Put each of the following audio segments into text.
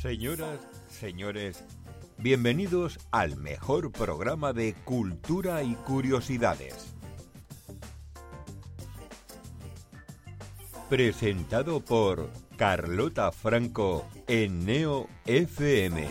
Señoras, señores, bienvenidos al mejor programa de cultura y curiosidades. Presentado por Carlota Franco en Neo FM.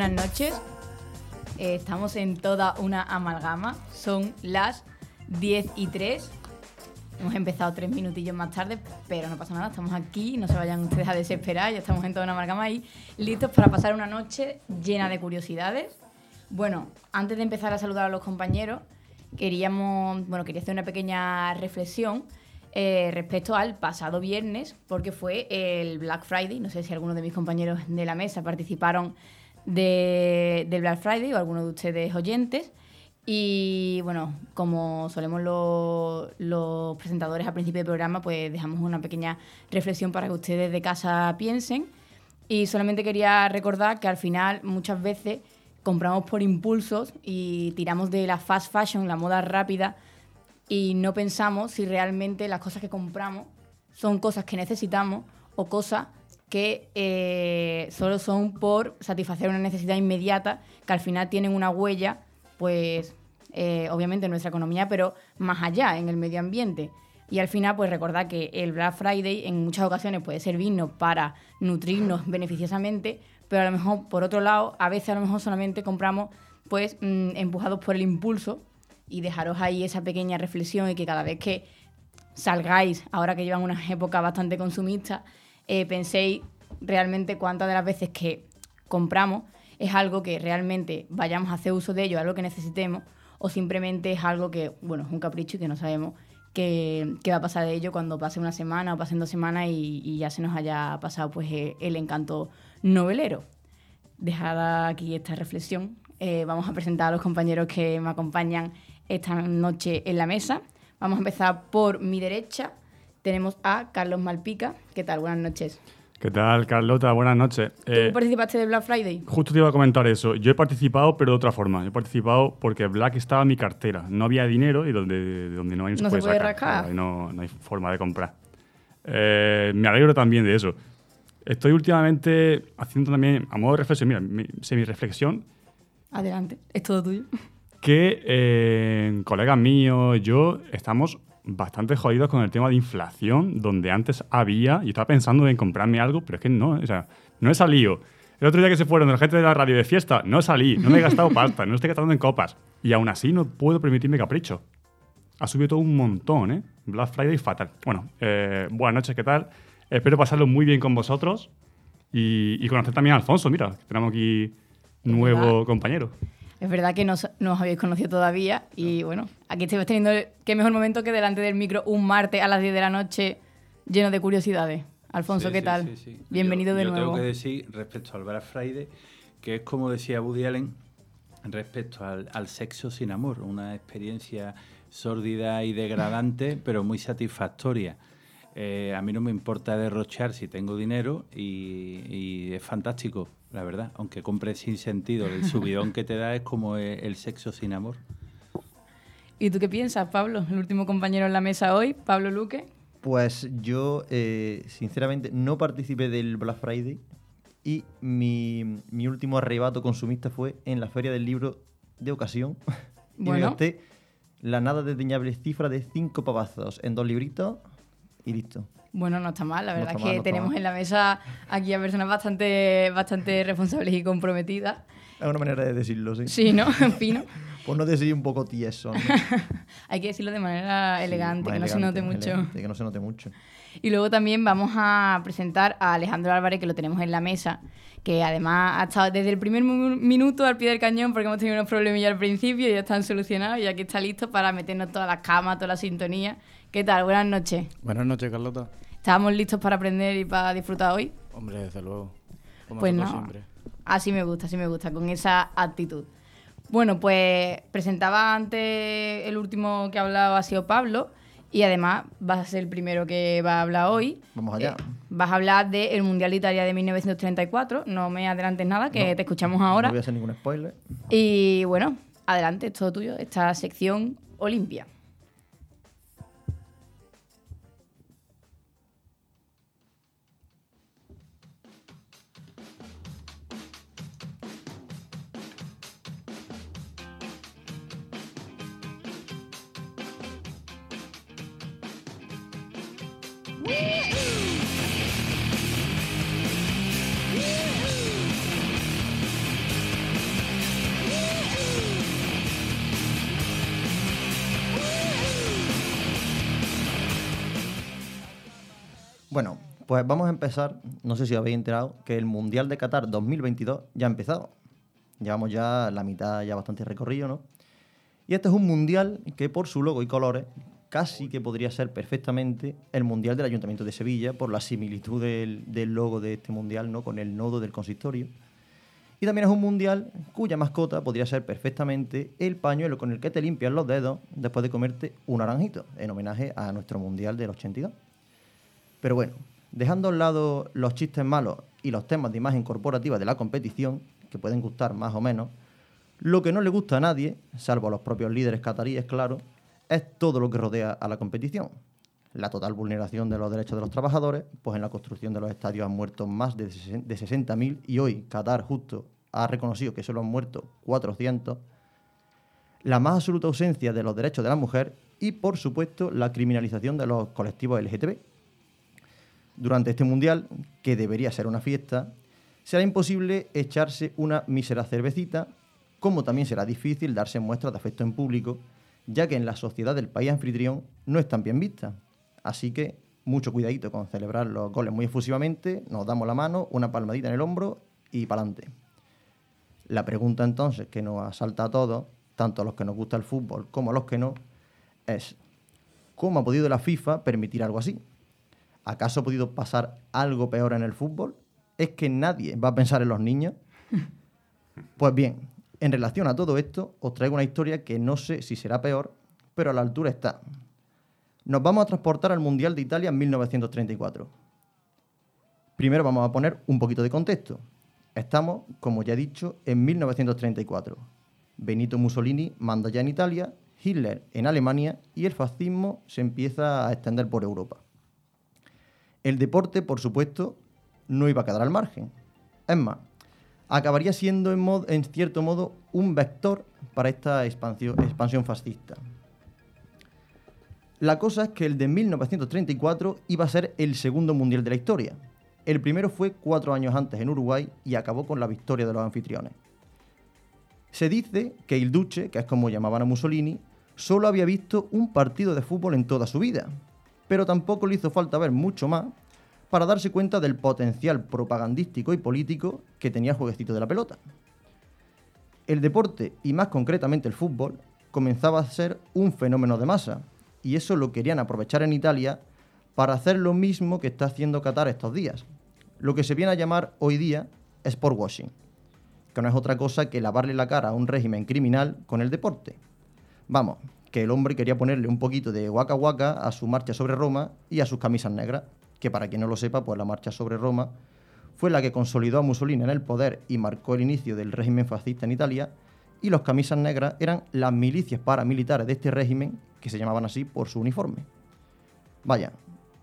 Buenas noches. Eh, estamos en toda una amalgama. Son las 10 y 3. Hemos empezado tres minutillos más tarde, pero no pasa nada. Estamos aquí. No se vayan ustedes a desesperar. Ya estamos en toda una amalgama ahí, listos para pasar una noche llena de curiosidades. Bueno, antes de empezar a saludar a los compañeros, queríamos, bueno, quería hacer una pequeña reflexión eh, respecto al pasado viernes, porque fue el Black Friday. No sé si algunos de mis compañeros de la mesa participaron de, del Black Friday o algunos de ustedes oyentes. Y bueno, como solemos los, los presentadores al principio del programa, pues dejamos una pequeña reflexión para que ustedes de casa piensen. Y solamente quería recordar que al final muchas veces compramos por impulsos y tiramos de la fast fashion, la moda rápida, y no pensamos si realmente las cosas que compramos son cosas que necesitamos o cosas que eh, solo son por satisfacer una necesidad inmediata, que al final tienen una huella, pues eh, obviamente en nuestra economía, pero más allá, en el medio ambiente. Y al final, pues recordar que el Black Friday en muchas ocasiones puede servirnos para nutrirnos beneficiosamente, pero a lo mejor, por otro lado, a veces a lo mejor solamente compramos pues mm, empujados por el impulso y dejaros ahí esa pequeña reflexión y que cada vez que salgáis, ahora que llevan una época bastante consumista, eh, penséis realmente cuántas de las veces que compramos es algo que realmente vayamos a hacer uso de ello, algo que necesitemos, o simplemente es algo que, bueno, es un capricho y que no sabemos qué, va a pasar de ello cuando pase una semana o pasen dos semanas y, y ya se nos haya pasado pues eh, el encanto novelero. Dejada aquí esta reflexión, eh, vamos a presentar a los compañeros que me acompañan esta noche en la mesa. Vamos a empezar por mi derecha. Tenemos a Carlos Malpica. ¿Qué tal? Buenas noches. ¿Qué tal, Carlota? Buenas noches. ¿Tú Eh, participaste de Black Friday? justo te iba a comentar eso. Yo he participado, pero de otra forma. Yo he participado porque Black estaba en mi cartera. No había dinero y donde, donde no hay No se puede sacar. rascar. No, no hay forma de comprar. Eh, me alegro también de eso. Estoy últimamente haciendo también, a modo de reflexión, mira, mi semi-reflexión. Adelante, es todo tuyo. Que eh, colegas míos, yo, estamos bastante jodidos con el tema de inflación, donde antes había, y estaba pensando en comprarme algo, pero es que no, o sea, no he salido. El otro día que se fueron la gente de la radio de fiesta, no salí, no me he gastado pasta, no estoy gastando en copas. Y aún así no puedo permitirme capricho. Ha subido todo un montón, ¿eh? Black Friday fatal. Bueno, eh, buenas noches, ¿qué tal? Espero pasarlo muy bien con vosotros y, conocer también a Alfonso. Mira, tenemos aquí nuevo compañero. Es verdad que no, os habéis conocido todavía y bueno, aquí estáis teniendo qué mejor momento que delante del micro un martes a las 10 de la noche lleno de curiosidades. Alfonso, ¿qué tal? Bienvenido de nuevo. Yo tengo que decir respecto al Black Friday que es como decía Woody Allen respecto al, al sexo sin amor, una experiencia sórdida y degradante, pero muy satisfactoria. Eh, a mí no me importa derrochar si tengo dinero y, es fantástico, la verdad. Aunque compres sin sentido, el subidón que te da es como el sexo sin amor. ¿Y tú qué piensas, Pablo? El último compañero en la mesa hoy, Pablo Luque. Pues yo, eh, sinceramente, no participé del Black Friday y mi, mi, último arrebato consumista fue en la Feria del Libro de Ocasión. y me gasté la nada desdeñable cifra de cinco pavazos en dos libritos y listo. Bueno, no está mal, la verdad es que tenemos en la mesa aquí a personas bastante, bastante responsables y comprometidas. Es una manera de decirlo, sí. Sí, ¿no? Fino. Pues no decir un poco tieso. Hay que decirlo de manera elegante, que no se note mucho. que no se note mucho. Y luego también vamos a presentar a Alejandro Álvarez, que lo tenemos en la mesa, que además ha estado desde el primer minuto al pie del cañón porque hemos tenido unos problemillas al principio y ya están solucionados y aquí está listo para meternos todas las camas, toda la sintonía ¿Qué tal? Buenas noches. Buenas noches, Carlota. ¿Estábamos listos para aprender y para disfrutar hoy? Hombre, desde luego. pues no. Así me gusta, así me gusta, con esa actitud. Bueno, pues presentaba antes el último que ha hablado ha sido Pablo y además vas a ser el primero que va a hablar hoy. Vamos allá. Eh, vas a hablar del Mundial de Italia de 1934. No me adelantes nada, que te escuchamos ahora. No voy a hacer ningún spoiler. Y bueno, adelante, es todo tuyo, esta sección Olimpia. Pues vamos a empezar, no sé si habéis enterado, que el Mundial de Qatar 2022 ya ha empezado. Llevamos ya la mitad, ya bastante recorrido, ¿no? Y este es un mundial que por su logo y colores casi que podría ser perfectamente el mundial del Ayuntamiento de Sevilla por la similitud del, logo de este mundial ¿no? con el nodo del consistorio. Y también es un mundial cuya mascota podría ser perfectamente el pañuelo con el que te limpias los dedos después de comerte un naranjito, en homenaje a nuestro mundial del 82. Pero bueno, dejando a un lado los chistes malos y los temas de imagen corporativa de la competición, que pueden gustar más o menos, lo que no le gusta a nadie, salvo a los propios líderes cataríes, claro, es todo lo que rodea a la competición. La total vulneración de los derechos de los trabajadores, pues en la construcción de los estadios han muerto más de 60.000 y hoy Qatar justo ha reconocido que solo han muerto 400. La más absoluta ausencia de los derechos de la mujer y, por supuesto, la criminalización de los colectivos LGTB, durante este mundial, que debería ser una fiesta, será imposible echarse una mísera cervecita, como también será difícil darse muestras de afecto en público, ya que en la sociedad del país anfitrión no están bien vistas. Así que mucho cuidadito con celebrar los goles muy efusivamente, nos damos la mano, una palmadita en el hombro y para adelante. La pregunta entonces que nos asalta a todos, tanto a los que nos gusta el fútbol como a los que no, es ¿cómo ha podido la FIFA permitir algo así? ¿Acaso ha podido pasar algo peor en el fútbol? ¿Es que nadie va a pensar en los niños? Pues bien, en relación a todo esto, os traigo una historia que no sé si será peor, pero a la altura está. Nos vamos a transportar al Mundial de Italia en 1934. Primero vamos a poner un poquito de contexto. Estamos, como ya he dicho, en 1934. Benito Mussolini manda ya en Italia, Hitler en Alemania y el fascismo se empieza a extender por Europa. El deporte, por supuesto, no iba a quedar al margen. Es más, acabaría siendo en, cierto modo un vector para esta expansión, expansión fascista. La cosa es que el de 1934 iba a ser el segundo mundial de la historia. El primero fue cuatro años antes en Uruguay y acabó con la victoria de los anfitriones. Se dice que il Duce, que es como llamaban a Mussolini, solo había visto un partido de fútbol en toda su vida, pero tampoco le hizo falta ver mucho más para darse cuenta del potencial propagandístico y político que tenía el jueguecito de la pelota. El deporte, y más concretamente el fútbol, comenzaba a ser un fenómeno de masa, y eso lo querían aprovechar en Italia para hacer lo mismo que está haciendo Qatar estos días, lo que se viene a llamar hoy día sport washing, que no es otra cosa que lavarle la cara a un régimen criminal con el deporte. Vamos, que el hombre quería ponerle un poquito de guaca guaca a su marcha sobre Roma y a sus camisas negras, que para quien no lo sepa, pues la marcha sobre Roma fue la que consolidó a Mussolini en el poder y marcó el inicio del régimen fascista en Italia, y los camisas negras eran las milicias paramilitares de este régimen, que se llamaban así por su uniforme. Vaya,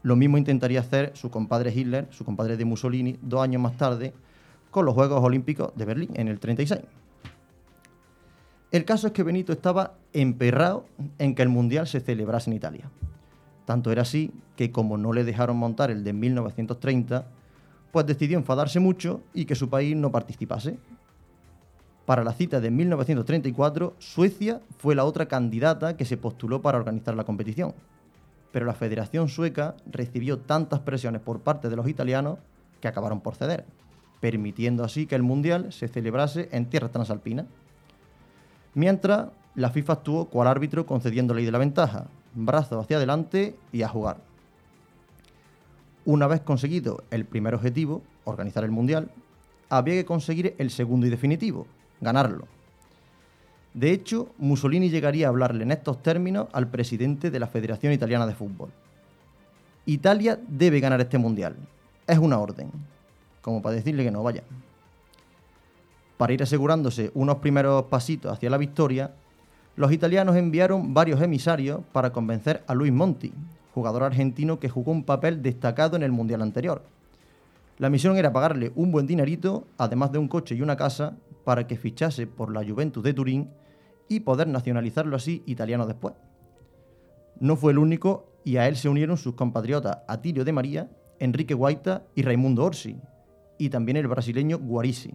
lo mismo intentaría hacer su compadre Hitler, su compadre de Mussolini, dos años más tarde, con los Juegos Olímpicos de Berlín, en el 36. El caso es que Benito estaba emperrado en que el Mundial se celebrase en Italia. Tanto era así que como no le dejaron montar el de 1930, pues decidió enfadarse mucho y que su país no participase. Para la cita de 1934, Suecia fue la otra candidata que se postuló para organizar la competición. Pero la Federación Sueca recibió tantas presiones por parte de los italianos que acabaron por ceder, permitiendo así que el Mundial se celebrase en tierras transalpinas. Mientras, la FIFA actuó cual árbitro concediendo ley de la ventaja, brazos hacia adelante y a jugar. Una vez conseguido el primer objetivo, organizar el Mundial, había que conseguir el segundo y definitivo, ganarlo. De hecho, Mussolini llegaría a hablarle en estos términos al presidente de la Federación Italiana de Fútbol. Italia debe ganar este Mundial. Es una orden. Como para decirle que no vaya. Para ir asegurándose unos primeros pasitos hacia la victoria, los italianos enviaron varios emisarios para convencer a Luis Monti, jugador argentino que jugó un papel destacado en el Mundial anterior. La misión era pagarle un buen dinerito, además de un coche y una casa, para que fichase por la Juventus de Turín y poder nacionalizarlo así italiano después. No fue el único y a él se unieron sus compatriotas Atilio de María, Enrique Guaita y Raimundo Orsi, y también el brasileño Guarisi.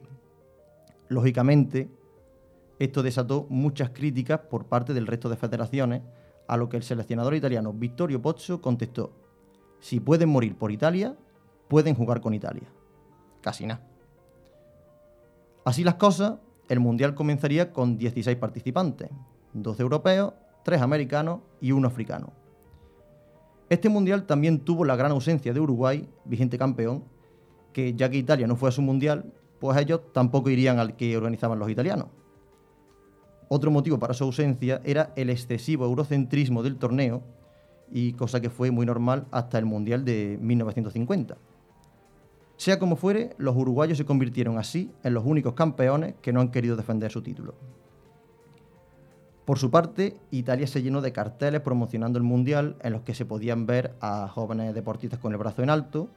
Lógicamente, esto desató muchas críticas por parte del resto de federaciones, a lo que el seleccionador italiano Vittorio Pozzo contestó, si pueden morir por Italia, pueden jugar con Italia. Casi nada. Así las cosas, el Mundial comenzaría con 16 participantes, 12 europeos, 3 americanos y 1 africano. Este Mundial también tuvo la gran ausencia de Uruguay, vigente campeón, que ya que Italia no fue a su Mundial, pues ellos tampoco irían al que organizaban los italianos. Otro motivo para su ausencia era el excesivo eurocentrismo del torneo, y cosa que fue muy normal hasta el Mundial de 1950. Sea como fuere, los uruguayos se convirtieron así en los únicos campeones que no han querido defender su título. Por su parte, Italia se llenó de carteles promocionando el Mundial en los que se podían ver a jóvenes deportistas con el brazo en alto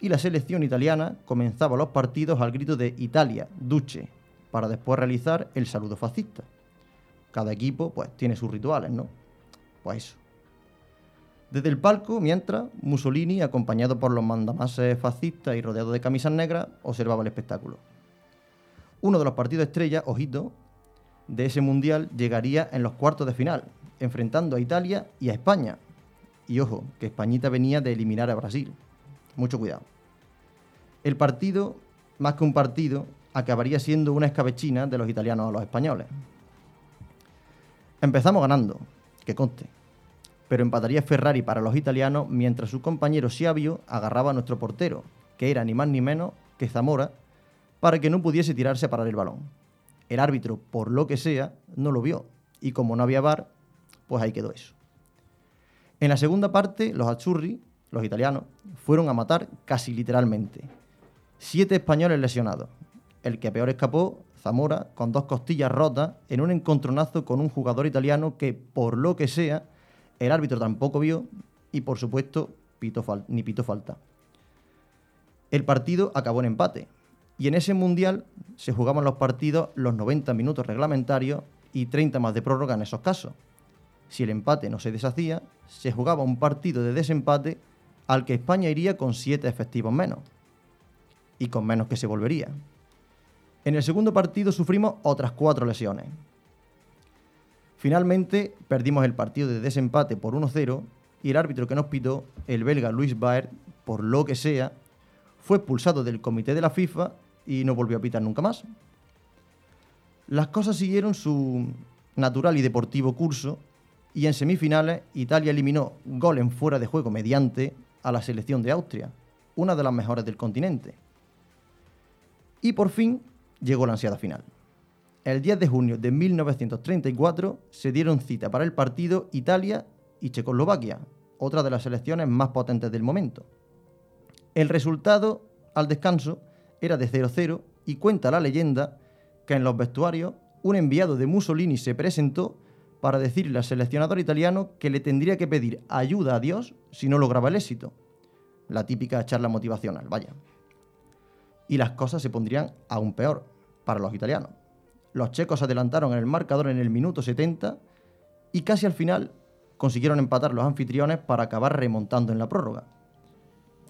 y la selección italiana comenzaba los partidos al grito de Italia, Duce, para después realizar el saludo fascista. Cada equipo pues tiene sus rituales, ¿no? Pues eso. Desde el palco, mientras, Mussolini, acompañado por los mandamases fascistas y rodeado de camisas negras, observaba el espectáculo. Uno de los partidos estrella, ojito, de ese mundial llegaría en los cuartos de final, enfrentando a Italia y a España. Y ojo, que Españita venía de eliminar a Brasil. Mucho cuidado. El partido, más que un partido, acabaría siendo una escabechina de los italianos a los españoles. Empezamos ganando, que conste, pero empataría Ferrari para los italianos mientras su compañero Siavio agarraba a nuestro portero, que era ni más ni menos que Zamora, para que no pudiese tirarse a parar el balón. El árbitro, por lo que sea, no lo vio, y como no había bar, pues ahí quedó eso. En la segunda parte, los Azzurri, los italianos, fueron a matar casi literalmente. Siete españoles lesionados. El que peor escapó, Zamora, con dos costillas rotas, en un encontronazo con un jugador italiano que, por lo que sea, el árbitro tampoco vio y, por supuesto, ni pito falta. El partido acabó en empate. Y en ese mundial se jugaban los partidos los 90 minutos reglamentarios y 30 más de prórroga en esos casos. Si el empate no se deshacía, se jugaba un partido de desempate al que España iría con 7 efectivos menos. Y con menos que se volvería. En el segundo partido sufrimos otras 4 lesiones. Finalmente perdimos el partido de desempate por 1-0 y el árbitro que nos pitó, el belga Luis Baer, por lo que sea, fue expulsado del comité de la FIFA y no volvió a pitar nunca más. Las cosas siguieron su natural y deportivo curso y en semifinales Italia eliminó gol en fuera de juego mediante a la selección de Austria, una de las mejores del continente. Y por fin llegó la ansiada final. El 10 de junio de 1934 se dieron cita para el partido Italia y Checoslovaquia, otra de las selecciones más potentes del momento. El resultado al descanso era de 0-0 y cuenta la leyenda que en los vestuarios un enviado de Mussolini se presentó para decirle al seleccionador italiano que le tendría que pedir ayuda a Dios si no lograba el éxito. La típica charla motivacional, vaya. Y las cosas se pondrían aún peor para los italianos. Los checos adelantaron en el marcador en el minuto 70 y casi al final consiguieron empatar los anfitriones para acabar remontando en la prórroga.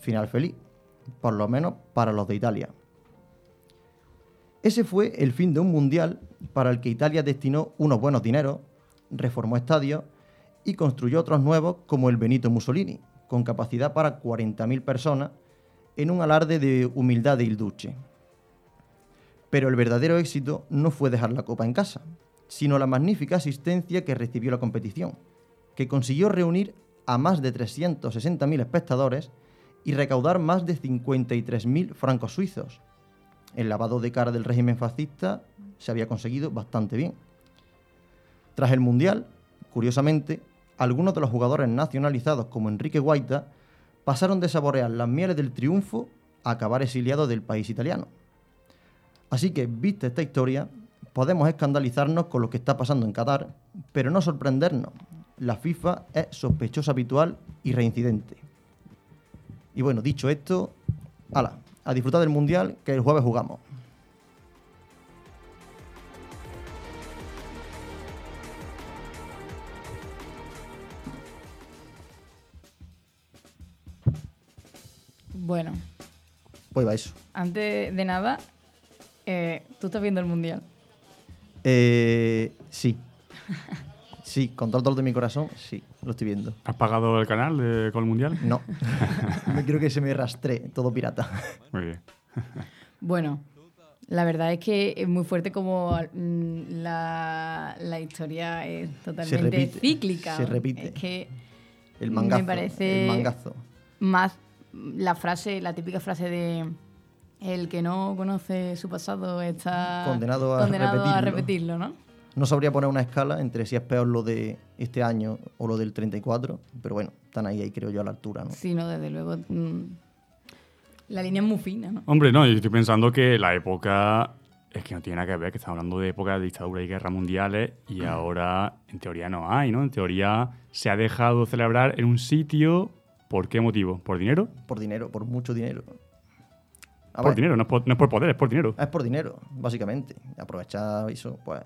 Final feliz, por lo menos para los de Italia. Ese fue el fin de un mundial para el que Italia destinó unos buenos dineros, reformó estadios y construyó otros nuevos como el Benito Mussolini, con capacidad para 40.000 personas en un alarde de humildad de Il. Pero el verdadero éxito no fue dejar la copa en casa, sino la magnífica asistencia que recibió la competición, que consiguió reunir a más de 360.000 espectadores y recaudar más de 53.000 francos suizos. El lavado de cara del régimen fascista se había conseguido bastante bien. Tras el Mundial, curiosamente, algunos de los jugadores nacionalizados como Enrique Guaita pasaron de saborear las mieles del triunfo a acabar exiliados del país italiano. Así que, vista esta historia, podemos escandalizarnos con lo que está pasando en Qatar, pero no sorprendernos. La FIFA es sospechosa habitual y reincidente. Y bueno, dicho esto, ala, a disfrutar del Mundial, que el jueves jugamos. Bueno, Pues va eso. antes de nada, eh, tú estás viendo el mundial. Eh, sí. Sí, con todo el dolor de mi corazón, sí, lo estoy viendo. ¿Has pagado el canal de Col Mundial? No. Me quiero que se me rastree todo pirata. Muy bien. Bueno, la verdad es que es muy fuerte como mm, la, la historia es totalmente repite, cíclica. se repite. Es que El mangazo. Me parece El mangazo. más la frase, la típica frase de el que no conoce su pasado está Condenado a condenado a repetirlo. ¿no? No sabría poner una escala entre si es peor lo de este año o lo del 34, pero bueno, están ahí, ahí creo yo, a la altura, ¿no? Sí, no, desde luego. mm, la línea es muy fina, ¿no? Hombre, no, yo estoy pensando que la época es que no tiene nada que ver, que estamos hablando de época de dictadura y guerras mundiales y ahora en teoría no hay, ¿no? En teoría se ha dejado celebrar en un sitio, ¿por qué motivo? ¿Por dinero? Por dinero, por mucho dinero. A por ver, dinero, no es por, no es por poder, es por dinero. Es por dinero, básicamente. Aprovechar eso, pues,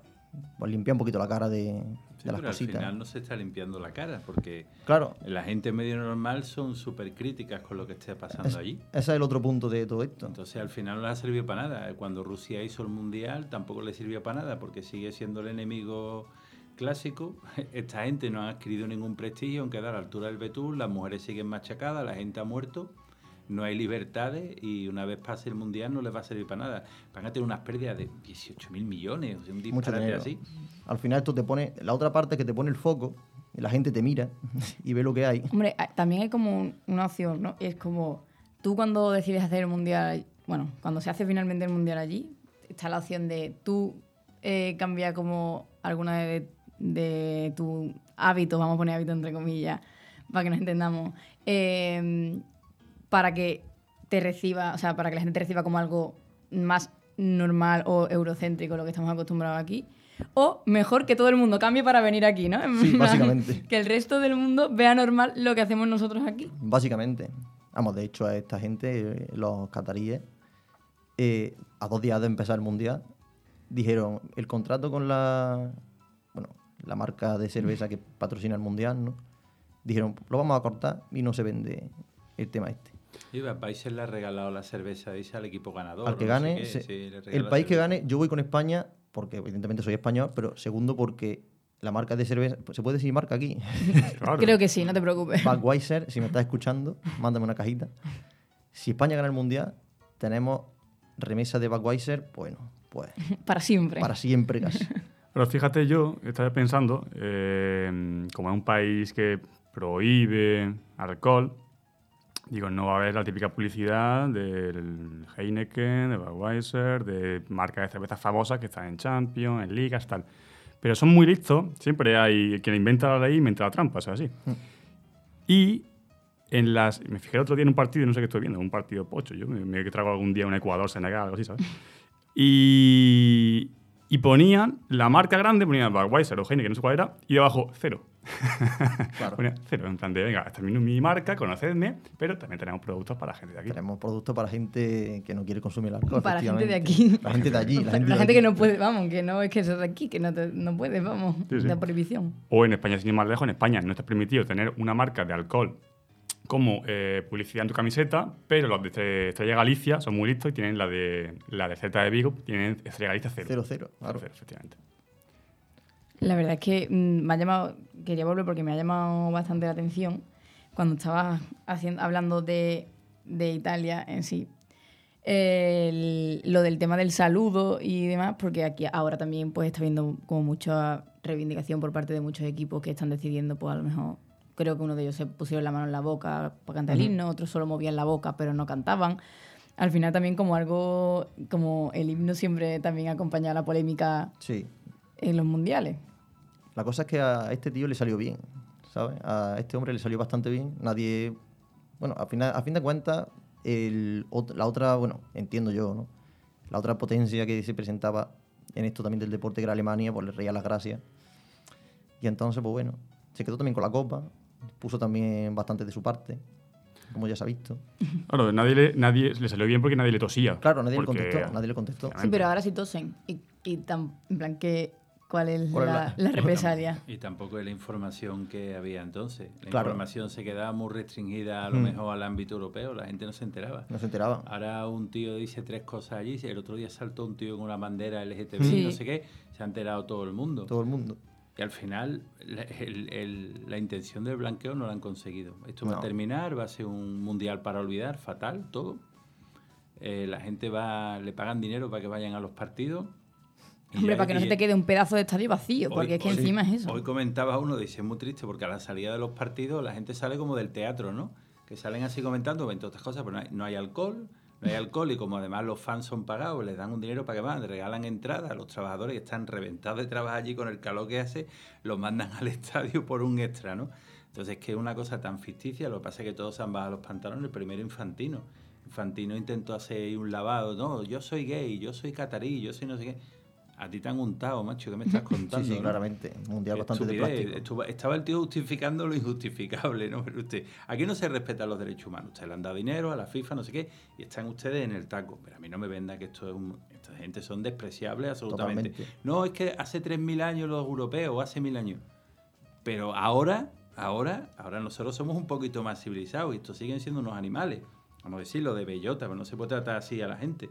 pues limpiar un poquito la cara de, Sí, de las pero al cositas. final no se está limpiando la cara, porque Claro, la gente medio normal son súper críticas con lo que esté pasando es- allí. ese es el otro punto de todo esto. Entonces al final no le ha servido para nada. Cuando Rusia hizo el mundial tampoco le sirvió para nada porque sigue siendo el enemigo clásico. Esta gente no ha adquirido ningún prestigio, aunque da a la altura del Betún, las mujeres siguen machacadas, la gente ha muerto, no hay libertades y una vez pase el mundial no les va a servir para nada. Van a tener unas pérdidas de 18 mil millones, o sea, un Mucho disparate dinero. así. Al final esto te pone, la otra parte es que te pone el foco, la gente te mira y ve lo que hay. Hombre, también hay como un- una opción, ¿no? Es como tú cuando decides hacer el mundial, bueno, cuando se hace finalmente el mundial allí, está la opción de tú eh, cambiar como alguna de, de tu hábito, vamos a poner hábito entre comillas, para que nos entendamos, eh, para que te reciba, o sea, para que la gente te reciba como algo más normal o eurocéntrico, lo que estamos acostumbrados aquí. O mejor que todo el mundo cambie para venir aquí, ¿no? Sí, básicamente. Que el resto del mundo vea normal lo que hacemos nosotros aquí. Básicamente. Vamos, de hecho, a esta gente, eh, los cataríes, eh, a dos días de empezar el mundial, dijeron el contrato con la, la marca de cerveza que patrocina el mundial, ¿no? Dijeron, lo vamos a cortar y no se vende el tema este. Y Budweiser le ha regalado la cerveza dice al equipo ganador. Al que no sé gane, qué, se- sí, el país que gane, yo voy con España, porque evidentemente soy español, pero segundo porque la marca de cerveza, ¿se puede decir marca aquí? Claro. Creo que sí, no te preocupes. Budweiser, si me estás escuchando, mándame una cajita. Si España gana el mundial, tenemos remesa de Budweiser, bueno, pues Para siempre. para siempre casi. Pero fíjate, yo estaba pensando, eh, como es un país que prohíbe alcohol, digo, no va a haber la típica publicidad del Heineken, de Budweiser, de marcas de cervezas famosas que están en Champions, en ligas, tal. Pero son muy listos, siempre hay quien inventa la ley y inventa la trampa, o sea, así. Y en las. Me fijé el otro día en un partido, no sé qué estoy viendo, un partido pocho. Yo me, me trago algún día un Ecuador, Senegal, algo así, ¿sabes? Y, y ponían la marca grande, ponían Budweiser o Heineken, no sé cuál era, y debajo cero. Claro. Ponía cero, en plan de, venga, esta es mi, marca, conocedme, pero también tenemos productos para gente de aquí. Tenemos productos para gente que no quiere consumir alcohol. Para gente de aquí. La gente de allí. La La gente, gente, de que no puede, vamos, que no es que eso de aquí, que no, te- no puede, vamos, Sí, sí. la prohibición. O en España, sin ir más lejos, en España no está permitido tener una marca de alcohol como eh, publicidad en tu camiseta, pero los de Estrella Galicia son muy listos y tienen la de la de Celta de Vigo, tienen Estrella Galicia cero. Cero, cero, claro. Cero, efectivamente. La verdad es que mm, me ha llamado, quería volver porque me ha llamado bastante la atención cuando estabas haciendo, hablando de, de Italia en sí. El- lo del tema del saludo y demás, porque aquí ahora también pues está habiendo como mucha reivindicación por parte de muchos equipos que están decidiendo, pues a lo mejor, creo que uno de ellos se pusieron la mano en la boca para cantar el himno, otros solo movían la boca pero no cantaban. Al final también como algo, como el himno siempre también acompaña a la polémica Sí. en los mundiales. La cosa es que a este tío le salió bien, ¿sabes? A este hombre le salió bastante bien. Nadie. Bueno, a, final, a fin de cuentas, el, la otra, bueno, entiendo yo, ¿no? La otra potencia que se presentaba en esto también del deporte, que era Alemania, pues le reía las gracias. Y entonces, pues bueno, se quedó también con la copa, puso también bastante de su parte, como ya se ha visto. Claro, nadie le, nadie le salió bien porque nadie le tosía. Claro, nadie Porque- le contestó, nadie le contestó. Sí, pero ahora sí tosen. Y, y tan, en plan, que, ¿cuál es ¿Cuál es la, la- la represalia? Y tampoco es la información que había entonces. La Claro. información se quedaba muy restringida a lo Hmm. mejor al ámbito europeo, la gente no se enteraba. No se enteraban. Ahora un tío dice tres cosas allí, el otro día saltó un tío con una bandera LGTB, Sí. no sé qué, se ha enterado todo el mundo. Todo el mundo. Y al final la, el- el- la intención del blanqueo no la han conseguido. Esto va No. a terminar, va a ser un mundial para olvidar, fatal, todo. Eh, la gente va, le pagan dinero para que vayan a los partidos. Hombre, para que no se te quede un pedazo de estadio vacío, Hoy- porque es que hoy- encima es eso. Hoy comentaba uno, dice, es muy triste porque a la salida de los partidos la gente sale como del teatro, ¿no? Que salen así comentando, entre otras cosas, pero no hay, no hay alcohol, no hay alcohol y como además los fans son pagados, les dan un dinero para que van, regalan entradas los trabajadores que están reventados de trabajar allí con el calor que hace, los mandan al estadio por un extra, ¿no? Entonces, que es una cosa tan ficticia, lo que pasa es que todos se han bajado los pantalones, primero Infantino. Infantino intentó hacer un lavado, no, yo soy gay, yo soy catarí, yo soy no sé qué. A ti te han untado, macho, ¿qué me estás contando? Sí, sí, claramente. Un mundial bastante de plástico. Estuvo- estaba el tío justificando lo injustificable, ¿no? Pero usted, aquí no se respetan los derechos humanos. Usted le han dado dinero a la FIFA, no sé qué, y están ustedes en el taco. Pero a mí no me venda que esto es un. Esta gente son despreciables absolutamente. Totalmente. No, es que hace 3.000 años los europeos, hace 1.000 años. Pero ahora, ahora, ahora nosotros somos un poquito más civilizados y estos siguen siendo unos animales. Vamos a decirlo de bellota, pero no se puede tratar así a la gente.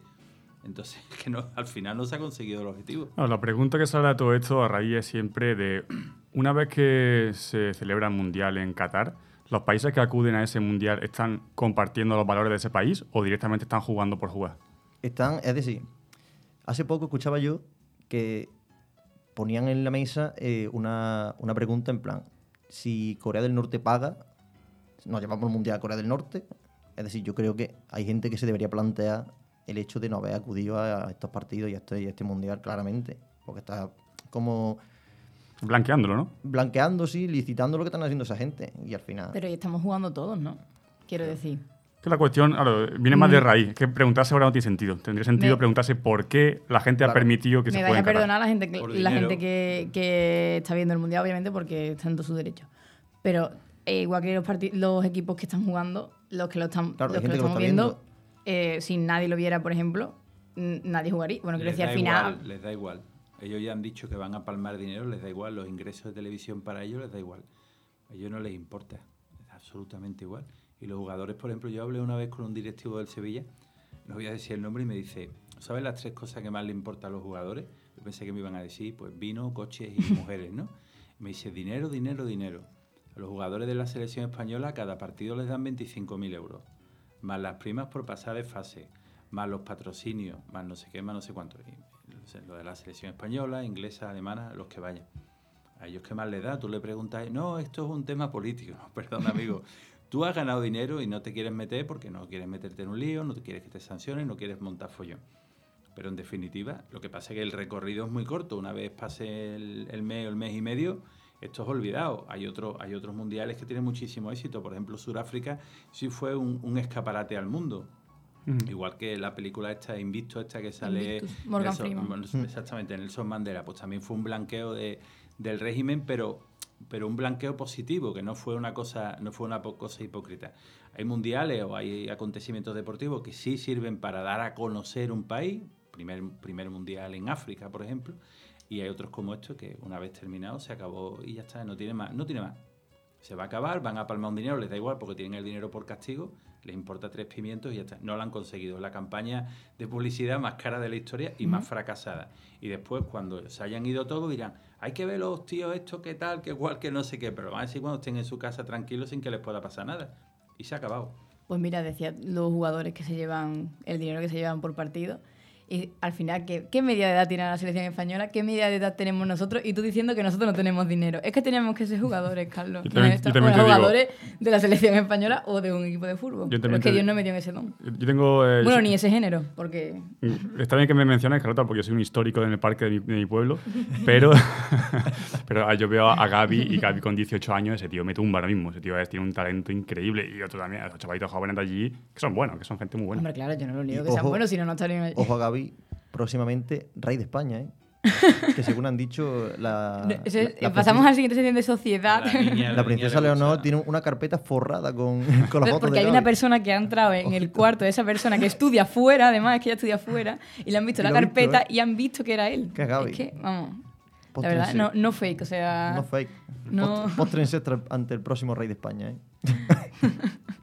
Entonces, que no, al final no se ha conseguido el objetivo. No, la pregunta que sale a todo esto a raíz es siempre de, una vez que se celebra el Mundial en Qatar, ¿los países que acuden a ese Mundial están compartiendo los valores de ese país o directamente están jugando por jugar? Están, es decir, hace poco escuchaba yo que ponían en la mesa eh, una, una pregunta en plan, si Corea del Norte paga, nos llevamos el Mundial a Corea del Norte, es decir, yo creo que hay gente que se debería plantear el hecho de no haber acudido a, a estos partidos y a este, y a este Mundial claramente, porque está como Blanqueándolo, ¿no? blanqueando, sí, licitando lo que están haciendo esa gente y al final... Pero ahí estamos jugando todos, ¿no? Quiero decir. Que la cuestión claro, viene más de raíz, que preguntarse ahora no tiene sentido. Tendría sentido Mm. Me- preguntarse por qué la gente ha permitido que Me se vais juegue a en Qatar. perdonar la gente, que, la gente que, que está viendo el mundial, obviamente, porque está en todo su derecho. Pero eh, igual que los, los equipos que están jugando, los que lo, están, Claro, los que lo gente que lo estamos viendo, eh, si nadie lo viera, por ejemplo, nadie jugaría. Bueno, quiero Les decir, al final. igual, les da igual. Ellos ya han dicho que van a palmar dinero, les da igual. Los ingresos de televisión para ellos les da igual. A ellos no les importa. Da absolutamente igual. Y los jugadores, por ejemplo, yo hablé una vez con un directivo del Sevilla, no voy a decir el nombre, y me dice, ¿sabes las tres cosas que más le importan a los jugadores? Yo pensé que me iban a decir, pues vino, coches y mujeres, ¿no? Y me dice, dinero, dinero, dinero. A los jugadores de la selección española cada partido les dan 25.000 euros, más las primas por pasar de fase, más los patrocinios, más no sé qué, más no sé cuánto. Lo de la selección española, inglesa, alemana, los que vayan. A ellos qué más les da, tú le preguntas, no, esto es un tema político. Perdón, amigo. Tú has ganado dinero y no te quieres meter porque no quieres meterte en un lío, no quieres que te sancionen, no quieres montar follón. Pero en definitiva, lo que pasa es que el recorrido es muy corto. Una vez pase el mes o el mes y medio, esto es olvidado. Hay, otro, hay otros mundiales que tienen muchísimo éxito. Por ejemplo, Sudáfrica sí fue un, un escaparate al mundo. Igual que la película esta, Invicto, esta que sale... Invictus, Morgan Nelson- Freeman. bueno, Exactamente, Nelson Mandela. Pues también fue un blanqueo de, del régimen, pero, pero un blanqueo positivo, que no fue una cosa, no fue una cosa hipócrita. Hay mundiales o hay acontecimientos deportivos que sí sirven para dar a conocer un país, primer, primer mundial en África, por ejemplo, y hay otros como estos que una vez terminado se acabó y ya está, no tiene más, no tiene más. Se va a acabar, van a palmar un dinero, les da igual porque tienen el dinero por castigo, les importa tres pimientos y ya está. No lo han conseguido. Es la campaña de publicidad más cara de la historia y más fracasada. Y después, cuando se hayan ido todos, dirán, hay que ver los tíos esto, qué tal, qué cual, que no sé qué. Pero lo van a decir cuando estén en su casa tranquilos sin que les pueda pasar nada. Y se ha acabado. Pues mira, decía los jugadores que se llevan el dinero que se llevan por partido. Y al final, ¿qué, qué media de edad tiene la selección española? ¿Qué media de edad tenemos nosotros? Y tú diciendo que nosotros no tenemos dinero. Es que teníamos que ser jugadores, Carlos. Yo también- yo también digo- jugadores de la selección española o de un equipo de fútbol. Yo Pero también es que te- Dios no metió en ese don. Yo tengo... eh, Bueno, yo- ni ese género, porque Está bien que me menciones, Carlota, porque yo soy un histórico en el parque de mi, de mi pueblo, pero, pero ah, yo veo a Gaby y Gaby con 18 años, ese tío me tumba ahora mismo, ese tío es- tiene un talento increíble y otro también, los chavalitos jóvenes de allí, que son buenos, que son gente muy buena. Hombre, claro, yo no lo niego que sean ojo- buenos, si no, no estarían allí. Ojo a Gaby, próximamente rey de España, ¿eh? que según han dicho, la, No, ese- la- la pasamos a princesa- la siguiente sección de sociedad. La niña- La princesa Leonor tiene una carpeta forrada con, con las fotos Porque de hay Gaby. una persona que ha entrado en el cuarto de esa persona que estudia fuera, además es que ella estudia fuera, y le han visto Y la ha visto, carpeta ¿eh? y han visto que era él. Que es Gaby. Es que, vamos, la Póstrense. verdad, no, no fake, o sea... No fake. No. Post- ante el próximo rey de España, ¿eh?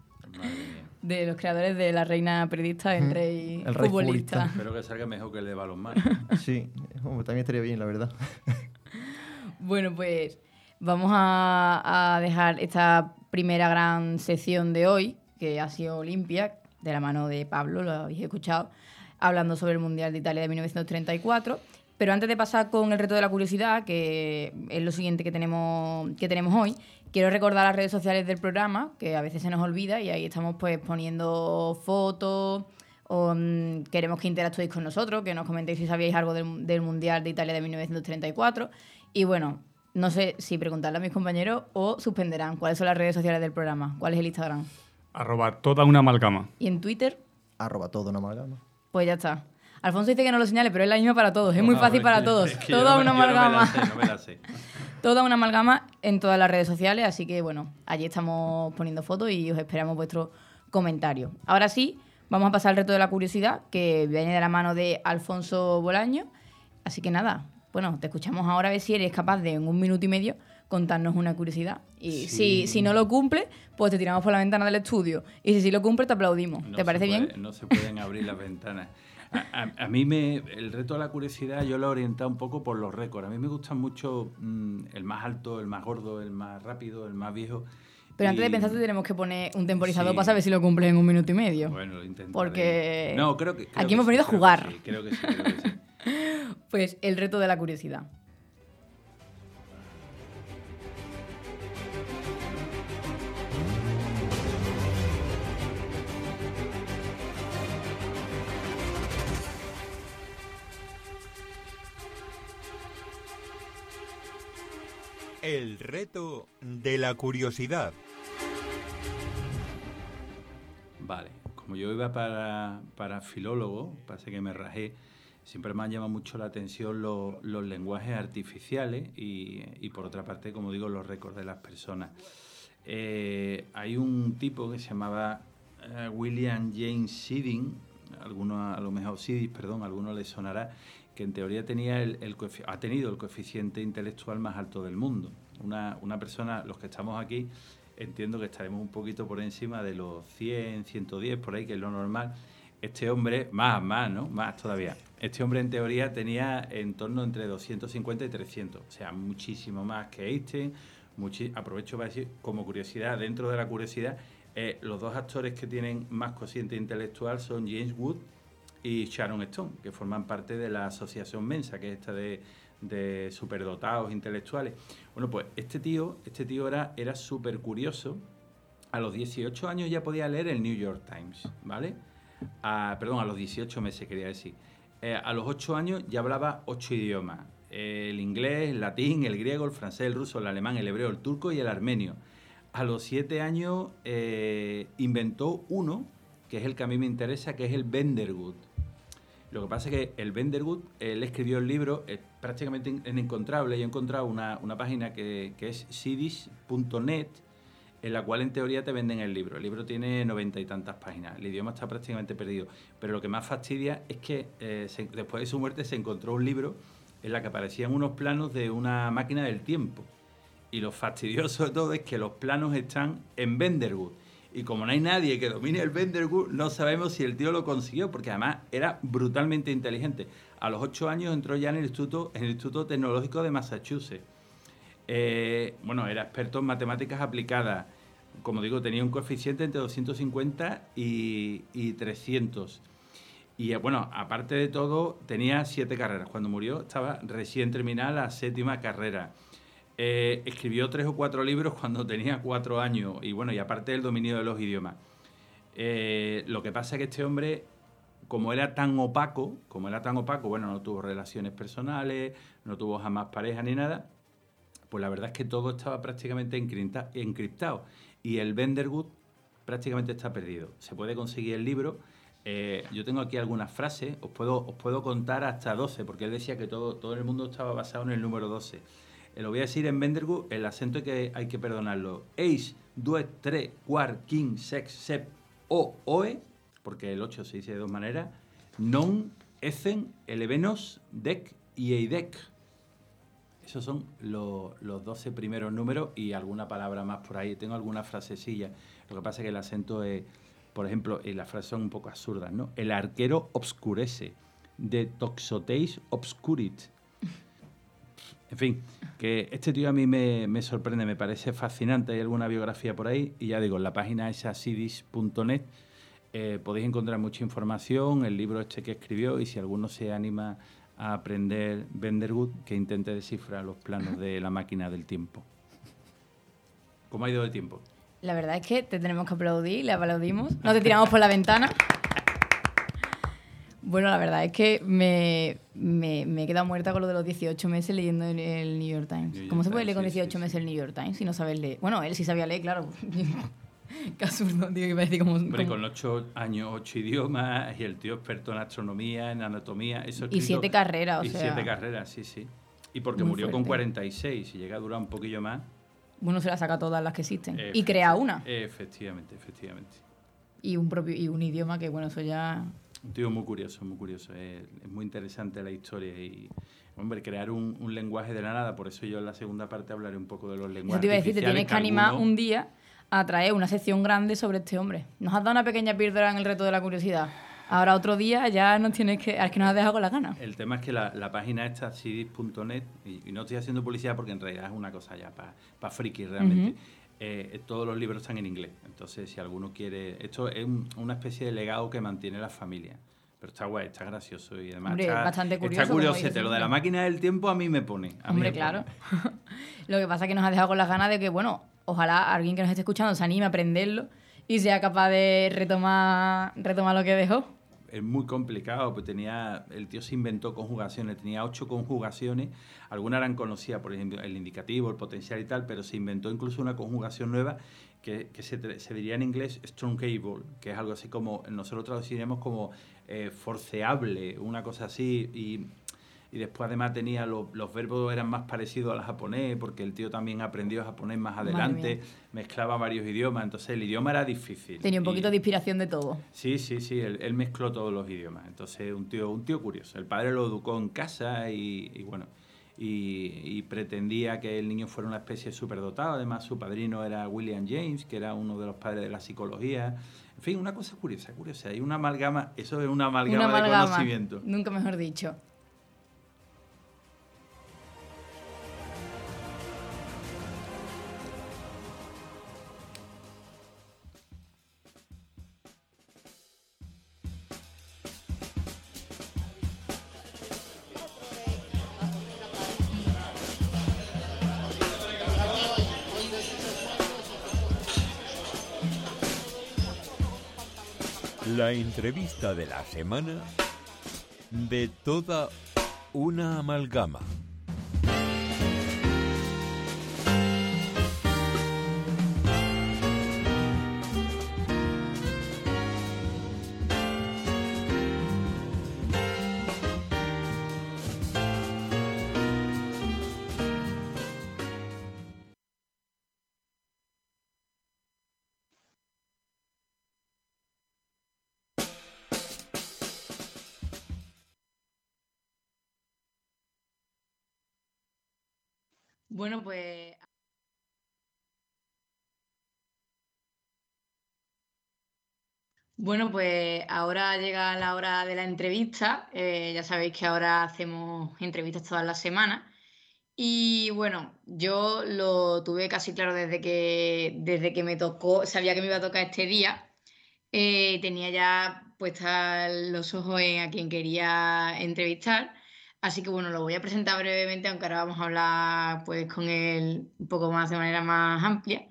De los creadores de La Reina Periodista, el rey, El rey futbolista. futbolista. Espero que salga mejor que el de balonmano. Sí, también estaría bien, la verdad. Bueno, pues vamos a, a dejar esta primera gran sección de hoy, que ha sido Olimpia, de la mano de Pablo, lo habéis escuchado, hablando sobre el Mundial de Italia de 1934. Pero antes de pasar con el reto de la curiosidad, que es lo siguiente que tenemos, que tenemos hoy, quiero recordar las redes sociales del programa, que a veces se nos olvida, y ahí estamos pues poniendo fotos, o mm, queremos que interactuéis con nosotros, que nos comentéis si sabíais algo del, del Mundial de Italia de 1934. Y bueno, no sé si preguntarle a mis compañeros o suspenderán cuáles son las redes sociales del programa, cuál es el Instagram. Arroba toda una amalgama. Y en Twitter, Arroba todo una amalgama. pues ya está. Alfonso dice que no lo señale, pero es la misma para todos, es muy fácil para todos. es que Toda no una amalgama. Toda una amalgama en todas las redes sociales, así que bueno, allí estamos poniendo fotos y os esperamos vuestros comentarios. Ahora sí, vamos a pasar al reto de la curiosidad, que viene de la mano de Alfonso Bolaño. Así que nada, bueno, te escuchamos ahora a ver si eres capaz de en un minuto y medio contarnos una curiosidad. Y Sí. si, si no lo cumple, pues te tiramos por la ventana del estudio. Y si sí lo cumple, te aplaudimos. No ¿Te parece puede- bien? No se pueden abrir las ventanas. A, a- a mí me, el reto de la curiosidad yo lo he orientado un poco por los récords. A mí me gustan mucho mm, el más alto, el más gordo, el más rápido, el más viejo. Pero antes de Y- pensar, te tenemos que poner un temporizador Sí. para saber si lo cumples en un minuto y medio. Bueno, lo intentaré. Porque No, creo que, creo aquí que hemos sí, venido a creo que jugar. sí, creo que sí, creo que sí. Pues el reto de la curiosidad. El reto de la curiosidad. Vale, como yo iba para, para filólogo, parece que me rajé, siempre me han llamado mucho la atención los, los lenguajes artificiales y, y por otra parte, como digo, los récords de las personas. Eh, hay un tipo que se llamaba eh, William James Siding, algunos, a lo mejor Sidis, perdón, a algunos les sonará, que en teoría tenía el, el ha tenido el coeficiente intelectual más alto del mundo. Una, una persona, los que estamos aquí, entiendo que estaremos un poquito por encima de los 100, 110, por ahí, que es lo normal. Este hombre, más, más, ¿no? Más todavía. Este hombre en teoría tenía en torno entre 250 y 300, o sea, muchísimo más que Einstein. Aprovecho para decir, como curiosidad, dentro de la curiosidad, eh, los dos actores que tienen más cociente intelectual son James Wood y Sharon Stone, que forman parte de la asociación Mensa, que es esta de, superdotados intelectuales. Bueno, pues este tío, este tío era, súper curioso. A los 18 años ya podía leer el New York Times, ¿vale? Perdón, a los 18 meses quería decir. Eh, a los 8 años ya hablaba 8 idiomas. El inglés, el latín, el griego, el francés, el ruso, el alemán, el hebreo, el turco y el armenio. A los 7 años eh, inventó uno, que es el que a mí me interesa, que es el Bendergut. Lo que pasa es que el Bendergut, él escribió el libro, es prácticamente in- inencontrable. Yo he encontrado una, una página que, es sidis.net, en la cual en teoría te venden el libro. El libro tiene noventa y tantas páginas. El idioma está prácticamente perdido. Pero lo que más fastidia es que eh, después de su muerte se encontró un libro en la que aparecían unos planos de una máquina del tiempo. Y lo fastidioso de todo es que los planos están en Bendergut. Y como no hay nadie que domine el Bendergut, no sabemos si el tío lo consiguió, porque además era brutalmente inteligente. A los ocho años entró ya en el Instituto, en el Instituto Tecnológico de Massachusetts. Eh, bueno, era experto en matemáticas aplicadas. Como digo, tenía un coeficiente entre 250 y, y 300. Y eh, bueno, aparte de todo, tenía siete carreras. Cuando murió estaba recién terminada la séptima carrera. Eh, escribió tres o cuatro libros cuando tenía cuatro años. Y bueno, y aparte del dominio de los idiomas. Eh, lo que pasa es que este hombre, como era tan opaco, como era tan opaco, bueno, no tuvo relaciones personales, no tuvo jamás pareja ni nada, pues la verdad es que todo estaba prácticamente encripta- encriptado. Y el Bendergut prácticamente está perdido. Se puede conseguir el libro. Eh, yo tengo aquí algunas frases, os puedo, os puedo contar hasta 12, porque él decía que todo, todo el mundo estaba basado en el número 12. Eh, lo voy a decir en Bendergut, el acento que hay que perdonarlo. Eis, duet, tre, quar, quin, sex, sep, o, oe, porque el 8 se dice de dos maneras, non, ecen, elevenos, dec y eidec. Esos son lo- los 12 primeros números y alguna palabra más por ahí. Tengo alguna frasecilla. Lo que pasa es que el acento es, por ejemplo, y las frases son un poco absurdas, ¿no? El arquero obscurece. De toxoteis obscurit. En fin, que este tío a mí me, sorprende, me parece fascinante. Hay alguna biografía por ahí y ya digo, en la página esa sidis.net eh, podéis encontrar mucha información, el libro este que escribió y si alguno se anima a aprender Bendergut, que intente descifrar los planos de la máquina del tiempo. ¿Cómo ha ido el tiempo? La verdad es que te tenemos que aplaudir, le aplaudimos. No te tiramos por la ventana. Bueno, la verdad es que me, me, me he quedado muerta con lo de los 18 meses leyendo el, el New York Times. New York ¿Cómo se puede leer con sí, sí, 18 sí. meses el New York Times si no sabes leer? Bueno, él sí sabía leer, claro. Qué absurdo, tío, que parece como... Hombre, como- con ocho años, ocho idiomas y el tío experto en astronomía, en anatomía. Eso Y siete carreras, o y sea, siete carreras, sí, sí. Y porque murió con fuerte. 46 y llega a durar un poquillo más. Uno se la saca todas las que existen. y crea una. Efectivamente, efectivamente. Y un propio y un idioma que, bueno, eso ya... Un tío muy curioso, muy curioso. Es, es muy interesante la historia y, hombre, crear un, un lenguaje de la nada. Por eso yo en la segunda parte hablaré un poco de los lenguajes Eso te iba a decir, te tienes que animar algunos- un día a traer una sección grande sobre este hombre. Nos has dado una pequeña píldora en el reto de la curiosidad. Ahora otro día ya nos tienes que... Es que nos has dejado con las ganas. El tema es que la, la página esta, sidis.net, y, y no estoy haciendo publicidad porque en realidad es una cosa ya para friki realmente, Ujú. Eh, todos los libros están en inglés. Entonces, si alguno quiere... Esto es un- una especie de legado que mantiene la familia. Pero está guay, está gracioso y además Hombre, está, bastante curioso, Está curiosete. Lo de la máquina del tiempo a mí me pone. a mí Hombre, me claro. pone. Lo que pasa es que nos ha dejado con las ganas de que, bueno, ojalá alguien que nos esté escuchando se anime a aprenderlo y sea capaz de retomar, retomar lo que dejó. Es muy complicado, pues tenía, el tío se inventó conjugaciones, tenía ocho conjugaciones, algunas eran conocidas, por ejemplo, el indicativo, el potencial y tal, pero se inventó incluso una conjugación nueva que, que se, diría en inglés truncable, que es algo así como, nosotros traduciríamos como eh, forceable, una cosa así, y y después además tenía los, los verbos eran más parecidos al japonés, porque el tío también aprendió japonés más adelante, mezclaba varios idiomas, entonces el idioma era difícil. Tenía un Y- poquito de inspiración de todo. Sí, sí, sí, él, él mezcló todos los idiomas. Entonces, un tío, un tío curioso. El padre lo educó en casa y, y bueno, y, y pretendía que el niño fuera una especie superdotado. Además, su padrino era William James, que era uno de los padres de la psicología. En fin, una cosa curiosa, curiosa. Hay una amalgama, eso es una amalgama, Una de amalgama. conocimiento. Nunca mejor dicho. La entrevista de la semana de toda una amalgama. Bueno, pues. Bueno, pues ahora llega la hora de la entrevista. Eh, ya sabéis que ahora hacemos entrevistas todas las semanas. Y bueno, yo lo tuve casi claro desde que, desde que me tocó, sabía que me iba a tocar este día. Eh, tenía ya puestas los ojos en a quien quería entrevistar. Así que bueno, lo voy a presentar brevemente, aunque ahora vamos a hablar pues con él un poco más de manera más amplia.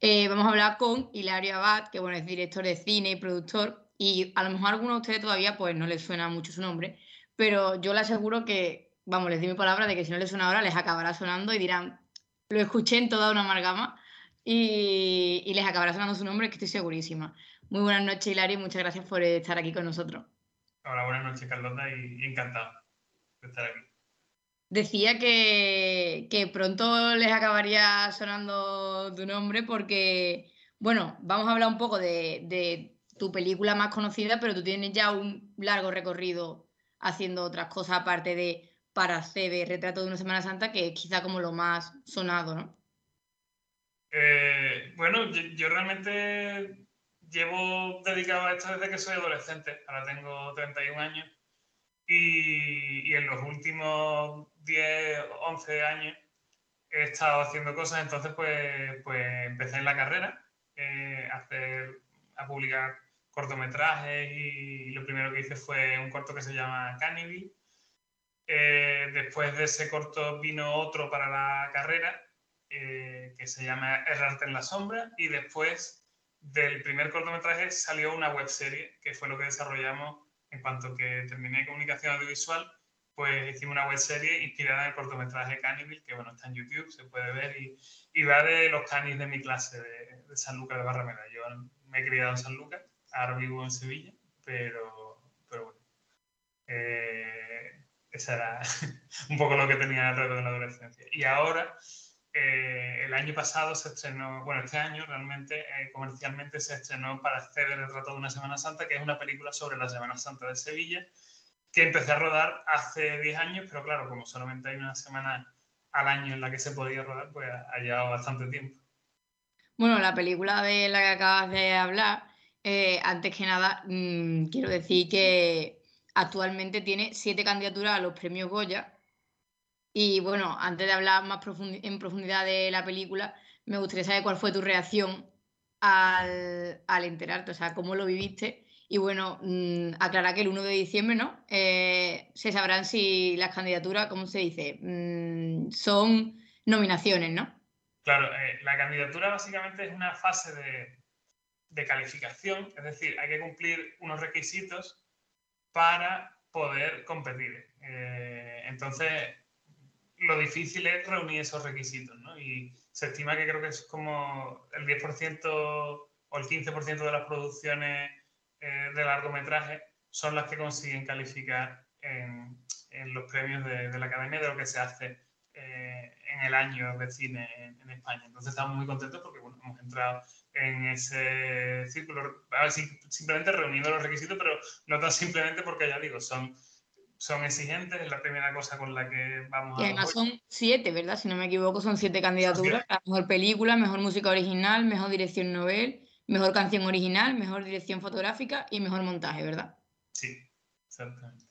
Eh, vamos a hablar con Hilario Abad, que bueno, es director de cine y productor, y a lo mejor a algunos de ustedes todavía pues no les suena mucho su nombre, pero yo le aseguro que, vamos, les doy mi palabra de que si no les suena ahora, les acabará sonando y dirán, lo escuché en toda una amalgama y, y les acabará sonando su nombre, que estoy segurísima. Muy buenas noches, Hilario, y muchas gracias por estar aquí con nosotros. Hola, buenas noches, Carlota, y encantado estar aquí. Decía que, que pronto les acabaría sonando tu nombre porque, bueno, vamos a hablar un poco de, de tu película más conocida, pero tú tienes ya un largo recorrido haciendo otras cosas aparte de para CB, Retrato de una Semana Santa, que es quizá como lo más sonado, ¿no? Eh, bueno, yo, yo realmente llevo dedicado a esto desde que soy adolescente. Ahora tengo 31 años. Y, en los últimos 10, 11 años he estado haciendo cosas. Entonces, pues, pues empecé en la carrera eh, a, hacer, a publicar cortometrajes y, lo primero que hice fue un corto que se llama Cannibal. Eh, después de ese corto vino otro para la carrera eh, que se llama Errarte en la sombra y después del primer cortometraje salió una webserie que fue lo que desarrollamos en cuanto que terminé comunicación audiovisual pues hicimos una webserie inspirada en el cortometraje Cannibal que bueno está en YouTube, se puede ver y, y va de los canis de mi clase de, de San Lucas de Barrameda. Yo me he criado en San Lucas, ahora vivo en Sevilla pero, pero bueno eh, esa era un poco lo que tenía alrededor de la adolescencia. Y ahora eh, el año pasado se estrenó, bueno, este año realmente eh, comercialmente se estrenó para hacer el retrato de una Semana Santa, que es una película sobre la Semana Santa de Sevilla, que empecé a rodar hace 10 años, pero claro, como solamente hay una semana al año en la que se podía rodar, pues ha llevado bastante tiempo. Bueno, la película de la que acabas de hablar, eh, antes que nada, mmm, quiero decir que actualmente tiene siete candidaturas a los premios Goya. Y bueno, antes de hablar más en profundidad de la película, me gustaría saber cuál fue tu reacción al, al enterarte, o sea, cómo lo viviste. Y bueno, mmm, aclarar que el 1 de diciembre, ¿no? Eh, se sabrán si las candidaturas, ¿cómo se dice? Mmm, son nominaciones, ¿no? Claro, eh, la candidatura básicamente es una fase de, de calificación, es decir, hay que cumplir unos requisitos para poder competir. Eh, entonces, lo difícil es reunir esos requisitos, ¿no? Y se estima que creo que es como el 10% o el 15% de las producciones eh, de largometraje son las que consiguen calificar en, en, los premios de, de, la Academia de lo que se hace eh, en el año de cine en, en, España. Entonces estamos muy contentos porque bueno, hemos entrado en ese círculo, a ver, simplemente reuniendo los requisitos, pero no tan simplemente porque ya digo, son son exigentes, es la primera cosa con la que vamos y además son siete, ¿verdad? Si no me equivoco, son siete candidaturas. Mejor película, mejor música original, mejor dirección novel, mejor canción original, mejor dirección fotográfica y mejor montaje, ¿verdad? Sí, exactamente.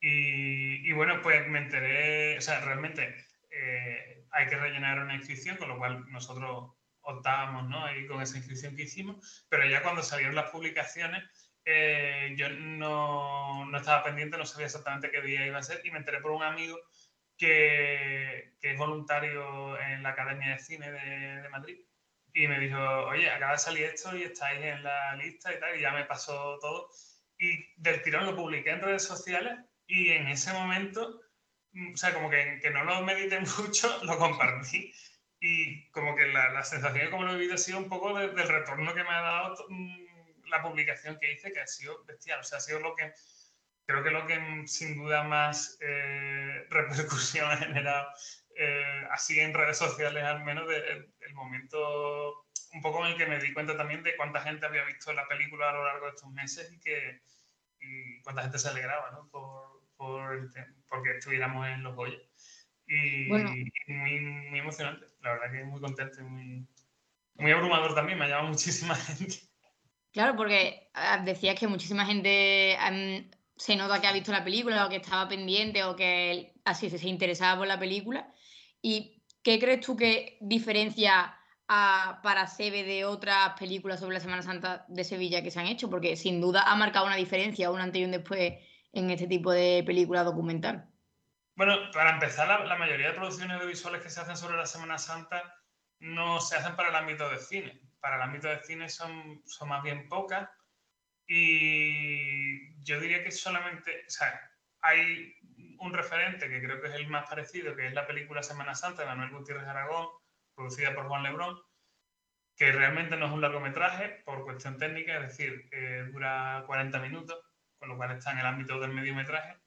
Y, y bueno, pues me enteré, o sea, realmente eh, hay que rellenar una inscripción, con lo cual nosotros optábamos, ¿no? Ahí con esa inscripción que hicimos, pero ya cuando salieron las publicaciones eh, yo no, no, estaba pendiente, no sabía exactamente qué día iba a ser y me enteré por un amigo que, que es voluntario en la Academia de Cine de, de, Madrid y me dijo, oye, acaba de salir esto y estáis en la lista y tal, y ya me pasó todo. Y del tirón lo publiqué en redes sociales y en ese momento, mm, o sea, como que, que no lo medité mucho, lo compartí y como que la, la sensación de cómo lo he vivido ha sido un poco de, del retorno que me ha dado mm, la publicación que hice, que ha sido bestial. O sea, ha sido lo que, creo que lo que sin duda más eh, repercusión ha generado, eh, así en redes sociales al menos, de, el momento un poco en el que me di cuenta también de cuánta gente había visto la película a lo largo de estos meses y que y cuánta gente se alegraba, ¿no? Por, por porque estuviéramos en los Goya. Y, bueno. y, muy, muy emocionante, la verdad que muy contento y muy, muy abrumador también, me ha llamado muchísima gente. Claro, porque decías que muchísima gente um, se nota que ha visto la película o que estaba pendiente o que así se interesaba por la película. ¿Y qué crees tú que diferencia a para Sebe de otras películas sobre la Semana Santa de Sevilla que se han hecho? Porque sin duda ha marcado una diferencia, un antes y un después en este tipo de película documental. Bueno, para empezar, la, la mayoría de producciones audiovisuales que se hacen sobre la Semana Santa no se hacen para el ámbito del cine para el ámbito de cine son, son más bien pocas y yo diría que solamente, o sea, hay un referente que creo que es el más parecido, que es la película Semana Santa de Manuel Gutiérrez Aragón, producida por Juan Lebrón, que realmente no es un largometraje por cuestión técnica, es decir, eh, dura 40 minutos, con lo cual está en el ámbito del mediometraje.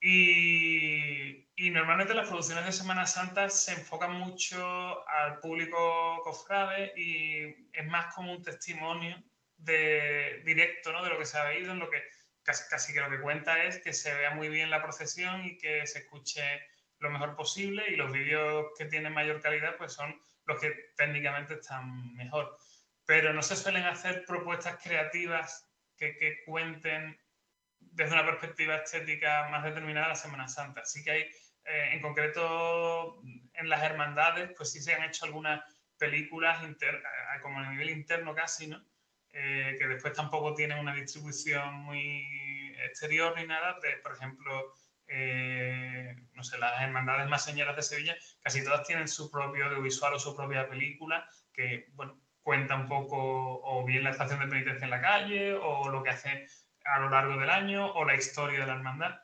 Y, y normalmente las producciones de Semana Santa se enfocan mucho al público cofrade y es más como un testimonio de, directo ¿no? de lo que se ha ido, en lo que casi, casi que lo que cuenta es que se vea muy bien la procesión y que se escuche lo mejor posible y los vídeos que tienen mayor calidad pues son los que técnicamente están mejor. Pero no se suelen hacer propuestas creativas que, que cuenten desde una perspectiva estética más determinada la Semana Santa. Así que hay eh, en concreto en las hermandades, pues sí se han hecho algunas películas inter, como a nivel interno casi, ¿no? Eh, que después tampoco tienen una distribución muy exterior ni nada. Por ejemplo, eh, no sé, las hermandades más señeras de Sevilla, casi todas tienen su propio audiovisual o su propia película que, bueno, cuenta un poco o bien la estación de penitencia en la calle o lo que hace a lo largo del año o la historia de la hermandad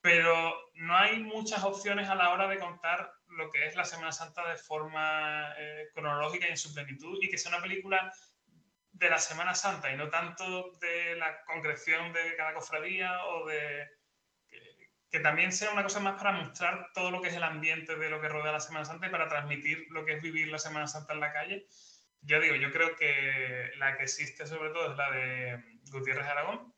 pero no hay muchas opciones a la hora de contar lo que es la Semana Santa de forma eh, cronológica y en su plenitud y que sea una película de la Semana Santa y no tanto de la concreción de cada cofradía o de que, que, también sea una cosa más para mostrar todo lo que es el ambiente de lo que rodea la Semana Santa y para transmitir lo que es vivir la Semana Santa en la calle. Yo digo, yo creo que la que existe sobre todo es la de Gutiérrez Aragón,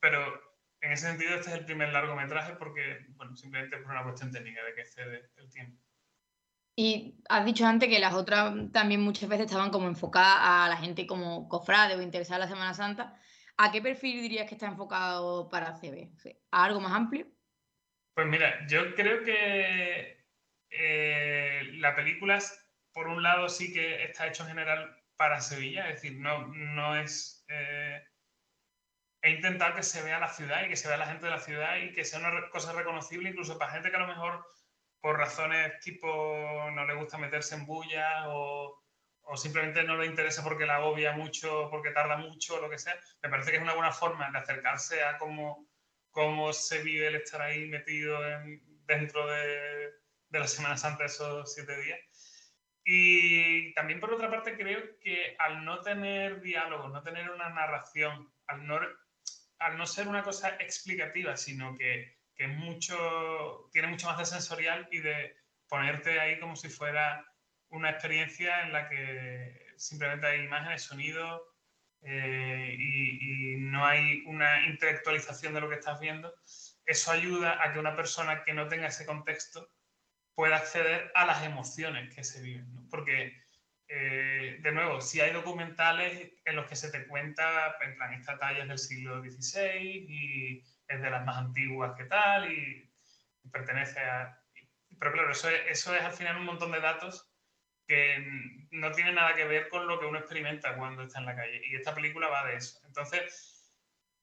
pero en ese sentido, este es el primer largometraje porque, bueno, simplemente por una cuestión técnica de que excede el tiempo. Y has dicho antes que las otras también muchas veces estaban como enfocadas a la gente como cofrade o interesada en la Semana Santa. ¿A qué perfil dirías que está enfocado para CB? ¿A algo más amplio? Pues mira, yo creo que eh, la película, por un lado, sí que está hecho en general para Sevilla, es decir, no, no es... Eh, e intentar que se vea la ciudad y que se vea la gente de la ciudad y que sea una cosa reconocible incluso para gente que a lo mejor por razones tipo no le gusta meterse en bulla o, o simplemente no le interesa porque la agobia mucho, porque tarda mucho o lo que sea, me parece que es una buena forma de acercarse a cómo, cómo se vive el estar ahí metido en, dentro de, de la Semana Santa esos siete días. Y también por otra parte creo que al no tener diálogos, no tener una narración, al no al no ser una cosa explicativa, sino que, que mucho, tiene mucho más de sensorial y de ponerte ahí como si fuera una experiencia en la que simplemente hay imágenes, sonidos eh, y, y, no hay una intelectualización de lo que estás viendo. Eso ayuda a que una persona que no tenga ese contexto pueda acceder a las emociones que se viven. ¿no? Porque eh, de nuevo, si hay documentales en los que se te cuenta, en plan, esta talla es del siglo XVI y es de las más antiguas que tal y, pertenece a... Pero claro, eso es, eso es al final un montón de datos que no tienen nada que ver con lo que uno experimenta cuando está en la calle. Y esta película va de eso. Entonces,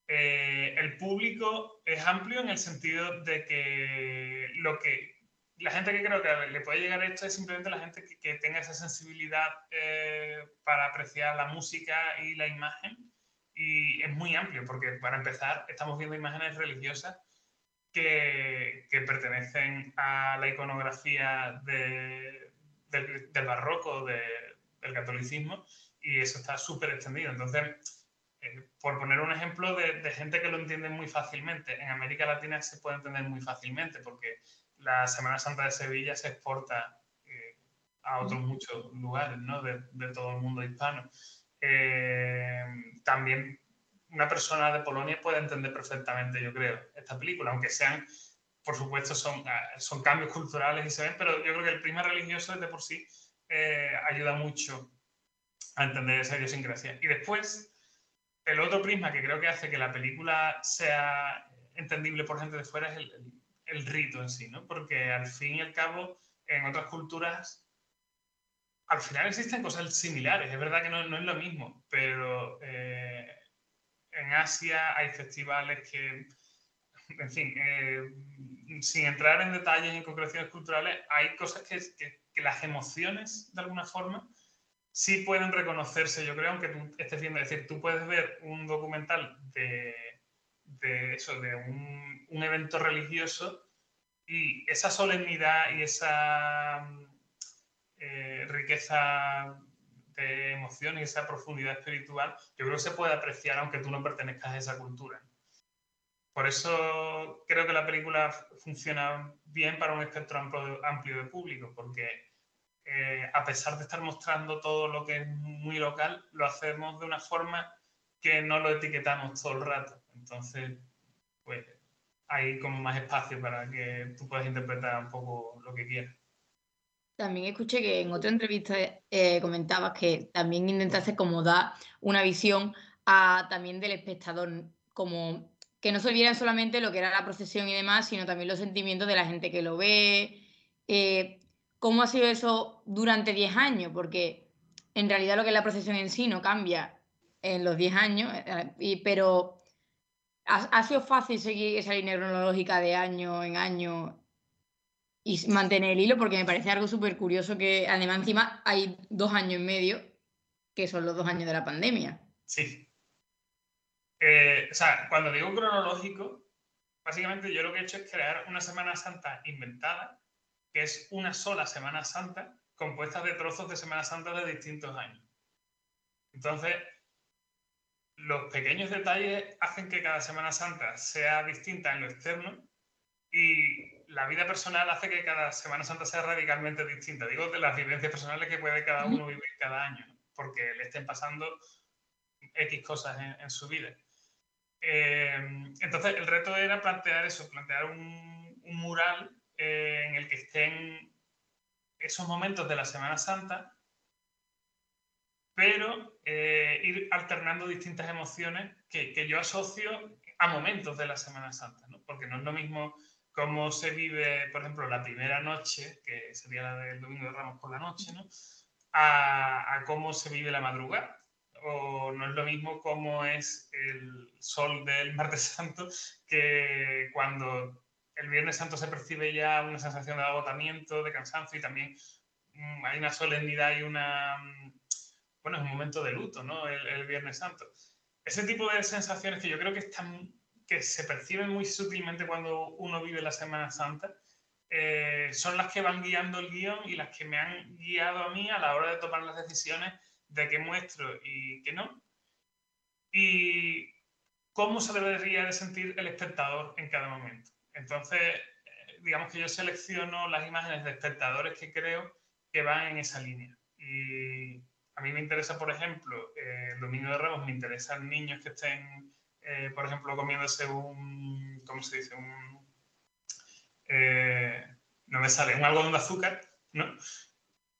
eh, el público es amplio en el sentido de que lo que la gente que creo que le puede llegar esto es simplemente la gente que, que tenga esa sensibilidad eh, para apreciar la música y la imagen. Y es muy amplio, porque para empezar, estamos viendo imágenes religiosas que, que pertenecen a la iconografía de, del, barroco, de, del catolicismo, y eso está súper extendido. Entonces, eh, por poner un ejemplo de gente que lo entiende muy fácilmente, en América Latina se puede entender muy fácilmente, porque la Semana Santa de Sevilla se exporta eh, a otros muchos lugares ¿no? de, de, todo el mundo hispano. Eh, también una persona de Polonia puede entender perfectamente, yo creo, esta película, aunque sean, por supuesto, son, ah, son cambios culturales y se ven, pero yo creo que el prisma religioso de por sí eh, ayuda mucho a entender esa idiosincrasia. Y después, el otro prisma que creo que hace que la película sea entendible por gente de fuera es el, el el rito en sí, ¿no? Porque al fin y al cabo, en otras culturas, al final existen cosas similares. Es verdad que no, es lo mismo, pero eh, en Asia hay festivales que, en fin, eh, sin entrar en detalles en concreciones culturales, hay cosas que, que, que, las emociones, de alguna forma, sí pueden reconocerse, yo creo, aunque tú estés viendo, es decir, tú puedes ver un documental de de eso, de un, un, evento religioso y esa solemnidad y esa eh, riqueza de emoción y esa profundidad espiritual, yo creo que se puede apreciar aunque tú no pertenezcas a esa cultura. Por eso creo que la película funciona bien para un espectro amplio, amplio de público, porque eh, a pesar de estar mostrando todo lo que es muy local, lo hacemos de una forma que no lo etiquetamos todo el rato. Entonces, pues hay como más espacio para que tú puedas interpretar un poco lo que quieras. También escuché que en otra entrevista eh, comentabas que también intentaste como dar una visión a, también del espectador, como que no se olviden solamente lo que era la procesión y demás, sino también los sentimientos de la gente que lo ve. Eh, ¿Cómo ha sido eso durante 10 años? Porque en realidad lo que es la procesión en sí no cambia en los 10 años, eh, y, pero ¿Ha, ¿Ha, sido fácil seguir esa línea cronológica de año en año y mantener el hilo? Porque me parece algo súper curioso que además encima hay dos años en medio, que son los dos años de la pandemia. Sí. Eh, o sea, cuando digo cronológico, básicamente yo lo que he hecho es crear una Semana Santa inventada, que es una sola Semana Santa compuesta de trozos de Semana Santa de distintos años. Entonces, los pequeños detalles hacen que cada Semana Santa sea distinta en lo externo y la vida personal hace que cada Semana Santa sea radicalmente distinta. Digo, de las vivencias personales que puede cada uno vivir cada año, porque le estén pasando X cosas en, en su vida. Eh, entonces, el reto era plantear eso, plantear un, un mural eh, en el que estén esos momentos de la Semana Santa pero eh, ir alternando distintas emociones que, que, yo asocio a momentos de la Semana Santa, ¿no? porque no es lo mismo cómo se vive, por ejemplo, la primera noche, que sería la del Domingo de Ramos por la noche, ¿no? a, a cómo se vive la madrugada. O no es lo mismo cómo es el sol del martes santo que cuando el viernes santo se percibe ya una sensación de agotamiento, de cansancio y también mmm, hay una solemnidad y una bueno, es un momento de luto, ¿no? El, el, Viernes Santo. Ese tipo de sensaciones que yo creo que, están, que se perciben muy sutilmente cuando uno vive la Semana Santa, eh, son las que van guiando el guion y las que me han guiado a mí a la hora de tomar las decisiones de qué muestro y qué no. Y cómo se debería de sentir el espectador en cada momento. Entonces, eh, digamos que yo selecciono las imágenes de espectadores que creo que van en esa línea. Y a mí me interesa, por ejemplo, eh, el Domingo de Ramos, me interesan niños que estén, eh, por ejemplo, comiéndose un, ¿cómo se dice? Un, no me sale, un algodón de azúcar, ¿no?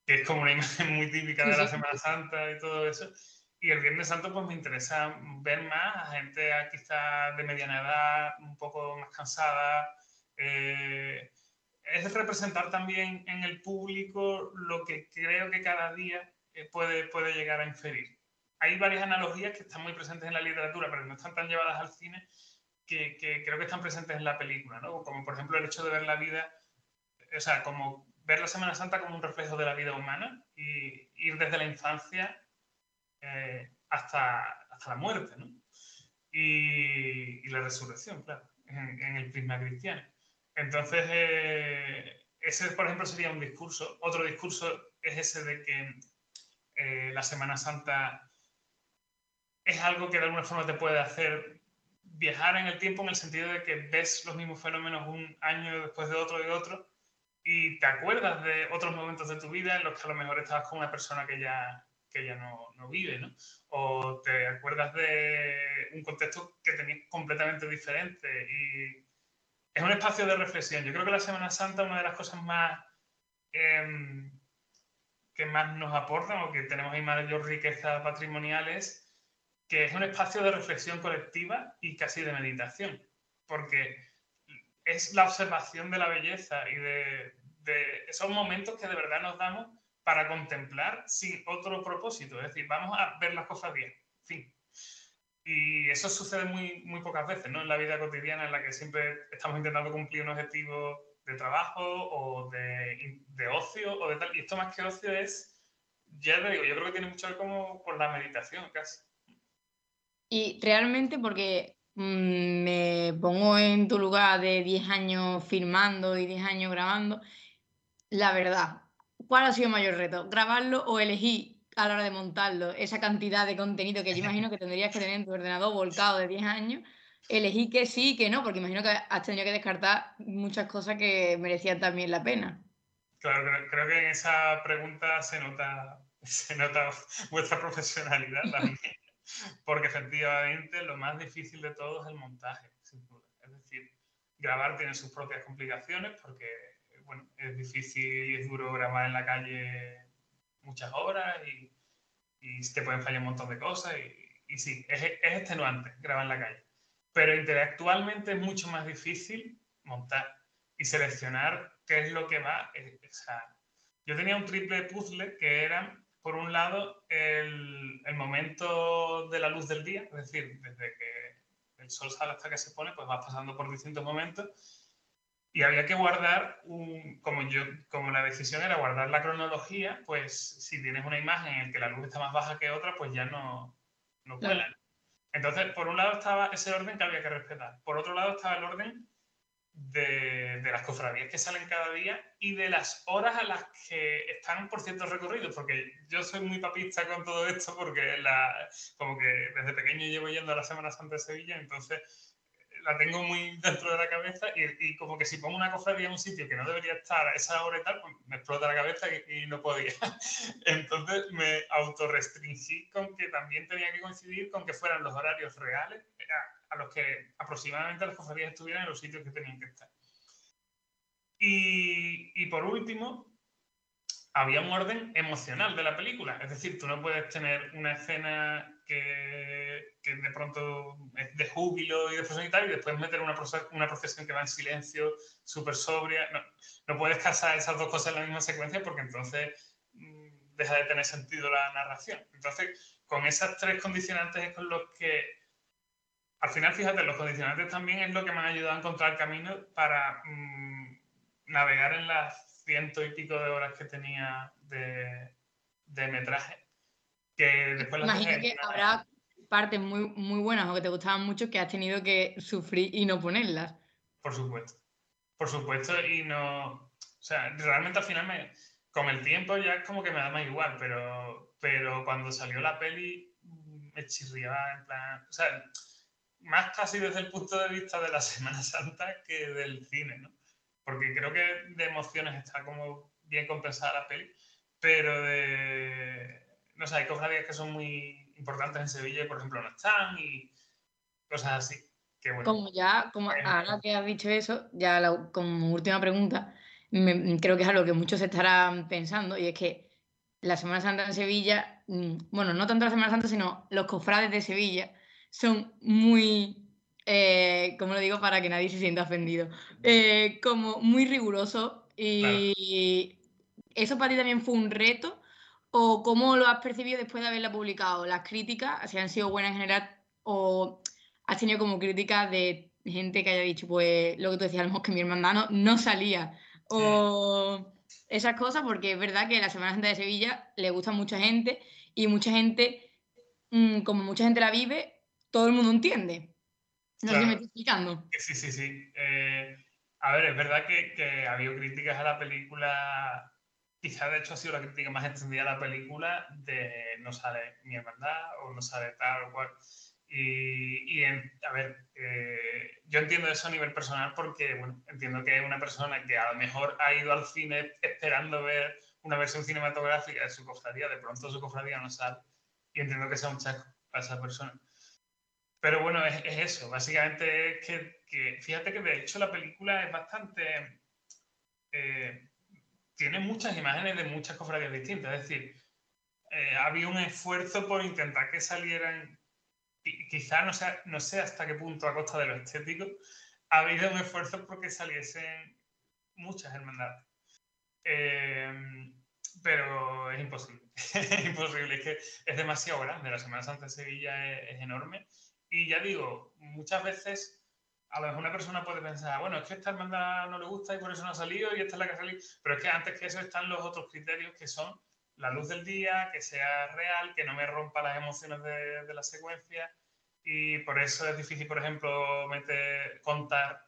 Que es como una imagen muy típica de la Semana Santa y todo eso. Y el Viernes Santo, pues me interesa ver más a gente quizás de mediana edad, un poco más cansada. Eh, es representar también en el público lo que creo que cada día eh, puede, puede llegar a inferir. Hay varias analogías que están muy presentes en la literatura, pero no están tan llevadas al cine, que, que creo que están presentes en la película, ¿no? Como por ejemplo el hecho de ver la vida, o sea, como ver la Semana Santa como un reflejo de la vida humana y ir desde la infancia eh, hasta, hasta la muerte, ¿no? Y, la resurrección, claro, en, el prisma cristiano. Entonces, eh, ese, por ejemplo, sería un discurso. Otro discurso es ese de que eh, la Semana Santa es algo que de alguna forma te puede hacer viajar en el tiempo en el sentido de que ves los mismos fenómenos un año después de otro y otro y te acuerdas de otros momentos de tu vida en los que a lo mejor estabas con una persona que ya, que ya no, no, vive, ¿no? O te acuerdas de un contexto que tenías completamente diferente y es un espacio de reflexión. Yo creo que la Semana Santa, una de las cosas más em, que más nos aportan o que tenemos ahí mayor riqueza patrimonial es que es un espacio de reflexión colectiva y casi de meditación, porque es la observación de la belleza y de, de esos momentos que de verdad nos damos para contemplar sin otro propósito. Es decir, vamos a ver las cosas bien. Fin. Y eso sucede muy, muy pocas veces, ¿no? En la vida cotidiana en la que siempre estamos intentando cumplir un objetivo de trabajo o de, de ocio o de tal. Y esto más que ocio es, ya te digo, yo creo que tiene mucho que ver como con la meditación casi. Y realmente porque mm, me pongo en tu lugar de 10 años filmando y 10 años grabando, la verdad, ¿Cuál ha sido el mayor reto? ¿Grabarlo o elegir a la hora de montarlo esa cantidad de contenido que yo imagino que tendrías que tener en tu ordenador volcado de 10 años? Elegí que sí y que no, porque imagino que has tenido que descartar muchas cosas que merecían también la pena. Claro, creo que en esa pregunta se nota, se nota vuestra profesionalidad también, porque efectivamente lo más difícil de todo es el montaje, sin duda. Es decir, grabar tiene sus propias complicaciones porque bueno, es difícil y es duro grabar en la calle muchas horas y, y te pueden fallar un montón de cosas y, y sí, es, es extenuante grabar en la calle. Pero intelectualmente es mucho más difícil montar y seleccionar qué es lo que va. Eh, o sea, yo tenía un triple puzzle que era, por un lado, el, el, momento de la luz del día, es decir, desde que el sol sale hasta que se pone, pues vas pasando por distintos momentos y había que guardar, un, como, yo, como la decisión era guardar la cronología, pues si tienes una imagen en la que la luz está más baja que otra, pues ya no, no. Entonces, por un lado estaba ese orden que había que respetar. Por otro lado estaba el orden de, las cofradías que salen cada día y de las horas a las que están por ciertos recorridos, porque yo soy muy papista con todo esto, porque como que desde pequeño llevo yendo a la Semana Santa de Sevilla, entonces la tengo muy dentro de la cabeza y, como que si pongo una cofradía en un sitio que no debería estar a esa hora y tal, pues me explota la cabeza y, no podía. Entonces me autorrestringí con que también tenía que coincidir con que fueran los horarios reales a, los que aproximadamente las cofradías estuvieran en los sitios que tenían que estar. Y, y por último, había un orden emocional de la película. Es decir, tú no puedes tener una escena que, de pronto es de júbilo y de procesión y tal, y después meter una, procesión que va en silencio, súper sobria. No, no, puedes casar esas dos cosas en la misma secuencia porque entonces mmm, deja de tener sentido la narración. Entonces, con esas tres condicionantes es con los que, al final, fíjate, los condicionantes también es lo que me han ayudado a encontrar camino para mmm, navegar en las ciento y pico de horas que tenía de metraje. Que después Imagino que habrá partes muy, muy buenas o que te gustaban mucho que has tenido que sufrir y no ponerlas. Por supuesto. Por supuesto, y no. O sea, realmente al final me. Con el tiempo ya es como que me da más igual, pero, pero cuando salió la peli me chirriaba en plan. O sea, más casi desde el punto de vista de la Semana Santa que del cine, ¿no? Porque creo que de emociones está como bien compensada la peli, pero de... No sé, hay cofradías que son muy importantes en Sevilla y, por ejemplo, no están y cosas así. Que, bueno, Como ya, como ahora que has dicho eso, ya la- como última pregunta, me- creo que es algo que muchos estarán pensando y es que la Semana Santa en Sevilla, mm, bueno, no tanto la Semana Santa, sino los cofrades de Sevilla son muy, eh, como lo digo para que nadie se sienta ofendido, eh, como muy rigurosos y ¿eso para ti también fue un reto? ¿O cómo lo has percibido después de haberla publicado? ¿Las críticas, si han sido buenas en general o has tenido como críticas de gente que haya dicho, pues lo que tú decías, a que mi hermandad no, salía? O esas cosas, porque es verdad que la Semana Santa de Sevilla le gusta a mucha gente y mucha gente, mm, como mucha gente la vive, todo el mundo entiende. No sé si me estoy explicando. Sí, sí, sí. Eh, a ver, es verdad que, que ha habido críticas a la película. Quizá de hecho ha sido la crítica más extendida a la película de no sale mi hermandad o no sale tal o cual. Y, y en- a ver, eh, yo entiendo eso a nivel personal porque, bueno, entiendo que es una persona que a lo mejor ha ido al cine esperando ver una versión cinematográfica de su cofradía, de pronto su cofradía no sale. Y entiendo que sea un chasco para esa persona. Pero bueno, es, es eso. Básicamente es que, que- fíjate que de hecho la película es bastante... eh, tiene muchas imágenes de muchas cofradías distintas. Es decir, eh, había un esfuerzo por intentar que salieran, qui- quizá no sé, no sé hasta qué punto a costa de lo estético, ha habido un esfuerzo por que saliesen muchas hermandades. Eh, pero es imposible. es imposible. Es que es demasiado grande. La Semana Santa de Sevilla es, es enorme. Y ya digo, muchas veces a lo mejor una persona puede pensar, bueno, es que esta hermandad no le gusta y por eso no ha salido y esta es la que ha salido. Pero es que antes que eso están los otros criterios que son la luz del día, que sea real, que no me rompa las emociones de, la secuencia. Y por eso es difícil, por ejemplo, meter, contar,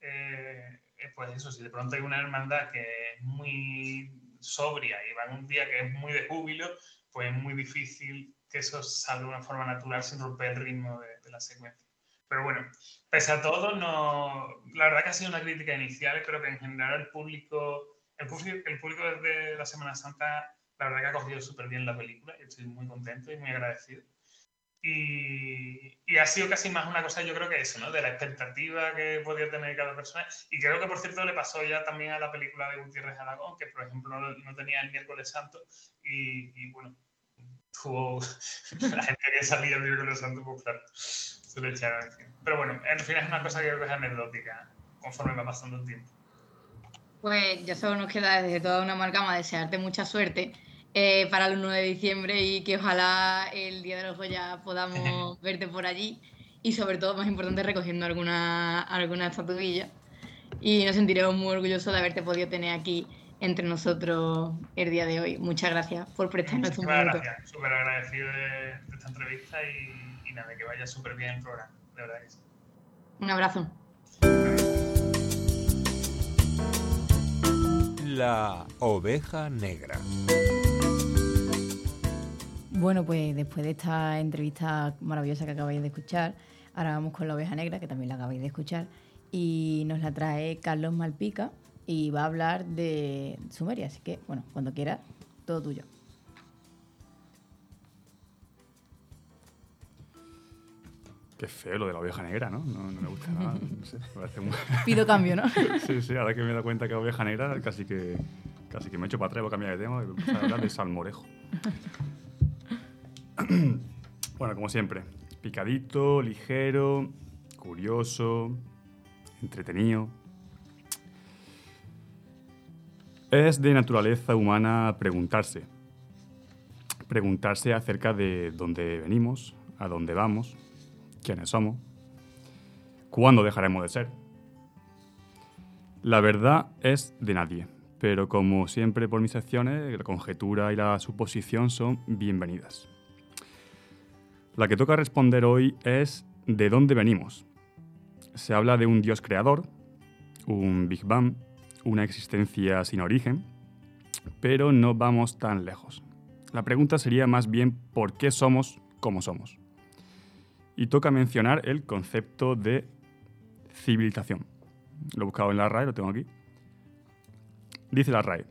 eh, eh, pues eso, si de pronto hay una hermandad que es muy sobria y va en un día que es muy de júbilo, pues es muy difícil que eso salga de una forma natural sin romper el ritmo de la secuencia. Pero bueno, pese a todo, no, la verdad que ha sido una crítica inicial, creo que en general el público, el público, el público desde la Semana Santa, la verdad que ha cogido súper bien la película estoy muy contento y muy agradecido. Y, y, ha sido casi más una cosa, yo creo que eso, ¿no? De la expectativa que podía tener cada persona. Y creo que, por cierto, le pasó ya también a la película de Gutiérrez Aragón, que, por ejemplo, no, no tenía el miércoles santo. Y, y, bueno, tuvo la gente que salía el miércoles santo, pues claro, se le echaron encima. Pero bueno, al final es una cosa que creo que es anecdótica, conforme va pasando el tiempo. Pues ya solo nos queda desde toda una amalgama desearte mucha suerte eh, para el 1 de diciembre y que ojalá el día de los Goya podamos verte por allí y sobre todo, más importante, recogiendo alguna, alguna estatuilla. Y nos sentiremos muy orgullosos de haberte podido tener aquí entre nosotros el día de hoy. Muchas gracias por prestarnos tu Muchísimas minuto. gracias, súper agradecido de, de, esta entrevista y, nada, que vaya súper bien el programa, de verdad que sí. Un abrazo. La oveja negra. Bueno, pues después de esta entrevista maravillosa que acabáis de escuchar, ahora vamos con la oveja negra, que también la acabáis de escuchar, y nos la trae Carlos Malpica y va a hablar de Sumeria. Así que, bueno, cuando quieras, todo tuyo. Qué feo lo de la oveja negra, ¿no? No, no me gusta nada. No sé, me parece muy... Pido cambio, ¿no? sí, sí, ahora que me he dado cuenta que oveja negra, casi que, casi que me he hecho para atrás, voy a cambiar de tema y voy a empezar a hablar de salmorejo. bueno, como siempre, picadito, ligero, curioso, entretenido. Es de naturaleza humana preguntarse. Preguntarse acerca de dónde venimos, a dónde vamos, quiénes somos, cuándo dejaremos de ser. La verdad es de nadie, pero como siempre por mis acciones, la conjetura y la suposición son bienvenidas. La que toca responder hoy es ¿de dónde venimos? Se habla de un Dios creador, un Big Bang, una existencia sin origen, pero no vamos tan lejos. La pregunta sería más bien ¿por qué somos como somos? Y toca mencionar el concepto de civilización. Lo he buscado en la RAE, lo tengo aquí. Dice la RAE,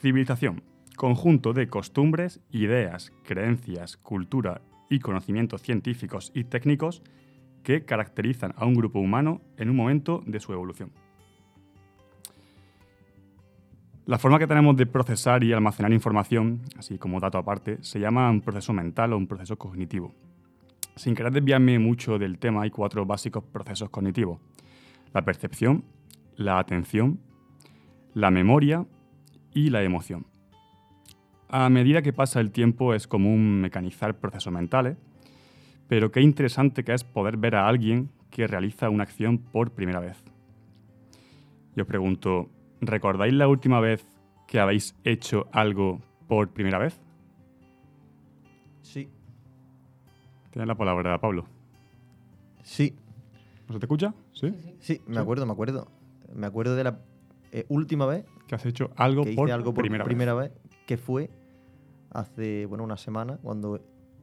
civilización, conjunto de costumbres, ideas, creencias, cultura y conocimientos científicos y técnicos que caracterizan a un grupo humano en un momento de su evolución. La forma que tenemos de procesar y almacenar información, así como dato aparte, se llama un proceso mental o un proceso cognitivo. Sin querer desviarme mucho del tema, hay cuatro básicos procesos cognitivos. La percepción, la atención, la memoria y la emoción. A medida que pasa el tiempo es común mecanizar procesos mentales, pero qué interesante que es poder ver a alguien que realiza una acción por primera vez. Yo os pregunto, ¿recordáis la última vez que habéis hecho algo por primera vez? Sí. Tienes la palabra, Pablo. Sí, ¿No se te escucha? ¿Sí? sí, me acuerdo, me acuerdo. Me acuerdo de la eh, última vez Que has hecho algo que hice por algo por primera, primera, vez. vez. que fue hace, bueno, una semana, cuando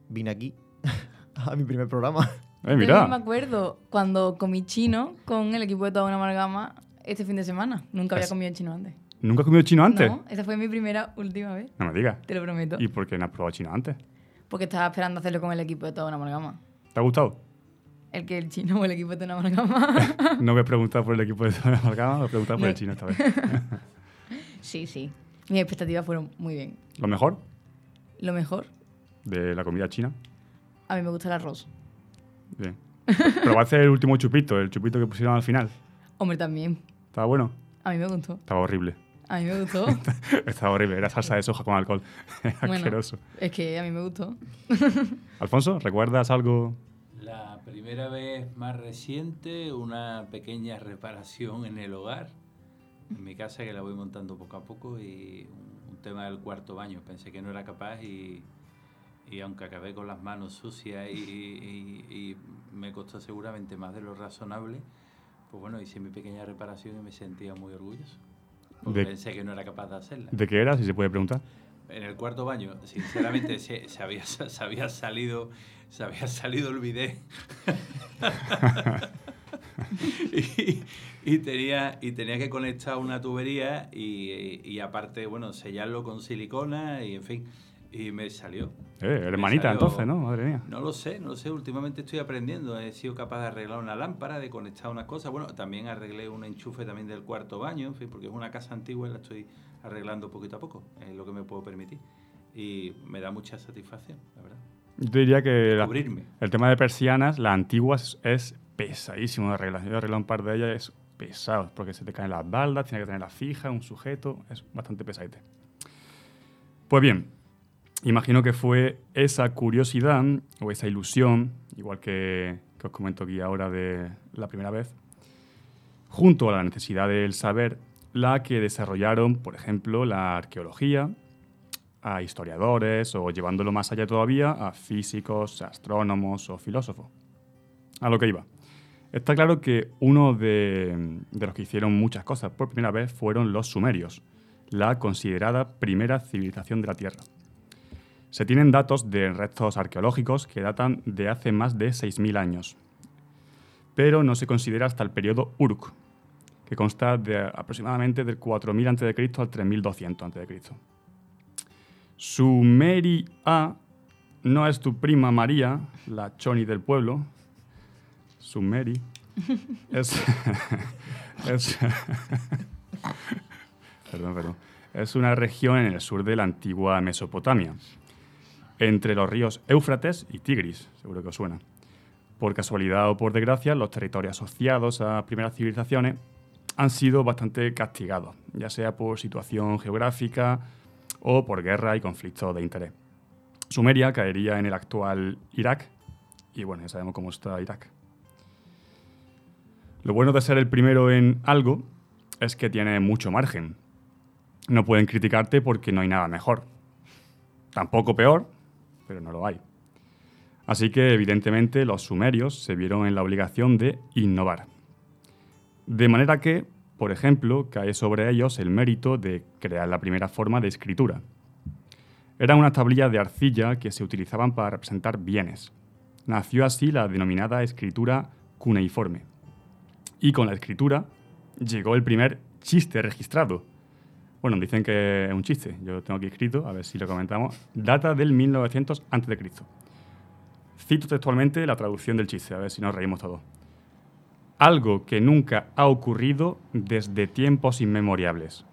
vine aquí a mi primer programa. Eh, Yo mira. me acuerdo cuando comí chino con el equipo de toda una amalgama este fin de semana. Nunca había Es- comido chino antes. ¿Nunca has comido chino antes? No, esa fue mi primera, última vez. No me digas. Te lo prometo. ¿Y por qué no has probado chino antes? Porque estaba esperando hacerlo con el equipo de toda una amalgama. ¿Te ha gustado? El que el chino o el equipo de toda una amalgama. No me he preguntado por el equipo de Zona Amalgama, me he preguntado por No. el chino esta vez. sí, sí. Mis expectativas fueron muy bien. ¿Lo mejor Lo mejor, de la comida china? a mí me gusta el arroz. Bien. Probaste el último chupito, el chupito que pusieron al final. Hombre, también. ¿Estaba bueno? A mí me gustó. Estaba horrible. A mí me gustó. Estaba horrible. Era salsa de soja con alcohol. Era Bueno. asqueroso. es que a mí me gustó. Alfonso, ¿recuerdas algo? La primera vez más reciente, una pequeña reparación en el hogar, en mi casa que la voy montando poco a poco y un, un tema del cuarto baño. Pensé que no era capaz y, y aunque acabé con las manos sucias y, y- y me costó seguramente más de lo razonable, pues bueno, hice mi pequeña reparación y me sentía muy orgulloso. Porque De- pensé que no era capaz de hacerla. ¿De qué era, si se puede preguntar? En el cuarto baño, sinceramente, se, se había, se había salido, se había salido el bidet. y, y tenía, y tenía que conectar una tubería y, y aparte, bueno, sellarlo con silicona y en fin. Y me salió. Eh, hermanita, salió- entonces, ¿no? Madre mía. No lo sé, no lo sé. Últimamente estoy aprendiendo. He sido capaz de arreglar una lámpara, de conectar unas cosas. Bueno, también arreglé un enchufe también del cuarto baño, en fin, porque es una casa antigua y la estoy arreglando poquito a poco. Es lo que me puedo permitir. Y me da mucha satisfacción, la verdad. Yo diría que la- el tema de persianas, las antiguas, es pesadísimo de arreglar. Yo he arreglado un par de ellas, es pesado, porque se te caen las baldas, tiene que tenerlas fijas, un sujeto, es bastante pesadete. Pues bien, imagino que fue esa curiosidad o esa ilusión, igual que, que os comento aquí ahora de la primera vez, junto a la necesidad del saber, la que desarrollaron, por ejemplo, la arqueología, a historiadores o llevándolo más allá todavía a físicos, astrónomos o filósofos. A lo que iba. Está claro que uno de, de los que hicieron muchas cosas por primera vez fueron los sumerios, la considerada primera civilización de la Tierra. Se tienen datos de restos arqueológicos que datan de hace más de 6.000 años, pero no se considera hasta el periodo Uruk, que consta de aproximadamente del 4.000 a.C. al 3.200 a.C. Sumeria no es tu prima María, la choni del pueblo. Sumeri es, es, una región en el sur de la antigua Mesopotamia, entre los ríos Éufrates y Tigris, seguro que os suena. Por casualidad o por desgracia, los territorios asociados a primeras civilizaciones han sido bastante castigados, ya sea por situación geográfica o por guerra y conflictos de interés. Sumeria caería en el actual Irak y bueno, ya sabemos cómo está Irak. Lo bueno de ser el primero en algo es que tiene mucho margen. No pueden criticarte porque no hay nada mejor. Tampoco peor, pero no lo hay. Así que evidentemente los sumerios se vieron en la obligación de innovar. De manera que, por ejemplo, cae sobre ellos el mérito de crear la primera forma de escritura. Eran unas tablillas de arcilla que se utilizaban para representar bienes. nació así la denominada escritura cuneiforme. Y con la escritura llegó el primer chiste registrado. Bueno, dicen que es un chiste, yo tengo aquí escrito, a ver si lo comentamos. Data del 1900 a.C. Cito textualmente la traducción del chiste, a ver si nos reímos todos. Algo que nunca ha ocurrido desde tiempos inmemoriales.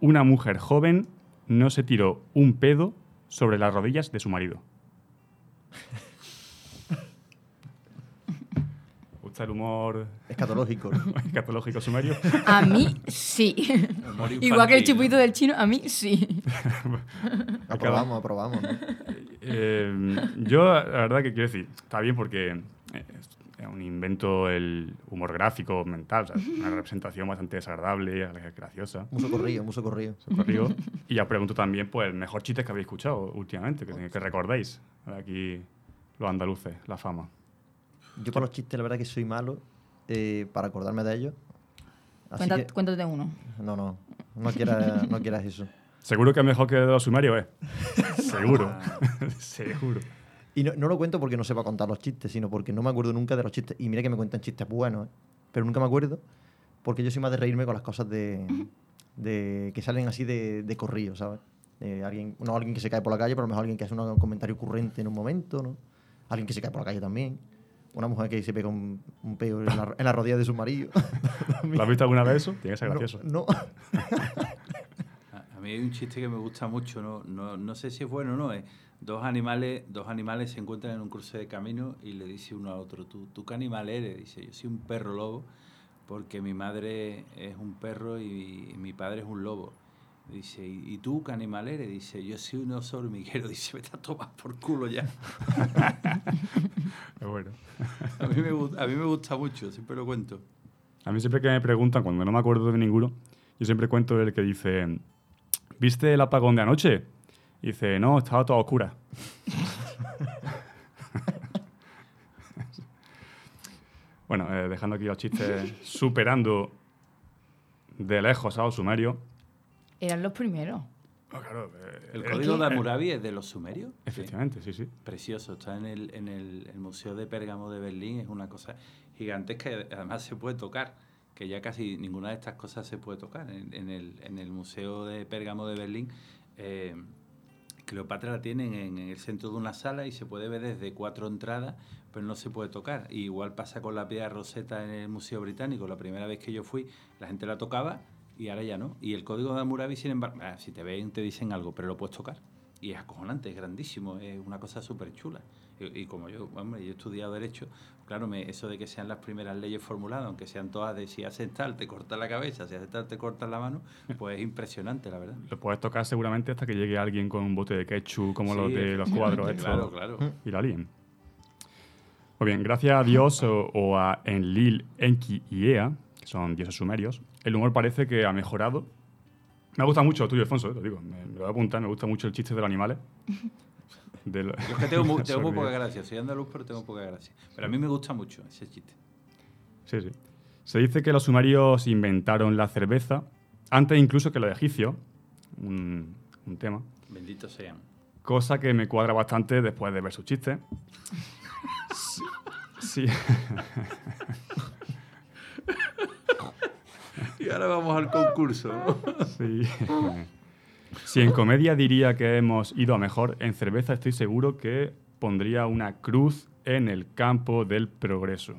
Una mujer joven no se tiró un pedo sobre las rodillas de su marido. ¿Gusta el humor Escatológico. ¿no? escatológico sumerio? A mí sí. Igual que el chupito del chino, a mí sí. aprobamos, aprobamos. ¿no? Eh, yo, la verdad que quiero decir, está bien porque eh, es un invento el humor gráfico, mental, o sea, una representación bastante desagradable, graciosa. Mucho corrido, mucho corrido. Socorrido. Y ya os pregunto también, pues, el mejor chiste que habéis escuchado últimamente, que, que recordéis. Aquí los andaluces, la fama. Yo para los chistes, la verdad que soy malo eh, para acordarme de ellos. Cuenta- que, Cuéntate uno. no, no, no quieras, no quieras eso. Seguro que es mejor que de los sumerios, ¿eh? Seguro. Seguro. Y no, no lo cuento porque no sepa contar los chistes, sino porque no me acuerdo nunca de los chistes. Y mira que me cuentan chistes buenos, ¿eh? pero nunca me acuerdo porque yo soy más de reírme con las cosas de, de que salen así de, de corrido, ¿sabes? De alguien, no alguien que se cae por la calle, pero a lo mejor alguien que hace un comentario ocurrente en un momento, ¿no? Alguien que se cae por la calle también. Una mujer que se pega un, un peo en la, en la rodilla de su marido. ¿Lo has visto alguna vez eso? Tiene que ser No, gracioso. No, A a mí hay un chiste que me gusta mucho, no, no, no sé si es bueno o no. Es dos animales, dos animales se encuentran en un cruce de camino y le dice uno al otro, ¿tú, ¿tú qué animal eres? Dice, yo soy un perro lobo porque mi madre es un perro y, mi padre es un lobo. Dice, ¿y tú eres? Dice, yo soy un oso hormiguero. Dice, vete a tomar por culo ya. Bueno. A mí, me, gu- a mí me gusta mucho, siempre lo cuento. A mí siempre que me preguntan, cuando no me acuerdo de ninguno, yo siempre cuento el que dice, ¿viste el apagón de anoche? Y dice, no, estaba toda oscura. bueno, eh, dejando aquí los chistes, superando de lejos a los sumerios. Eran los primeros. Oh, claro, eh, ¿El código de Hammurabi es de los sumerios? Sí. Efectivamente, sí, sí. Precioso, está en el, en el, el Museo de Pérgamo de Berlín, es una cosa gigantesca y además se puede tocar, que ya casi ninguna de estas cosas se puede tocar. En, en el, en el Museo de Pérgamo de Berlín, eh, Cleopatra la tienen en, en el centro de una sala y se puede ver desde cuatro entradas, pero no se puede tocar. Y igual pasa con la piedra Rosetta en el Museo Británico. La primera vez que yo fui, la gente la tocaba y ahora ya no. Y el código de Hammurabi, sin embargo, ah, si te ven, te dicen algo, pero lo puedes tocar. Y es acojonante, es grandísimo, es una cosa súper chula. Y, y como yo, hombre, yo he estudiado Derecho, claro, me, eso de que sean las primeras leyes formuladas, aunque sean todas de si haces tal, te cortas la cabeza, si haces tal, te cortas la mano, pues es impresionante, la verdad. Lo puedes tocar seguramente hasta que llegue alguien con un bote de ketchup, como Sí, los de los cuadros estos, claro. y la líen. Pues bien, gracias a Dios o, o a Enlil, Enki y Ea, que son dioses sumerios, el humor parece que ha mejorado. Me gusta mucho el tuyo, Alfonso, eh, te lo digo. Me, me lo voy a apuntar, me gusta mucho el chiste de los animales. De lo- Yo es que tengo, mu- tengo muy poca gracia, soy andaluz, pero tengo poca gracia. Pero a mí me gusta mucho ese chiste. Sí, sí. Se dice que los sumerios inventaron la cerveza antes incluso que los egipcios. Un, un tema. Benditos sean. Cosa que me cuadra bastante después de ver sus chistes. Sí. sí. Y ahora vamos al concurso. Sí. Si en comedia diría que hemos ido a mejor, en cerveza estoy seguro que pondría una cruz en el campo del progreso.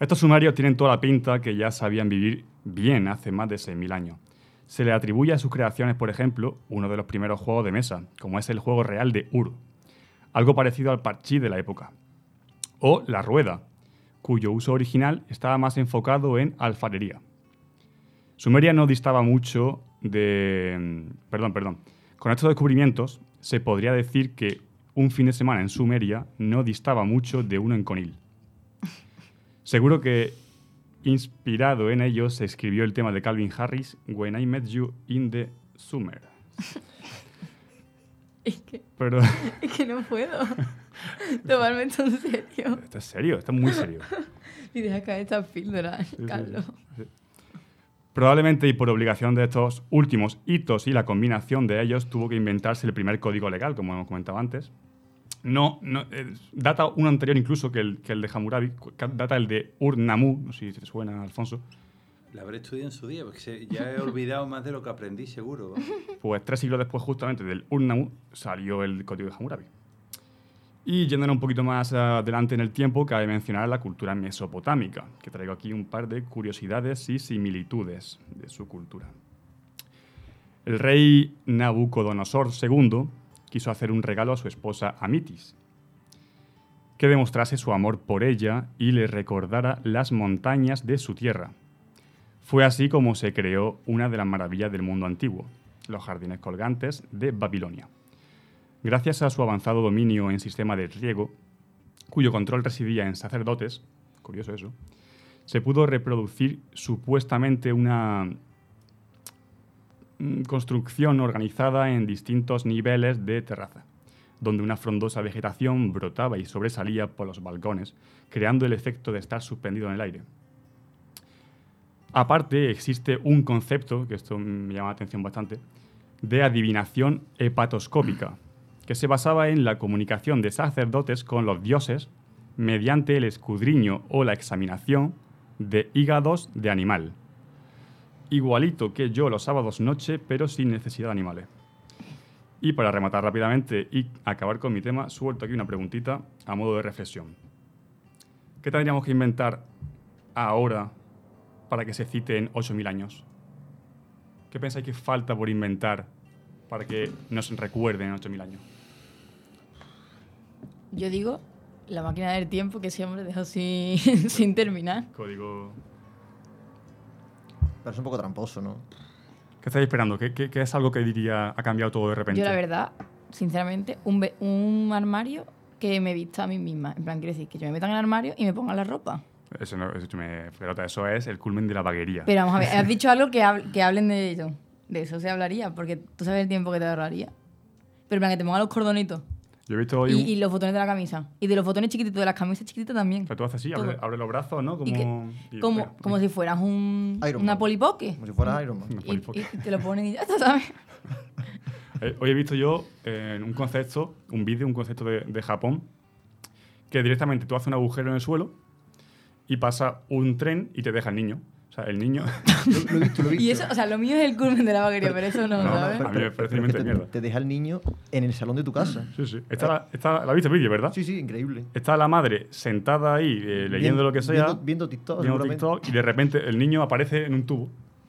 Estos sumarios tienen toda la pinta que ya sabían vivir bien hace más de 6.000 años. Se le atribuye a sus creaciones, por ejemplo, uno de los primeros juegos de mesa, como es el juego real de Ur, algo parecido al parchís de la época. O la rueda, cuyo uso original estaba más enfocado en alfarería. Sumeria no distaba mucho de... mm, Perdón, perdón. Con estos descubrimientos se podría decir que un fin de semana en Sumeria no distaba mucho de uno en Conil. Seguro que inspirado en ellos se escribió el tema de Calvin Harris, When I Met You in the Summer. Es que, Pero es que no puedo tomarme esto en serio. esto es serio, esto es muy serio. Y deja caer estas píldoras, sí, Carlos. Probablemente y por obligación de estos últimos hitos y la combinación de ellos tuvo que inventarse el primer código legal, como hemos comentado antes. No, no eh, data uno anterior incluso que el, que el de Hammurabi, data el de Ur-Nammu, no sé si te suena, Alfonso. La habré estudiado en su día, porque se- ya he olvidado más de lo que aprendí, seguro. Pues tres siglos después, justamente del Ur-Nammu, salió el código de Hammurabi. Y yéndonos un poquito más adelante en el tiempo, cabe mencionar la cultura mesopotámica, que traigo aquí un par de curiosidades y similitudes de su cultura. El rey Nabucodonosor II quiso hacer un regalo a su esposa Amitis, que demostrase su amor por ella y le recordara las montañas de su tierra. Fue así como se creó una de las maravillas del mundo antiguo, los jardines colgantes de Babilonia. Gracias a su avanzado dominio en sistema de riego, cuyo control residía en sacerdotes, curioso eso, se pudo reproducir supuestamente una mm, construcción organizada en distintos niveles de terraza, donde una frondosa vegetación brotaba y sobresalía por los balcones, creando el efecto de estar suspendido en el aire. Aparte, existe un concepto, que esto me llama la atención bastante, de adivinación hepatoscópica, que se basaba en la comunicación de sacerdotes con los dioses mediante el escudriño o la examinación de hígados de animal. Igualito que yo los sábados noche, pero sin necesidad de animales. Y para rematar rápidamente y acabar con mi tema, suelto aquí una preguntita a modo de reflexión. ¿Qué tendríamos que inventar ahora para que se cite en 8.000 años? ¿Qué pensáis que falta por inventar para que nos recuerden en 8.000 años? Yo digo, la máquina del tiempo que ese hombre dejó sin, sin terminar. Código... Pero es un poco tramposo, ¿no? ¿Qué estáis esperando? ¿Qué, qué- qué es algo que diría ha cambiado todo de repente? Yo, la verdad, sinceramente, un, un armario que me vista a mí misma. En plan, quiere decir que yo me meta en el armario y me ponga la ropa. Eso, no, eso, me, pelota, eso es el culmen de la vaguería. Pero vamos a ver, has dicho algo que, hab- que hablen de ello. De eso se hablaría, porque tú sabes el tiempo que te ahorraría. Pero en plan, que te ponga los cordonitos Yo he visto hoy y, un- y los botones de la camisa. Y de los botones chiquititos, de las camisas chiquititas también. O sea, tú haces así, abre, abre los brazos, ¿no? Como, Y que- y- como, como si fueras un, Iron una Man. polipoque. Como si fuera Iron Man. Una Y, polipoque. y te lo ponen y ya está, ¿sabes? Eh, hoy he visto yo eh, un concepto, un vídeo, un concepto de, de Japón, que directamente tú haces un agujero en el suelo y pasa un tren y te deja el niño. O sea, el niño... Lo, lo visto, lo visto. Y eso, o sea, lo mío es el culmen de la vaquería, pero eso no, No, no, ¿sabes? a mí me parece Pero te, mierda. te deja el niño en el salón de tu casa. Sí, sí. Está, la, está, la viste el vídeo, ¿verdad? Sí, sí, increíble. Está la madre sentada ahí eh, leyendo Viendo- lo que sea, Viendo, viendo TikTok, viendo. TikTok, y de repente el niño aparece en un tubo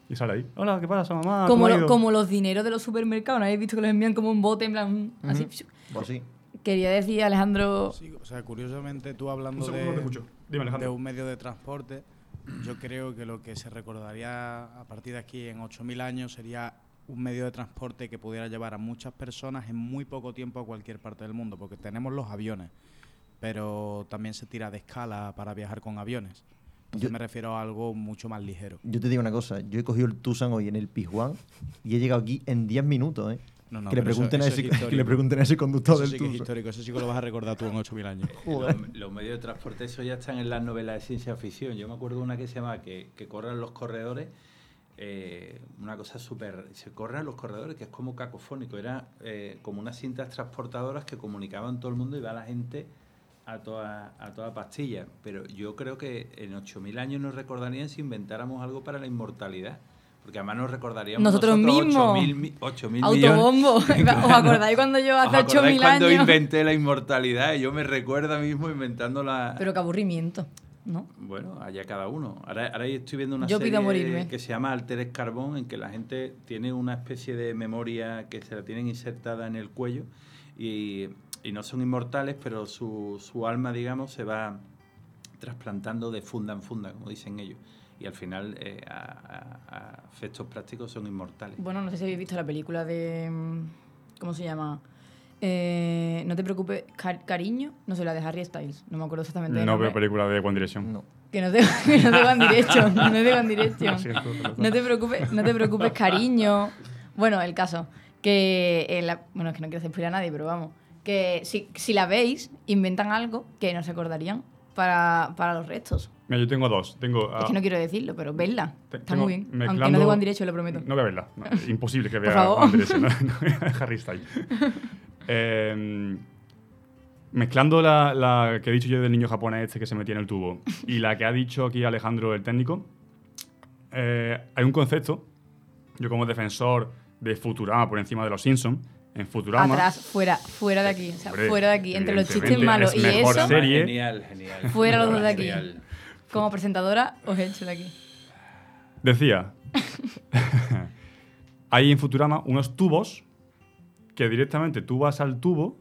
y sale ahí. Hola, ¿qué pasa, mamá? Como, ¿Cómo ha lo- ido?". como los dineros de los supermercados, ¿no habéis visto que los envían como un bote en plan así? Pues sí. Quería decir, Alejandro, Sí, o sea, curiosamente tú Un hablando te de, de un medio de transporte, yo creo que lo que se recordaría a partir de aquí en 8.000 años sería un medio de transporte que pudiera llevar a muchas personas en muy poco tiempo a cualquier parte del mundo, porque tenemos los aviones, pero también se tira de escala para viajar con aviones. Entonces Yo- me refiero a algo mucho más ligero. Yo te digo una cosa, yo he cogido el Tucson hoy en el Pijuán y he llegado aquí en 10 minutos, ¿eh? No, no, que, le eso- pregunten a ese, es que le pregunten a ese conductor Eso del sí que es Tucson. histórico, eso sí que lo vas a recordar tú en 8.000 años. Los, los medios de transporte, eso ya están en las novelas de ciencia ficción. Yo me acuerdo de una que se llama que, que corran los corredores. eh, una cosa súper. Se corran los corredores, que es como cacofónico. Era eh, como unas cintas transportadoras que comunicaban todo el mundo y va la gente a toda, a toda pastilla. Pero yo creo que en 8.000 años nos recordarían si inventáramos algo para la inmortalidad. Porque además nos recordaríamos Nosotros mismos. 8.000 mi- 8.000 millones. autobombo. ¿Os acordáis cuando yo ¿Os hace acordáis 8.000 cuando años? inventé la inmortalidad? Y yo me recuerdo mismo inventando la... Pero qué aburrimiento, ¿no? Bueno, allá cada uno. Ahora, ahora estoy viendo una Yo pido serie morirme. que se llama Alteres Carbón, en que la gente tiene una especie de memoria que se la tienen insertada en el cuello y, y no son inmortales, pero su, su alma, digamos, se va trasplantando de funda en funda, como dicen ellos. Y al final, eh, a, a- a efectos prácticos, son inmortales. Bueno, no sé si habéis visto la película de... mm, ¿Cómo se llama? Eh, no te preocupes, Car- cariño, no sé, la de Harry Styles, no me acuerdo exactamente No veo película de One Direction. No. Que no te, que no te van directo, no te van pelota. No te preocupes, no te preocupes, cariño. Bueno, el caso, que en la- bueno, es que no quiero hacer spoiler a nadie, pero vamos, que si, si la veis, inventan algo que no se acordarían para, para los restos. Mira, yo tengo dos. Tengo, Es que no quiero decirlo, pero vedla. te- Está muy bien. Aunque no de One Direction, lo prometo. No voy a verla. No, es imposible que Por vea favor. One Direction. No, no Harry Styles. Eh, Mezclando la, la que he dicho yo del niño japonés este que se metía en el tubo y la que ha dicho aquí Alejandro, el técnico, eh, hay un concepto, yo como defensor de Futurama por encima de los Simpsons, en Futurama... Atrás, fuera, fuera de aquí. O sea, Hombre, fuera de aquí. Entre los chistes malos es y mejor eso, serie. Genial, genial. Fuera los dos de aquí. Genial. Como presentadora, os he hecho de aquí. Decía, hay en Futurama unos tubos que directamente tú vas al tubo,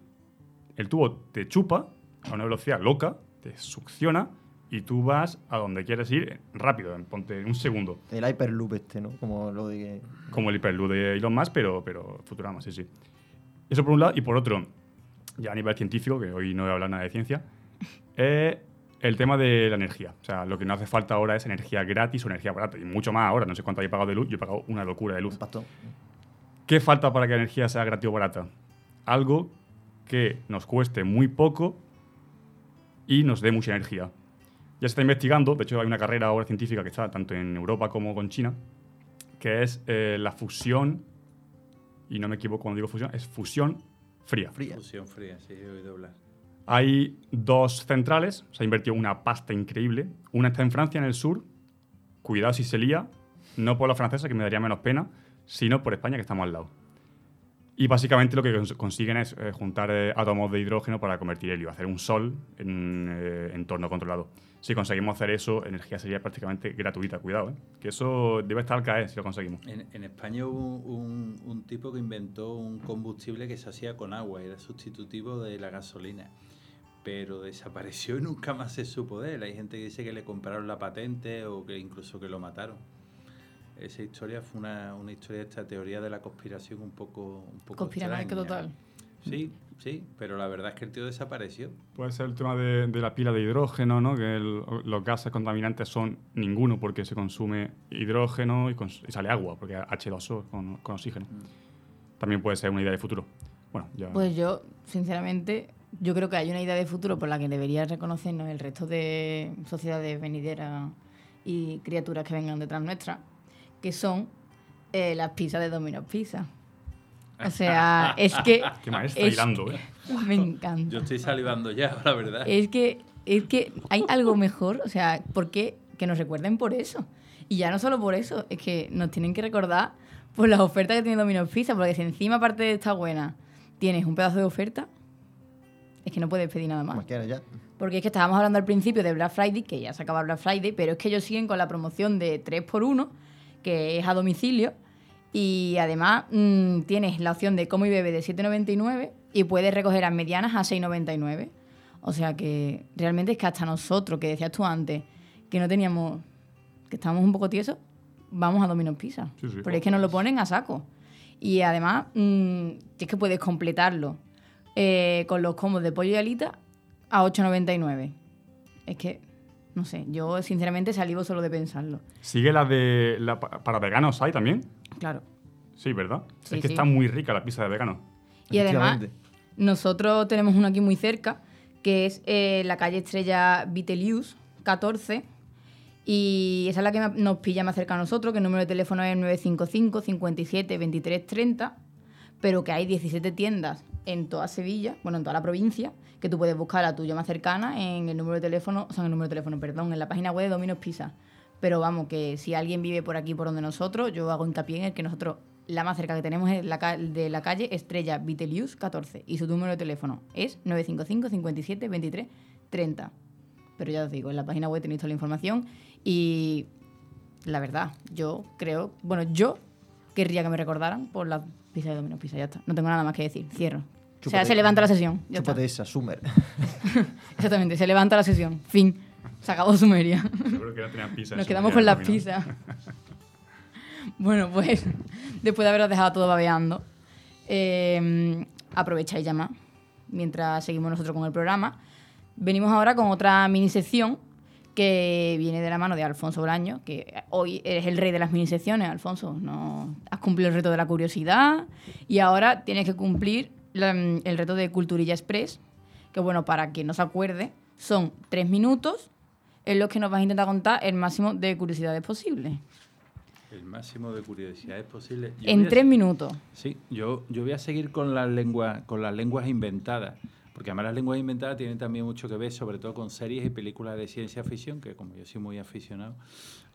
el tubo te chupa a una velocidad loca, te succiona y tú vas a donde quieres ir rápido, en, ponte en un segundo. El Hyperloop este, ¿no? Como lo de... Como el hiperloop de Elon Musk, pero, pero Futurama, sí, sí. Eso por un lado. Y por otro, ya a nivel científico, que hoy no voy a hablar nada de ciencia, eh, el tema de la energía. O sea, lo que no hace falta ahora es energía gratis o energía barata. Y mucho más ahora. No sé cuánto he pagado de luz. Yo he pagado una locura de luz. ¿Qué falta para que la energía sea gratis o barata? Algo que nos cueste muy poco y nos dé mucha energía. Ya se está investigando, de hecho hay una carrera ahora científica que está tanto en Europa como con China, que es eh, la fusión, y no me equivoco cuando digo fusión, es fusión fría. Fría. Fusión fría, sí, he oído hablar. Hay dos centrales, se ha invertido una pasta increíble. Una está en Francia, en el sur. Cuidado si se lía, no por la francesa, que me daría menos pena, sino por España, que estamos al lado. Y básicamente lo que cons- consiguen es eh, juntar eh, átomos de hidrógeno para convertir helio, hacer un sol en un eh, entorno controlado. Si conseguimos hacer eso, energía sería prácticamente gratuita. Cuidado, ¿eh? que eso debe estar al caer si lo conseguimos. En, en España hubo un, un tipo que inventó un combustible que se hacía con agua, era sustitutivo de la gasolina, pero desapareció y nunca más se supo de él. Hay gente que dice que le compraron la patente o que incluso que lo mataron. Esa historia fue una, una historia de esta teoría de la conspiración un poco, un poco total. Sí, sí, pero la verdad es que el tío desapareció. Puede ser el tema de, de la pila de hidrógeno, ¿no? que el- los gases contaminantes son ninguno porque se consume hidrógeno y, cons- y sale agua, porque H2O con, con oxígeno. También puede ser una idea de futuro. Bueno, ya. Pues yo, sinceramente, yo creo que hay una idea de futuro por la que debería reconocernos el resto de sociedades venideras y criaturas que vengan detrás nuestra, que son eh, las pizzas de Domino's Pizza. O sea, es que... Qué maestra es hilando, que- ¿eh? Me encanta. Yo estoy salivando ya, la verdad. Es que, es que hay algo mejor, o sea, ¿por qué? Que nos recuerden por eso. Y ya no solo por eso, es que nos tienen que recordar por las ofertas que tiene Domino's Pizza, porque si encima, aparte de esta buena, tienes un pedazo de oferta, es que no puedes pedir nada más. Ya. Porque es que estábamos hablando al principio de Black Friday, que ya se acaba Black Friday, pero es que ellos siguen con la promoción de 3x1, que es a domicilio, y además mm, tienes la opción de como y bebe de 7,99 y puedes recoger a medianas a 6,99. O sea que realmente es que hasta nosotros, que decías tú antes, que no teníamos, que estábamos un poco tiesos, vamos a Domino's Pizza. Sí, sí. Pero es que nos lo ponen a saco. Y además, mm, es que puedes completarlo eh, con los combos de pollo y alita a 8,99. Es que, no sé, yo sinceramente salivo solo de pensarlo. ¿Sigue la de. La, para veganos hay también? Claro. Sí, ¿verdad? Sí, es que sí. está muy rica la pizza de vegano. Y además, nosotros tenemos uno aquí muy cerca, que es eh, la calle Estrella Vitelius, 14. Y esa es la que nos pilla más cerca a nosotros, que el número de teléfono es 955 57 23 30, pero que hay 17 tiendas en toda Sevilla, bueno, en toda la provincia, que tú puedes buscar la tuya más cercana en el número de teléfono, o sea, en el número de teléfono, perdón, en la página web de Domino's Pizza. Pero vamos, que si alguien vive por aquí, por donde nosotros, yo hago hincapié en el que nosotros, la más cerca que tenemos es de la calle Estrella Vitelius 14 y su número de teléfono es 955 57 23 30. Pero ya os digo, en la página web tenéis toda la información y la verdad, yo creo, bueno, yo querría que me recordaran por la pizza de Domino's Pizza, ya está. No tengo nada más que decir, cierro. o sea, Chúpate- se levanta la sesión. Ya está. Chúpate esa, Sumer. Exactamente, se levanta la sesión. Fin. Se acabó Sumeria. Seguro que no tenían pizza. Nos quedamos con las pizzas. bueno, pues después de haberos dejado todo babeando, eh, aprovecháis ya más mientras seguimos nosotros con el programa. Venimos ahora con otra mini sección que viene de la mano de Alfonso Braño, que hoy eres el rey de las mini secciones, Alfonso. No, has cumplido el reto de la curiosidad y ahora tienes que cumplir la- el reto de Culturilla Express, que bueno, para quien no se acuerde, son tres minutos en los que nos vas a intentar contar el máximo de curiosidades posible. El máximo de curiosidades posible. Yo En tres minutos. Sí, yo, yo voy a seguir con las lenguas, con las lenguas inventadas. Porque además las lenguas inventadas tienen también mucho que ver, sobre todo con series y películas de ciencia ficción, que como yo soy muy aficionado.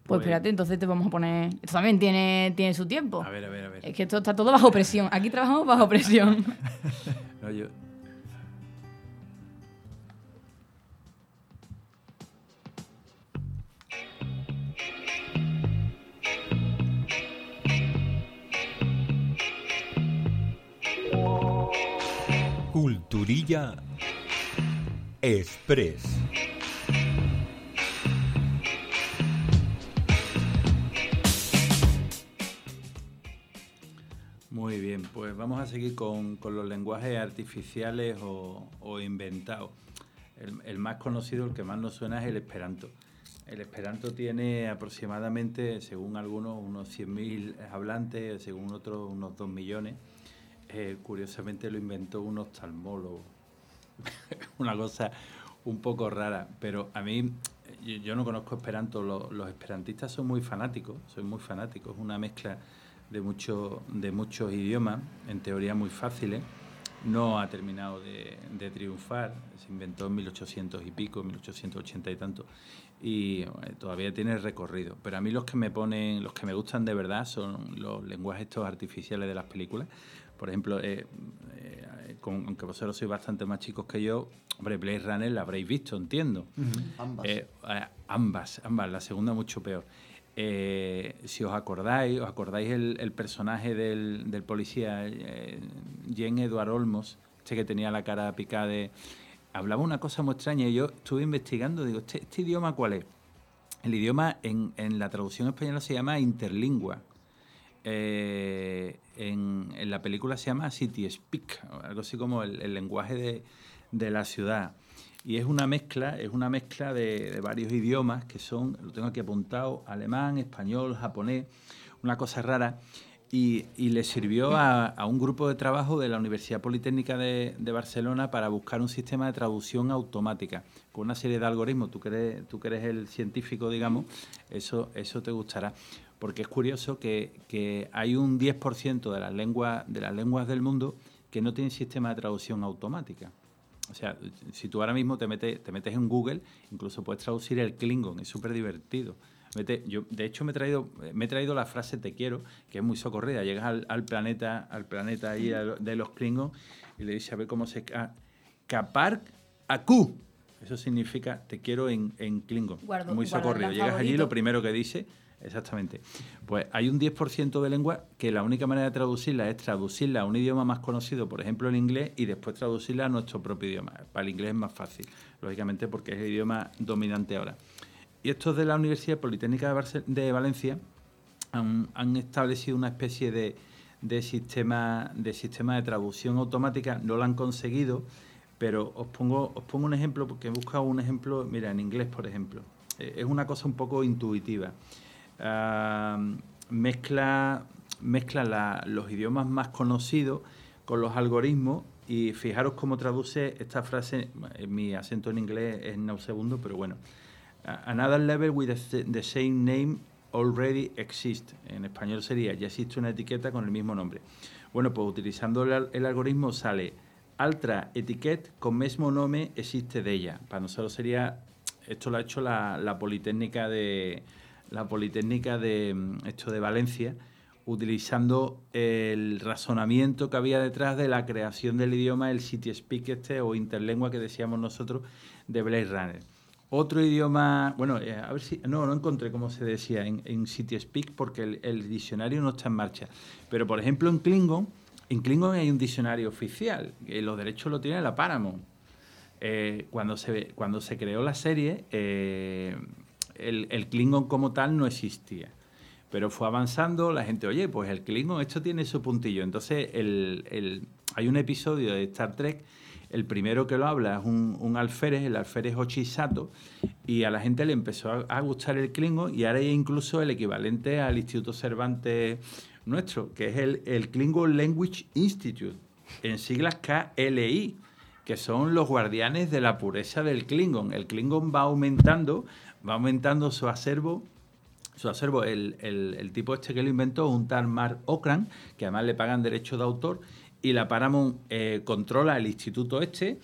Pues espérate, entonces te vamos a poner. Esto también tiene, tiene su tiempo. A ver, a ver, a ver. Es que esto está todo bajo presión. Aquí trabajamos bajo presión. No, yo- Culturilla Express. Muy bien, pues vamos a seguir con, con los lenguajes artificiales o, o inventados. El, el más conocido, el que más nos suena es el Esperanto. El Esperanto tiene aproximadamente, según algunos, unos 100.000 hablantes, según otros, unos 2 millones. Eh, curiosamente lo inventó un oftalmólogo. Una cosa un poco rara, pero a mí, yo, no conozco Esperanto, lo- los esperantistas son muy fanáticos, son muy fanáticos, es una mezcla de, mucho, de muchos idiomas, en teoría muy fáciles, no ha terminado de, de triunfar, se inventó en 1800 y pico, 1880 y tanto, y eh, todavía tiene recorrido. Pero a mí los que me ponen, los que me gustan de verdad son los lenguajes estos artificiales de las películas. Por ejemplo, eh, eh, con- aunque vosotros sois bastante más chicos que yo, hombre, Blade Runner la habréis visto, entiendo. Ambas. Eh, ambas, ambas, la segunda mucho peor. Eh, si os acordáis, os acordáis el, el personaje del, del policía, Jean Edward Olmos, este que tenía la cara picada de... Hablaba una cosa muy extraña y yo estuve investigando, digo, ¿este, este idioma cuál es? El idioma en, en la traducción española se llama interlingua. Eh, en, en la película se llama City Speak, algo así como el, lenguaje de, la ciudad. Y es una mezcla, es una mezcla de, de varios idiomas que son, lo tengo aquí apuntado, alemán, español, japonés, una cosa rara. Y, le sirvió a, un grupo de trabajo de la Universidad Politécnica de, de Barcelona para buscar un sistema de traducción automática con una serie de algoritmos. Tú que tú que eres el científico, digamos, eso, eso te gustará. Porque es curioso que, que hay un 10% de las, lenguas, de las lenguas del mundo que no tienen sistema de traducción automática. O sea, si tú ahora mismo te metes, te metes en Google, incluso puedes traducir el Klingon, es súper divertido. Yo, de hecho, me he, traído, me he traído la frase te quiero, que es muy socorrida. Llegas al, al planeta, al planeta ahí de los Klingon y le dices a ver cómo se... Kapark Aku. Eso significa te quiero en, en Klingon. Guardo- muy socorrido. Llegas allí y favorito. lo primero que dice, exactamente. Pues hay un 10% de lengua que la única manera de traducirla es traducirla a un idioma más conocido, por ejemplo el inglés, y después traducirla a nuestro propio idioma. Para el inglés es más fácil, lógicamente porque es el idioma dominante ahora. Y estos de la Universidad Politécnica de, Barce- de Valencia han, han establecido una especie de, de sistema, de sistema de traducción automática. No lo han conseguido, pero os pongo, os pongo un ejemplo, porque he buscado un ejemplo, mira, en inglés, por ejemplo. Eh, es una cosa un poco intuitiva. Mezcla mezcla la- los idiomas más conocidos con los algoritmos y fijaros cómo traduce esta frase, eh, mi acento en inglés es nauseabundo, pero bueno. Another level with the same name already exists. En español sería, ya existe una etiqueta con el mismo nombre. Bueno, pues utilizando el, el algoritmo sale altra etiqueta con mismo nombre existe de ella. Para nosotros sería, esto lo ha hecho la, la Politécnica de la Politécnica de mm, esto de Valencia, utilizando el razonamiento que había detrás de la creación del idioma, el City Speak este o interlengua que decíamos nosotros de Blade Runner. Otro idioma, bueno, eh, a ver si, no, no encontré cómo se decía en, en City Speak porque el, diccionario no está en marcha. Pero, por ejemplo, en Klingon, en Klingon hay un diccionario oficial, que los derechos lo tiene la Paramount. Eh, cuando, se, cuando se creó la serie, eh, el, Klingon como tal no existía. Pero fue avanzando, la gente, oye, pues el Klingon, esto tiene su puntillo. Entonces, el, el- hay un episodio de Star Trek, el primero que lo habla es un, un alférez, el alférez Ochisato, y a la gente le empezó a, a gustar el Klingon, y ahora hay incluso el equivalente al Instituto Cervantes nuestro, que es el, el Klingon Language Institute, en siglas KLI que son los guardianes de la pureza del Klingon. El Klingon va aumentando, va aumentando su acervo. Su acervo, el, el- tipo este que lo inventó, un tal Mark Okran, que además le pagan derechos de autor, y la Paramount eh, controla el instituto este,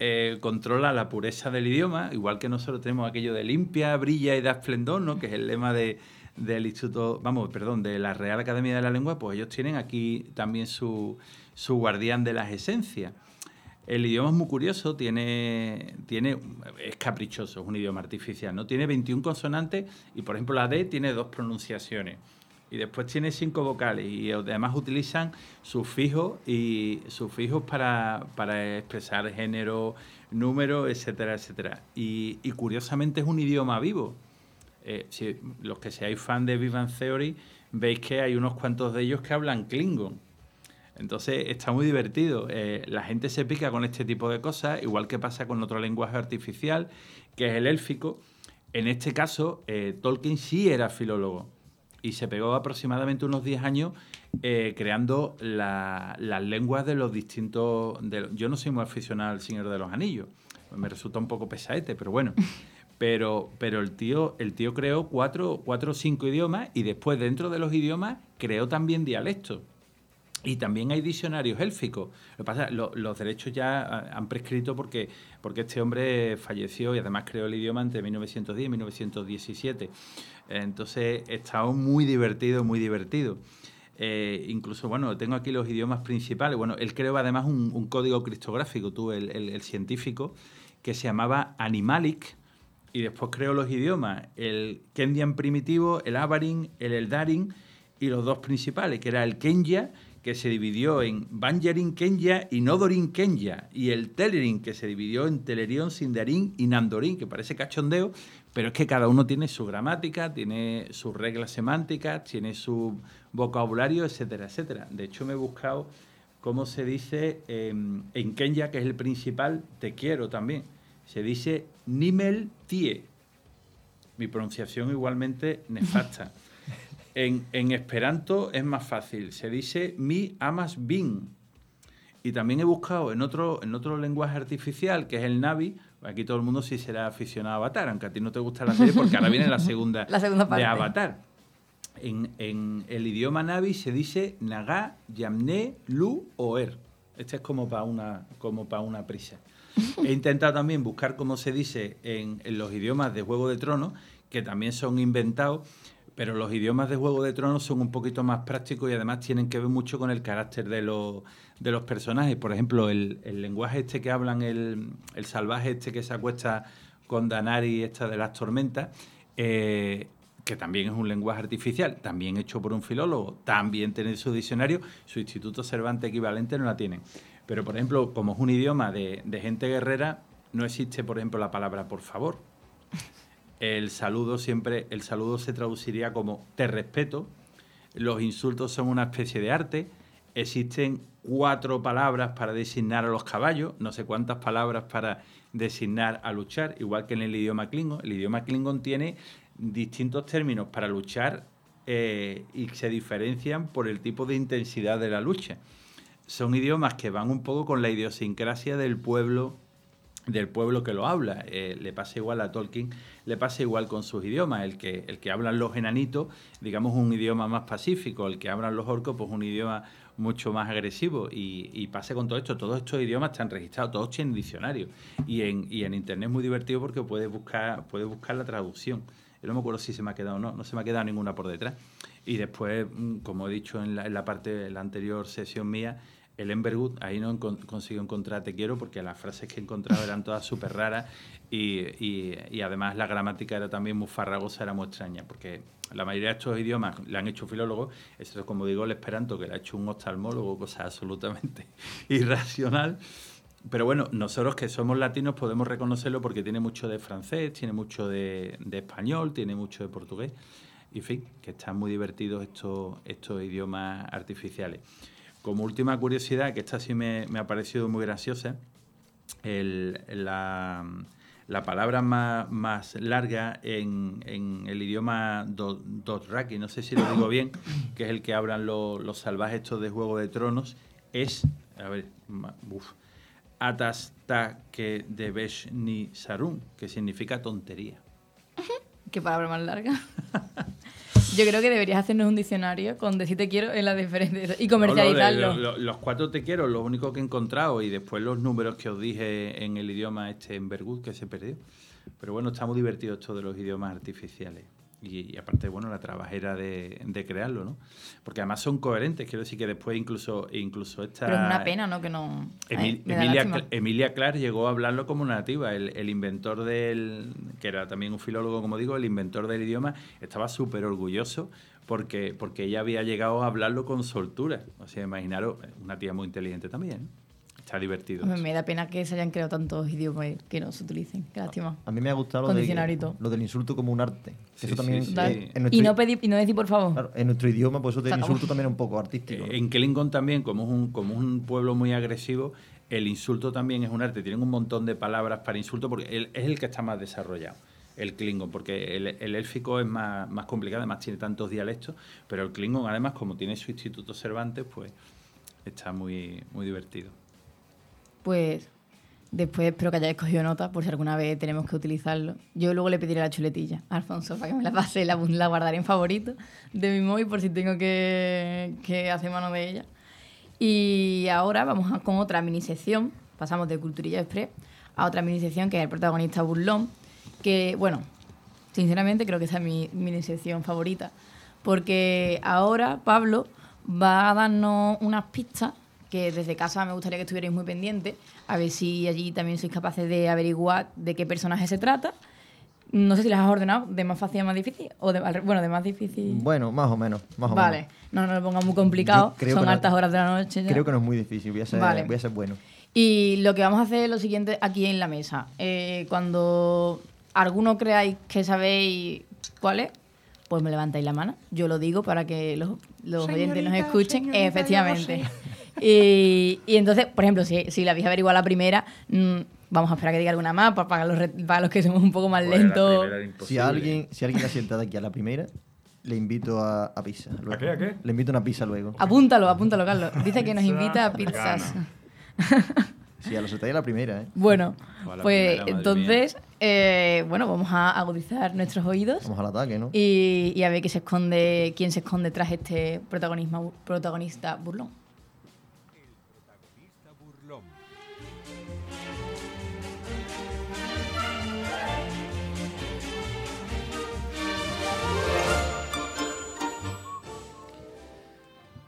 eh, controla la pureza del idioma, igual que nosotros tenemos aquello de limpia, brilla y da esplendor, ¿no? que es el lema de, del Instituto, vamos, perdón, de la Real Academia de la Lengua, pues ellos tienen aquí también su, su guardián de las esencias. El idioma es muy curioso, tiene, tiene, es caprichoso, es un idioma artificial, ¿no? Tiene 21 consonantes y, por ejemplo, la D tiene dos pronunciaciones. Y después tiene cinco vocales y además utilizan sufijos y sufijos para, para expresar género, número, etcétera, etcétera. Y, curiosamente es un idioma vivo. Eh, si los que seáis fan de Vivan Theory, veis que hay unos cuantos de ellos que hablan Klingon. Entonces está muy divertido. Eh, la gente se pica con este tipo de cosas, igual que pasa con otro lenguaje artificial, que es el élfico. En este caso, eh, Tolkien sí era filólogo y se pegó aproximadamente unos 10 años eh, creando las lenguas de los distintos... yo no soy muy aficionado al Señor de los Anillos, me resulta un poco pesaete, pero bueno. Pero, pero el, tío, el tío creó cuatro, cuatro o cinco idiomas y después dentro de los idiomas creó también dialectos. Y también hay diccionarios élficos. Lo que pasa los derechos ya ah, han prescrito porque, porque este hombre falleció y además creó el idioma entre 1910 y 1917. Entonces, está muy divertido, muy divertido. Eh, incluso, bueno, tengo aquí los idiomas principales. Bueno, él creó además un, código criptográfico, tú, el, el, científico, que se llamaba Animalic, y después creó los idiomas, el Kendian primitivo, el Avarin, el Eldarin, y los dos principales, que era el Kenya que se dividió en Banjarin Kenya y Nodorin Kenya, y el Telerin, que se dividió en Telerion, Sindarin y Nandorin, que parece cachondeo, pero es que cada uno tiene su gramática, tiene sus reglas semánticas, tiene su vocabulario, etcétera, etcétera. De hecho, me he buscado cómo se dice en Kenya, que es el principal, te quiero también. Se dice Nimel Tie. Mi pronunciación igualmente nefasta. En, Esperanto es más fácil, se dice mi amas bin. Y también he buscado en otro, en otro lenguaje artificial, que es el Navi, aquí todo el mundo sí será aficionado a Avatar, aunque a ti no te gusta la serie, porque ahora viene la segunda, de Avatar. En, el idioma Navi se dice Naga, Yamne, Lu o Er. Este es como para una, como para una prisa. He intentado también buscar cómo se dice en, en los idiomas de Juego de Tronos, que también son inventados, pero los idiomas de Juego de Tronos son un poquito más prácticos y además tienen que ver mucho con el carácter de los, de los personajes. Por ejemplo, el, lenguaje este que hablan, el, salvaje este que se acuesta con Danari, esta de las tormentas, eh, que también es un lenguaje artificial, también hecho por un filólogo, también tiene su diccionario, su instituto Cervantes equivalente no la tienen. Pero, por ejemplo, como es un idioma de, de gente guerrera, no existe, por ejemplo, la palabra por favor el saludo siempre, el saludo se traduciría como te respeto. Los insultos son una especie de arte. Existen cuatro palabras para designar a los caballos, no sé cuántas palabras para designar a luchar, igual que en el idioma Klingon. El idioma Klingon tiene distintos términos para luchar eh, y se diferencian por el tipo de intensidad de la lucha. Son idiomas que van un poco con la idiosincrasia del pueblo del pueblo que lo habla. Eh, le pasa igual a Tolkien, le pasa igual con sus idiomas. El que, el que hablan los enanitos, digamos, un idioma más pacífico. El que hablan los orcos, pues un idioma mucho más agresivo. Y, y pasa con todo esto. Todos estos idiomas están registrados, todos tienen diccionario. Y en, y en Internet es muy divertido porque puedes buscar, puedes buscar la traducción. Yo no me acuerdo si se me ha quedado o no, no se me ha quedado ninguna por detrás. Y después, mm, como he dicho en la, en la parte de la anterior sesión mía, el Emberwood, ahí no consigo encontrar te quiero porque las frases que he encontrado eran todas súper raras y, y, además la gramática era también muy farragosa, era muy extraña porque la mayoría de estos idiomas le han hecho filólogos, eso es como digo el esperanto que le ha hecho un oftalmólogo, cosa absolutamente irracional. Pero bueno, nosotros que somos latinos podemos reconocerlo porque tiene mucho de francés, tiene mucho de, de español, tiene mucho de portugués. Y en fin, que están muy divertidos estos, estos idiomas artificiales. Como última curiosidad, que esta sí me, ha parecido muy graciosa, la, palabra más, larga en, el idioma Dothraki, no sé si lo digo bien, que es el que hablan los salvajes estos de Juego de Tronos, es, a ver, uf, Atastake de ni Sarun, que significa tontería. ¿Qué palabra más larga? Yo creo que deberías hacernos un diccionario con decir te quiero en las diferentes y No, lo de- comercializarlo. lo- lo- los cuatro te quiero, lo único que he encontrado, y después los números que os dije en el idioma este en Bergud, que se perdió. Pero bueno, está muy divertido esto de los idiomas artificiales. Y, y aparte, bueno, la trabajera de, de crearlo, ¿no? Porque además son coherentes, quiero decir que después incluso, incluso esta... Pero es una pena, ¿no? Que no. Emil- da Emilia, Emilia Clark llegó a hablarlo como nativa. El, el inventor del, que era también un filólogo, como digo, el inventor del idioma, estaba súper orgulloso porque, porque ella había llegado a hablarlo con soltura. O sea, imaginaros, una tía muy inteligente también. Está divertido. Hombre, me da pena que se hayan creado tantos idiomas que no se utilicen. Qué lástima. A mí me ha gustado lo, de- lo del insulto como un arte. Sí, eso también sí, sí. Dale. en, nuestro, Y no, pedir, y no decir por favor. claro, en nuestro idioma, pues eso del insulto también es un poco artístico. ¿no? Eh, En Klingon también, como es, un, como es un pueblo muy agresivo, el insulto también es un arte. Tienen un montón de palabras para insulto porque él es el que está más desarrollado, el Klingon, porque el, el élfico es más, más complicado, además tiene tantos dialectos, pero el Klingon, además, como tiene su instituto Cervantes, pues está muy, muy divertido. Pues después espero que hayáis cogido nota por si alguna vez tenemos que utilizarlo. Yo luego le pediré la chuletilla a Alfonso para que me la pase, la, la guardaré en favorito de mi móvil por si tengo que, que hacer mano de ella. Y ahora vamos a- con otra mini sección, pasamos de Culturilla Express a otra mini sección que es el protagonista burlón, que bueno, sinceramente creo que esa es mi mini sección favorita, porque ahora Pablo va a darnos unas pistas que desde casa me gustaría que estuvierais muy pendientes, a ver si allí también sois capaces de averiguar de qué personaje se trata. No sé si las has ordenado de más fácil a más difícil, o de, bueno, de más difícil. Bueno, más o menos. Más o vale, menos. no nos lo ponga muy complicado, son no- altas horas de la noche ya. Creo que no es muy difícil. Voy a ser, Vale. voy a ser bueno. Y lo que vamos a hacer es lo siguiente aquí en la mesa. Eh, cuando alguno creáis que sabéis cuál es, pues me levantáis la mano. Yo lo digo para que los, los oyentes nos escuchen. Efectivamente. Y, y entonces, por ejemplo, si, si la habéis averiguado a la primera, mm, vamos a esperar que diga alguna más para, para los, para los que somos un poco más Joder, lentos. Si alguien, si alguien aquí a la primera, le invito a, a pizza. luego. qué, a qué? Le invito a una pizza luego. Apúntalo, apúntalo, Carlos. Dice que nos invita a pizzas. Si a lo acertáis a la primera, ¿eh? Bueno, a la pues primera, entonces, eh, bueno, vamos a agudizar nuestros oídos Vamos al ataque, ¿no? y, y a ver qué se esconde, quién se esconde tras este protagonismo, protagonista burlón.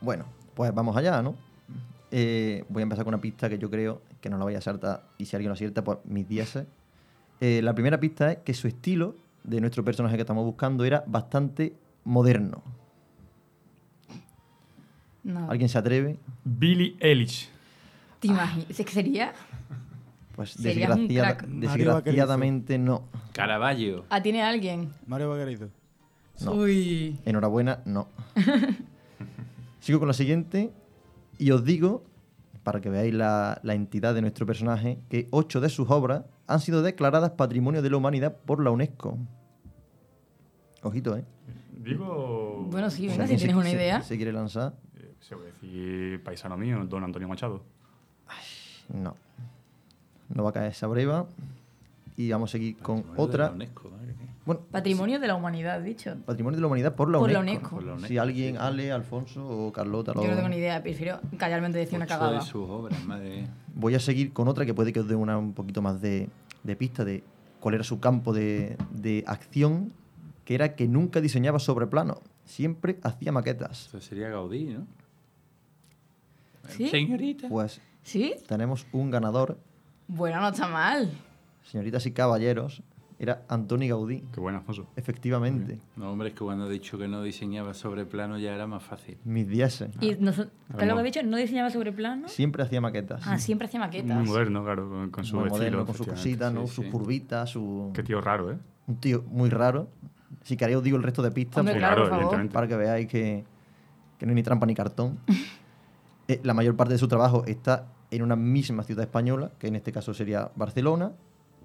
Bueno, pues vamos allá, ¿no? Eh, voy a empezar con una pista que yo creo que no la vaya a acertar y si alguien lo acierta, pues mis días. Eh, la primera pista es que su estilo de nuestro personaje que estamos buscando era bastante moderno. No, ¿Alguien se atreve? Billy Eilish. ¿Te imaginas? ¿Es que sería? Pues Serías un desgraciada- crack. Mario desgraciadamente no. Caravaggio. ¿Ah, tiene alguien? Mario Vaquerizo. No. Uy. Enhorabuena, no. Sigo con la siguiente y os digo, para que veáis la, la entidad de nuestro personaje, que ocho de sus obras han sido declaradas Patrimonio de la Humanidad por la UNESCO. Ojito, ¿eh? Digo. Bueno, sí, venga, si ¿alguien se- tienes una se- idea. ¿Se quiere lanzar? eh, Se voy a decir paisano mío, don Antonio Machado. No. No va a caer esa breva. Y vamos a seguir con Patrimonio de otra. la UNESCO, mía. Bueno, Patrimonio de la humanidad, dicho. Patrimonio de la Humanidad por la Por la UNESCO. UNESCO. Por la UNESCO, Si alguien. Ale, Alfonso o Carlota lo... Yo no tengo ni idea, prefiero callarme antes de decir una cagada. de sus obras, madre. Voy a seguir con otra que puede que os dé una, un poquito más de, de pista de cuál era su campo de, de acción, que era que nunca diseñaba sobre plano, siempre hacía maquetas. Esto sería Gaudí, ¿no? ¿Sí? Señorita. Pues ¿Sí? tenemos un ganador, Bueno, no está mal. señoritas y caballeros, era Antoni Gaudí, Qué buena, Alfonso. efectivamente. No, hombre, es que cuando he dicho que no diseñaba sobre plano ya era más fácil. Mis dieces. Y noso- ¿Qué es lo que he dicho? ¿No diseñaba sobre plano? Siempre hacía maquetas. Ah, siempre hacía maquetas. Muy moderno, claro, con, con su Muy estilo. moderno, con sus cositas, ¿no? sí, sus sí. curvitas, su... Qué tío raro, ¿eh? Un tío muy raro. Si queréis os digo el resto de pistas Hombre, pues, claro, por favor. evidentemente. para que veáis que, que no hay ni trampa ni cartón. Eh, la mayor parte de su trabajo está en una misma ciudad española, que en este caso sería Barcelona.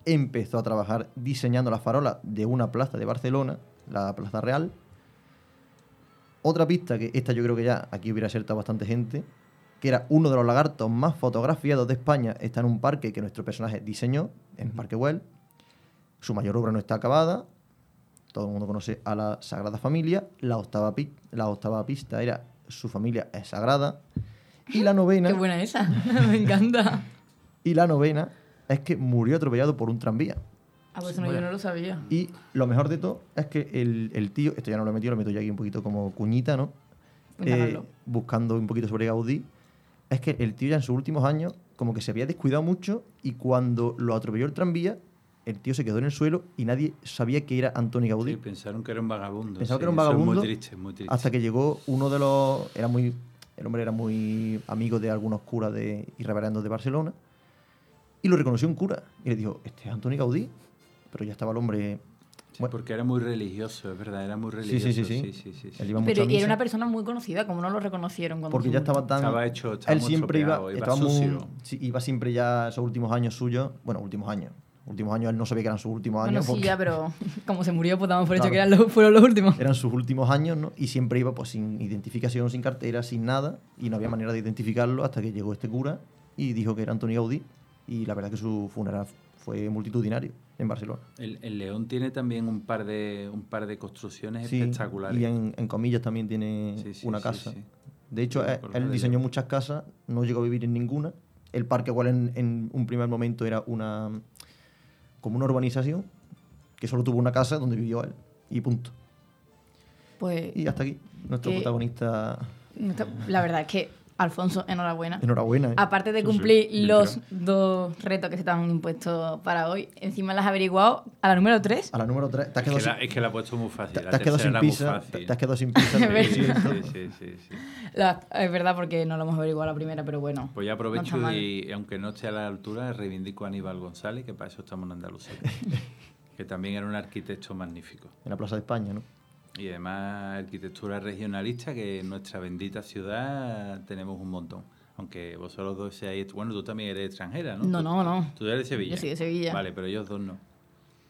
Empezó a trabajar diseñando las farolas de una plaza de Barcelona, la Plaza Real. Otra pista, que esta yo creo que ya aquí hubiera acertado bastante gente, que era uno de los lagartos más fotografiados de España, está en un parque que nuestro personaje diseñó, en el Parque Güell. Su mayor obra no está acabada. todo el mundo conoce a la Sagrada Familia. La octava, la octava pista era su familia es sagrada. Y la novena, Qué buena esa. Me encanta. y la novena es que murió atropellado por un tranvía. Ah, pues no, yo no lo sabía. Y lo mejor de todo es que el, el tío, esto ya no lo he metido, lo meto ya aquí un poquito como cuñita, ¿no? Cuéntanoslo. Eh, buscando un poquito sobre Gaudí, es que el tío ya en sus últimos años como que se había descuidado mucho y cuando lo atropelló el tranvía, el tío se quedó en el suelo y nadie sabía que era Antoni Gaudí. Sí, pensaron que era un vagabundo. Pensaba sí, que era un es vagabundo muy triste, muy triste. Hasta que llegó uno de los... Era muy, el hombre era muy amigo de algunos curas de, y reverendos de Barcelona y lo reconoció un cura y le dijo, este es Antoni Gaudí. Pero ya estaba el hombre... Sí, bueno, porque era muy religioso, es verdad, era muy Sí, religioso. sí, sí, sí. sí, sí, sí. Pero a misa. era una persona muy conocida, como no lo reconocieron cuando porque ya estaba tan Estaba hecho- estaba él siempre iba, iba estaba muy- sí, iba siempre ya esos últimos años suyos bueno últimos años últimos años él no sabía que eran sus últimos Bueno, años sí, porque ya, pero como se murió, pues damos por hecho Claro. que eran los, fueron los últimos. eran sus últimos años ¿no? y siempre iba pues sin identificación sin cartera sin nada y no había manera de identificarlo hasta que llegó este cura y dijo que era Antonio Gaudí y la verdad que su funeral fue multitudinario en Barcelona. El, el León tiene también un par de, un par de construcciones Sí, espectaculares. y en, en comillas también tiene Sí, sí, una casa. sí. de hecho me él- diseñó muchas casas no llegó a vivir en ninguna. El parque igual en, en un primer momento era una como una urbanización que solo tuvo una casa donde vivió él y punto. Pues y hasta aquí nuestro Que- protagonista. la verdad es que, Alfonso, enhorabuena. enhorabuena ¿eh? Aparte de Sí, cumplir sí, los dos retos que se te han impuesto para hoy, encima las has averiguado a la número 3. a la número 3 te has Es quedado que, sin, la, es que la ha puesto muy fácil. te- la te has quedado sin pizza fácil. te, te has quedado sin pizza. Sí, sí, sí, es verdad porque no lo hemos averiguado a la primera, pero bueno. Pues ya aprovecho y, aunque no esté a la altura, reivindico a Aníbal González, que para eso estamos en Andalucía. que también era un arquitecto magnífico. en la Plaza de España ¿no? Y además arquitectura regionalista, que en nuestra bendita ciudad tenemos un montón. Aunque vosotros dos seáis... Bueno, tú también eres extranjera, ¿no? No, Tú- no, no. Tú eres de Sevilla. Yo soy de Sevilla. Vale, pero ellos dos no.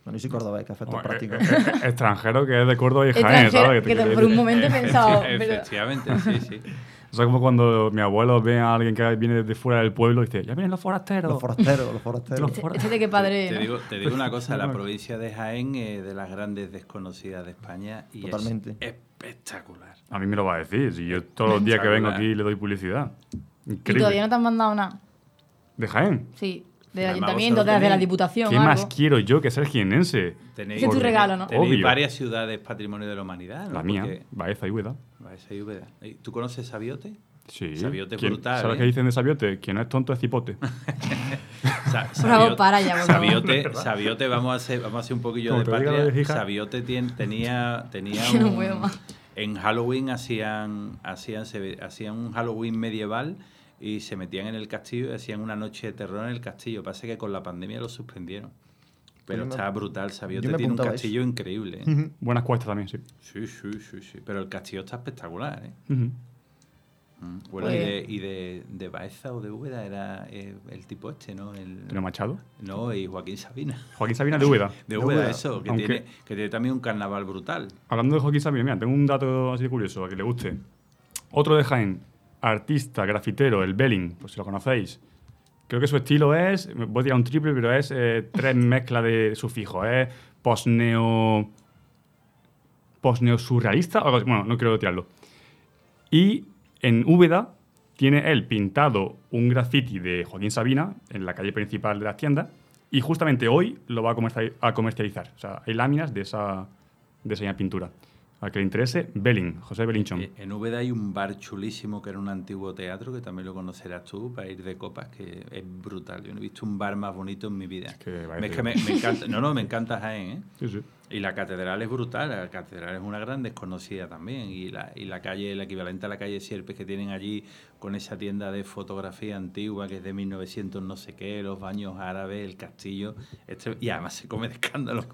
bueno, yo soy cordobés que efectos Bueno, prácticos eh, eh, extranjero que es de Córdoba y Jaén, ¿sabes? que te por un momento he pensado. Pero- Efectivamente, sí, sí. Eso es como cuando mi abuelo ve a alguien que viene de fuera del pueblo y dice, ya vienen los forasteros. los forasteros los forasteros Los de qué padre, Te, digo, te digo una cosa, la provincia de Jaén es de las grandes desconocidas de España y Totalmente. es espectacular. A mí me lo va a decir, si yo todos los días que vengo aquí le doy publicidad. Y Increíble. todavía no te han mandado nada. ¿De Jaén? Sí, del ayuntamiento, vosotros desde la diputación. ¿Qué o más algo. quiero yo que ser jienense? Tenéis, es tu regalo, ¿no? tenéis Obvio. varias ciudades patrimonio de la humanidad, ¿no? La mía, Porque- Baeza y Úbeda. Baeza y Úbeda. ¿Y ¿Tú conoces Sabiote? Sí. Sabiote es ¿Quién- brutal, ¿Sabes ¿eh? qué dicen de Sabiote? Quien no es tonto es cipote. Sa- Por favor, Sabio- para ya. Sabiote, Sabiote, vamos a hacer, vamos a hacer un poquillo Como de patria. de. Sabiote tien- tenía, tenía Que no un- puedo más. en Halloween hacían, hacían, hacían un Halloween medieval y se metían en el castillo y hacían una noche de terror en el castillo. Pasa que con la pandemia lo suspendieron. Pero Yo me- está brutal. Sabiote tiene un castillo increíble. ¿eh? Buenas cuestas también, sí. Sí, sí, sí, sí. Pero el castillo está espectacular, ¿eh? Mm. Bueno, Pues- y, de, y de, de Baeza o de Úbeda era eh, el tipo este, ¿no? El, Pero Machado. no, y Joaquín Sabina. Joaquín Sabina de Úbeda. De De Úbeda, eso, que Aunque- tiene, que tiene también un carnaval brutal. Hablando de Joaquín Sabina, mira, tengo un dato así de curioso, a que le guste. Otro de Jaén, artista, grafitero, el Belling, pues si lo conocéis. Creo que su estilo es, voy a tirar un triple, pero es eh, tres mezclas de sufijos. Es post-neo... Post-neo-surrealista, algo así, bueno, no quiero tirarlo. Y en Úbeda tiene él pintado un graffiti de Joaquín Sabina en la calle principal de las tiendas y justamente hoy lo va a comercializar. O sea, hay láminas de esa, de esa pintura. Al que le interese, Belling, José Belinchón. Eh, En Úbeda hay un bar chulísimo que era un antiguo teatro, que también lo conocerás tú, para ir de copas, que es brutal. Yo no he visto un bar más bonito en mi vida. Es que es que me, me encanta, no, no, me encanta Jaén, ¿eh? Sí, sí. Y la catedral es brutal, la catedral es una gran desconocida también. Y la, y la calle, el equivalente a la calle Sierpes que tienen allí con esa tienda de fotografía antigua que es de 1900 no sé qué, los baños árabes, el castillo. Este, y además se come de escándalo.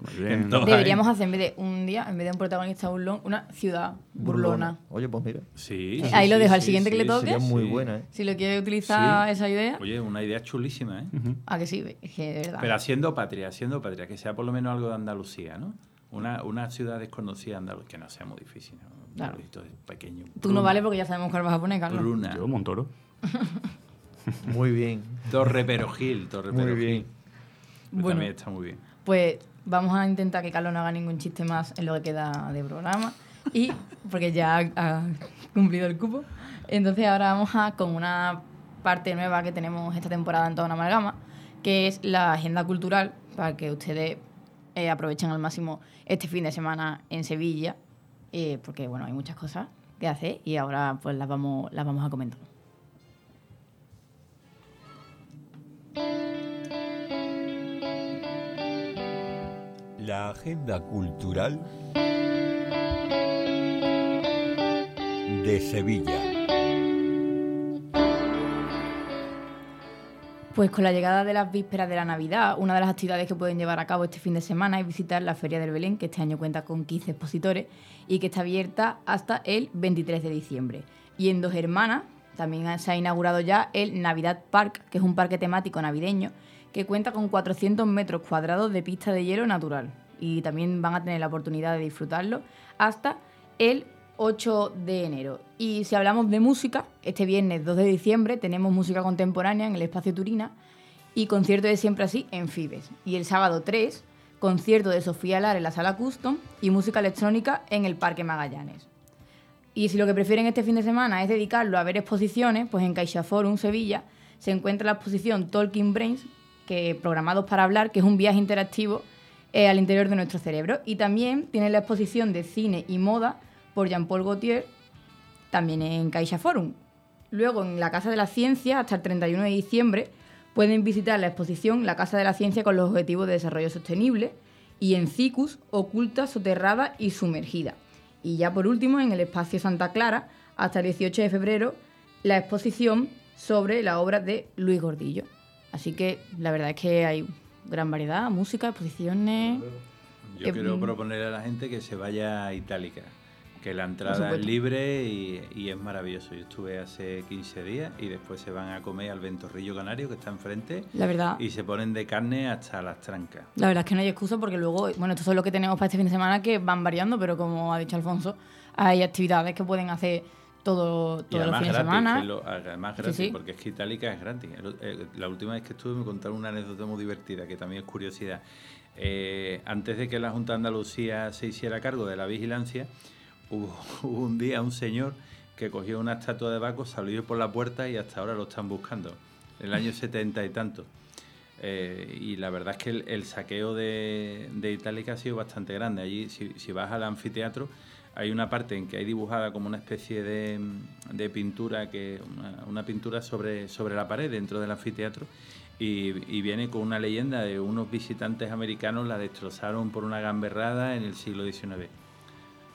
Deberíamos hacer en vez de un día, en vez de un protagonista burlón, una ciudad burlona. Oye, pues mira, Sí, sí, ahí lo sí, dejo, al sí, siguiente que le toque. sería muy sí. buena, ¿eh? Si lo quiere utilizar Sí. esa idea, Oye, una idea chulísima, ¿eh? a que sí, es que de verdad. Pero haciendo patria, haciendo patria, que sea por lo menos algo de Andalucía, ¿no? Una, una ciudad desconocida de Andalucía, que no sea muy difícil, ¿no? Claro. pueblito pequeño. Tú no vale porque ya sabemos cuál vas a poner, Carlos. Bruna. Yo, Montoro. Muy bien. Torre Perojil, Torre Muy bien. Bueno. También está muy bien. Pues vamos a intentar que Carlos no haga ningún chiste más en lo que queda de programa. Y porque ya ha, ha cumplido el cupo. Entonces ahora vamos a con una parte nueva que tenemos esta temporada en toda una amalgama, que es la agenda cultural, para que ustedes eh, aprovechen al máximo este fin de semana en Sevilla, eh, porque bueno, hay muchas cosas que hacer y ahora pues las vamos, las vamos a comentar. La agenda cultural de Sevilla. Pues con la llegada de las vísperas de la Navidad, una de las actividades que pueden llevar a cabo este fin de semana es visitar la Feria del Belén, que este año cuenta con 15 expositores y que está abierta hasta el 23 de diciembre. Y en Dos Hermanas también se ha inaugurado ya el Navidad Park, que es un parque temático navideño que cuenta con 400 metros cuadrados de pista de hielo natural. Y también van a tener la oportunidad de disfrutarlo hasta el 8 de enero. Y si hablamos de música, este viernes 2 de diciembre tenemos música contemporánea en el Espacio Turina y concierto de siempre así en Fibes. Y el sábado 3, concierto de Sofía Lar en la Sala Custom y música electrónica en el Parque Magallanes. Y si lo que prefieren este fin de semana es dedicarlo a ver exposiciones, pues en Caixa Forum Sevilla se encuentra la exposición Talking Brains, que programados para hablar, que es un viaje interactivo eh, al interior de nuestro cerebro. Y también tiene la exposición de cine y moda por Jean-Paul Gaultier, también en Caixa Forum. Luego, en la Casa de la Ciencia, hasta el 31 de diciembre, pueden visitar la exposición La Casa de la Ciencia con los Objetivos de Desarrollo Sostenible y en CICUS, Oculta, Soterrada y Sumergida. Y ya por último, en el Espacio Santa Clara, hasta el 18 de febrero, la exposición sobre la obra de Luis Gordillo. Así que la verdad es que hay gran variedad, música, exposiciones. Yo Eh, quiero mm. proponerle a la gente que se vaya a Itálica, que la entrada es libre y, y es maravilloso. Yo estuve hace 15 días y después se van a comer al Ventorrillo Canario que está enfrente La verdad, y se ponen de carne hasta las trancas. la verdad es que no hay excusa porque luego, bueno, estos son lo que tenemos para este fin de semana que van variando, pero como ha dicho Alfonso, hay actividades que pueden hacer todo, todos los fines de semana. es lo- además gratis, sí. porque es que Itálica es gratis. La última vez que estuve me contaron una anécdota muy divertida, que también es curiosidad. Eh, antes de que la Junta de Andalucía se hiciera cargo de la vigilancia, hubo, hubo un día un señor que cogió una estatua de Baco, salió por la puerta y hasta ahora lo están buscando. En el año setenta y tanto. Eh, y la verdad es que el, el saqueo de, de Itálica ha sido bastante grande. Allí, si, si vas al anfiteatro, hay una parte en que hay dibujada como una especie de, de pintura, que una, una pintura sobre, sobre la pared dentro del anfiteatro. Y, y viene con una leyenda de unos visitantes americanos la destrozaron por una gamberrada en el siglo XIX.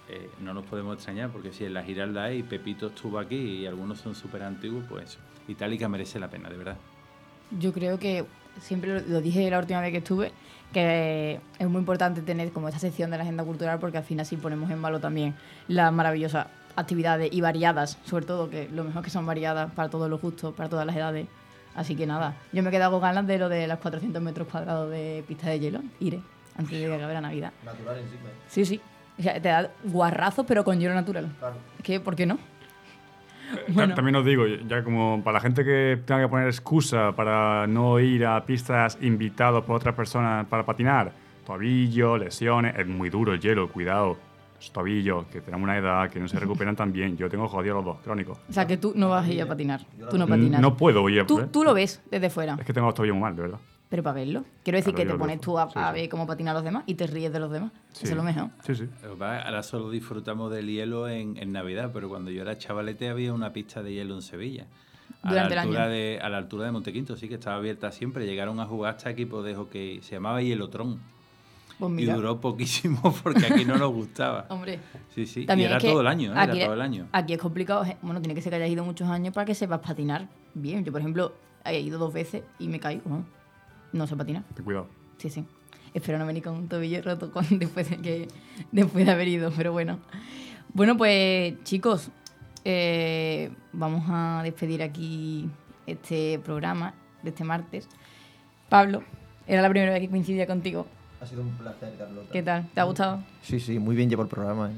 Eh, no nos podemos extrañar porque si en la Giralda hay, Pepito estuvo aquí y algunos son súper antiguos, pues Itálica merece la pena, de verdad. Yo creo que siempre lo, dije la última vez que estuve, que es muy importante tener como esta sección de la agenda cultural porque al final así ponemos en valor también las maravillosas actividades y variadas, sobre todo que lo mejor que son variadas para todos los gustos, para todas las edades. Así que nada, yo me he quedado con ganas de lo de los 400 metros cuadrados de pista de hielo. Iré antes de que acabe la Navidad. Natural encima. Sí, sí. O sea, te da guarrazos, pero con hielo natural. Claro. Que, ¿por qué no? Ta- Bueno. También os digo, ya como para la gente que tenga que poner excusa para no ir a pistas invitados por otras personas para patinar, tobillo, lesiones, es muy duro el hielo, cuidado. Los tobillos, que tenemos una edad, que no se recuperan tan bien. Yo tengo jodido los dos, crónicos. O sea, que tú no vas a ir a patinar. Tú no patinas. No puedo ir. Tú, ¿eh? tú lo ves desde fuera. Es que tengo los tobillos muy mal, de verdad. Pero para verlo. Quiero decir Claro, que te pones tú a, Sí, a sí. ver cómo patinan los demás y te ríes de los demás. Sí. Eso es lo mejor. Sí, sí. Ahora solo disfrutamos del hielo en, en Navidad, pero cuando yo era chavalete había una pista de hielo en Sevilla. A Durante el la altura año. De, a la altura de Montequinto, sí que estaba abierta siempre. Llegaron a jugar hasta equipos de hockey. Se llamaba Hielotrón. Pues Y duró poquísimo porque aquí no nos gustaba. hombre. Sí, sí. También y era es que todo el año, ¿eh? aquí, era todo el año. Aquí es complicado. eh, Bueno, tiene que ser que hayas ido muchos años para que sepas patinar bien. Yo, por ejemplo, he ido dos veces y me caigo. ¿no? No sé patinar. Ten cuidado. Sí, sí. Espero no venir con un tobillo roto cuando- después, de que, después de haber ido, pero bueno. Bueno, pues chicos, eh, vamos a despedir aquí este programa de este martes. Pablo, era la primera vez que coincidía contigo. Ha sido un placer, Carlota. ¿Qué tal? ¿Te ha gustado? Sí, sí, muy bien lleva el programa. ¿eh?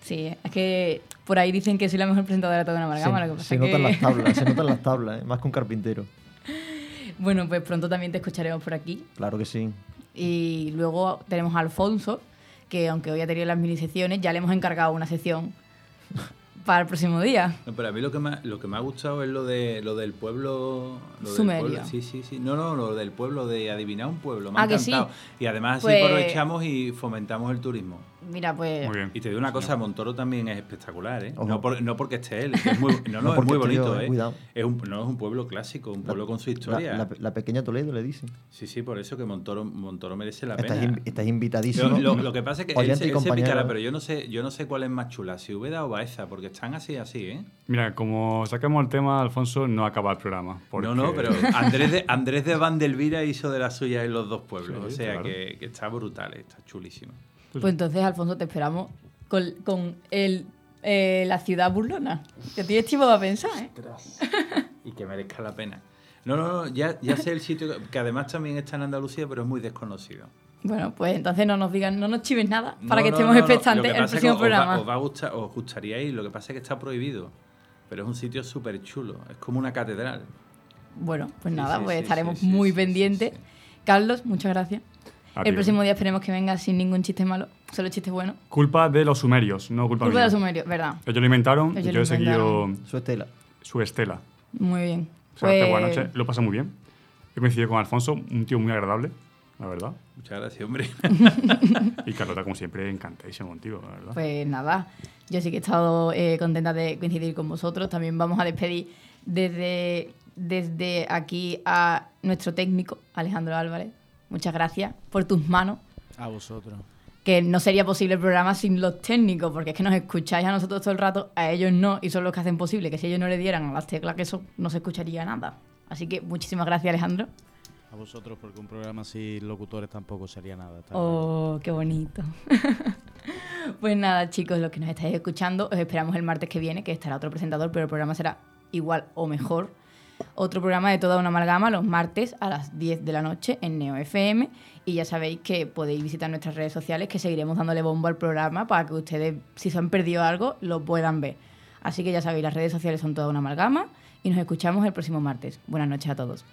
Sí, es que por ahí dicen que soy la mejor presentadora de toda una amalgama. Se, se notan las tablas, se notan las tablas, ¿eh? más que un carpintero. Bueno, pues pronto también te escucharemos por aquí. Claro que sí. Y luego tenemos a Alfonso, que aunque hoy ha tenido las mini secciones, ya le hemos encargado una sección para el próximo día. No, pero a mí lo que me, ha- lo que me ha gustado es lo de lo del pueblo. Lo del Sumerio. pueblo- Sí, sí, sí. No, no, lo del pueblo, de adivinar un pueblo. Me Ah, ha que sí. encantado. Y además así Pues- aprovechamos y fomentamos el turismo. Mira, pues Muy bien. Y te digo una cosa, Montoro también es espectacular, ¿eh? No, por- no porque esté él, es muy, no, no, No es muy bonito, eh, ¿eh? cuidado. Es un, no es un pueblo clásico, un pueblo con su historia. La, la- la pequeña Toledo le dicen. Sí, sí, por eso que Montoro, Montoro merece la Estás, pena. in- estás invitadísimo. Lo, lo- lo que pasa es que él él se picará, pero yo no sé, yo no sé cuál es más chula, si Úbeda o Baeza, porque están así, así, ¿eh? Mira, como saquemos el tema, Alfonso, no acaba el programa. porque- No, no, pero Andrés de, Andrés de Vandelvira hizo de las suyas en los dos pueblos. Sí, o sea claro. que, que está brutal, está chulísimo. Pues entonces, Alfonso, te esperamos con, con el, eh, la ciudad burlona. Que tienes tiempo para pensar, ¿eh? Y que merezca la pena. No, no, no, ya, ya sé el sitio, que- que además también está en Andalucía, pero es muy desconocido. Bueno, pues entonces no nos digan, no nos chives nada para No, que estemos no, expectantes que el pasa es que próximo os va- programa. Os, va a gustar, os gustaría ir, lo que pasa es que está prohibido. Pero es un sitio súper chulo, es como una catedral. Bueno, pues Sí, nada, sí, pues sí, estaremos muy pendientes. Carlos, muchas gracias. El próximo día esperemos que venga sin ningún chiste malo, solo chistes buenos. Culpa de los sumerios, no culpa, Culpa de los sumerios, ¿verdad? Ellos lo inventaron Ellos y yo lo he seguido Su estela. su estela. Muy bien. O sea, hace buena Pues- noche, lo pasa muy bien. He coincidido con Alfonso, un tío muy agradable, la verdad. Muchas gracias, hombre. Y Carlota, como siempre, encantadísimo contigo, la verdad. Pues nada, yo sí que he estado eh, contenta de coincidir con vosotros. También vamos a despedir desde, desde aquí a nuestro técnico, Alejandro Álvarez. Muchas gracias por tus manos, A vosotros. que no sería posible el programa sin los técnicos, porque es que nos escucháis a nosotros todo el rato, a ellos no, y son los que hacen posible que si ellos no le dieran a las teclas que eso no se escucharía nada. Así que muchísimas gracias, Alejandro. A vosotros, porque un programa sin locutores tampoco sería nada. Oh, qué bonito. pues nada, chicos, los que nos estáis escuchando, os esperamos el martes que viene, que estará otro presentador, pero el programa será igual o mejor. Otro programa de toda una amalgama los martes a las 10 de la noche en Neo FM. Y ya sabéis que podéis visitar nuestras redes sociales, que seguiremos dándole bombo al programa para que ustedes, si se han perdido algo, lo puedan ver. Así que ya sabéis, las redes sociales son toda una amalgama y nos escuchamos el próximo martes. Buenas noches a todos.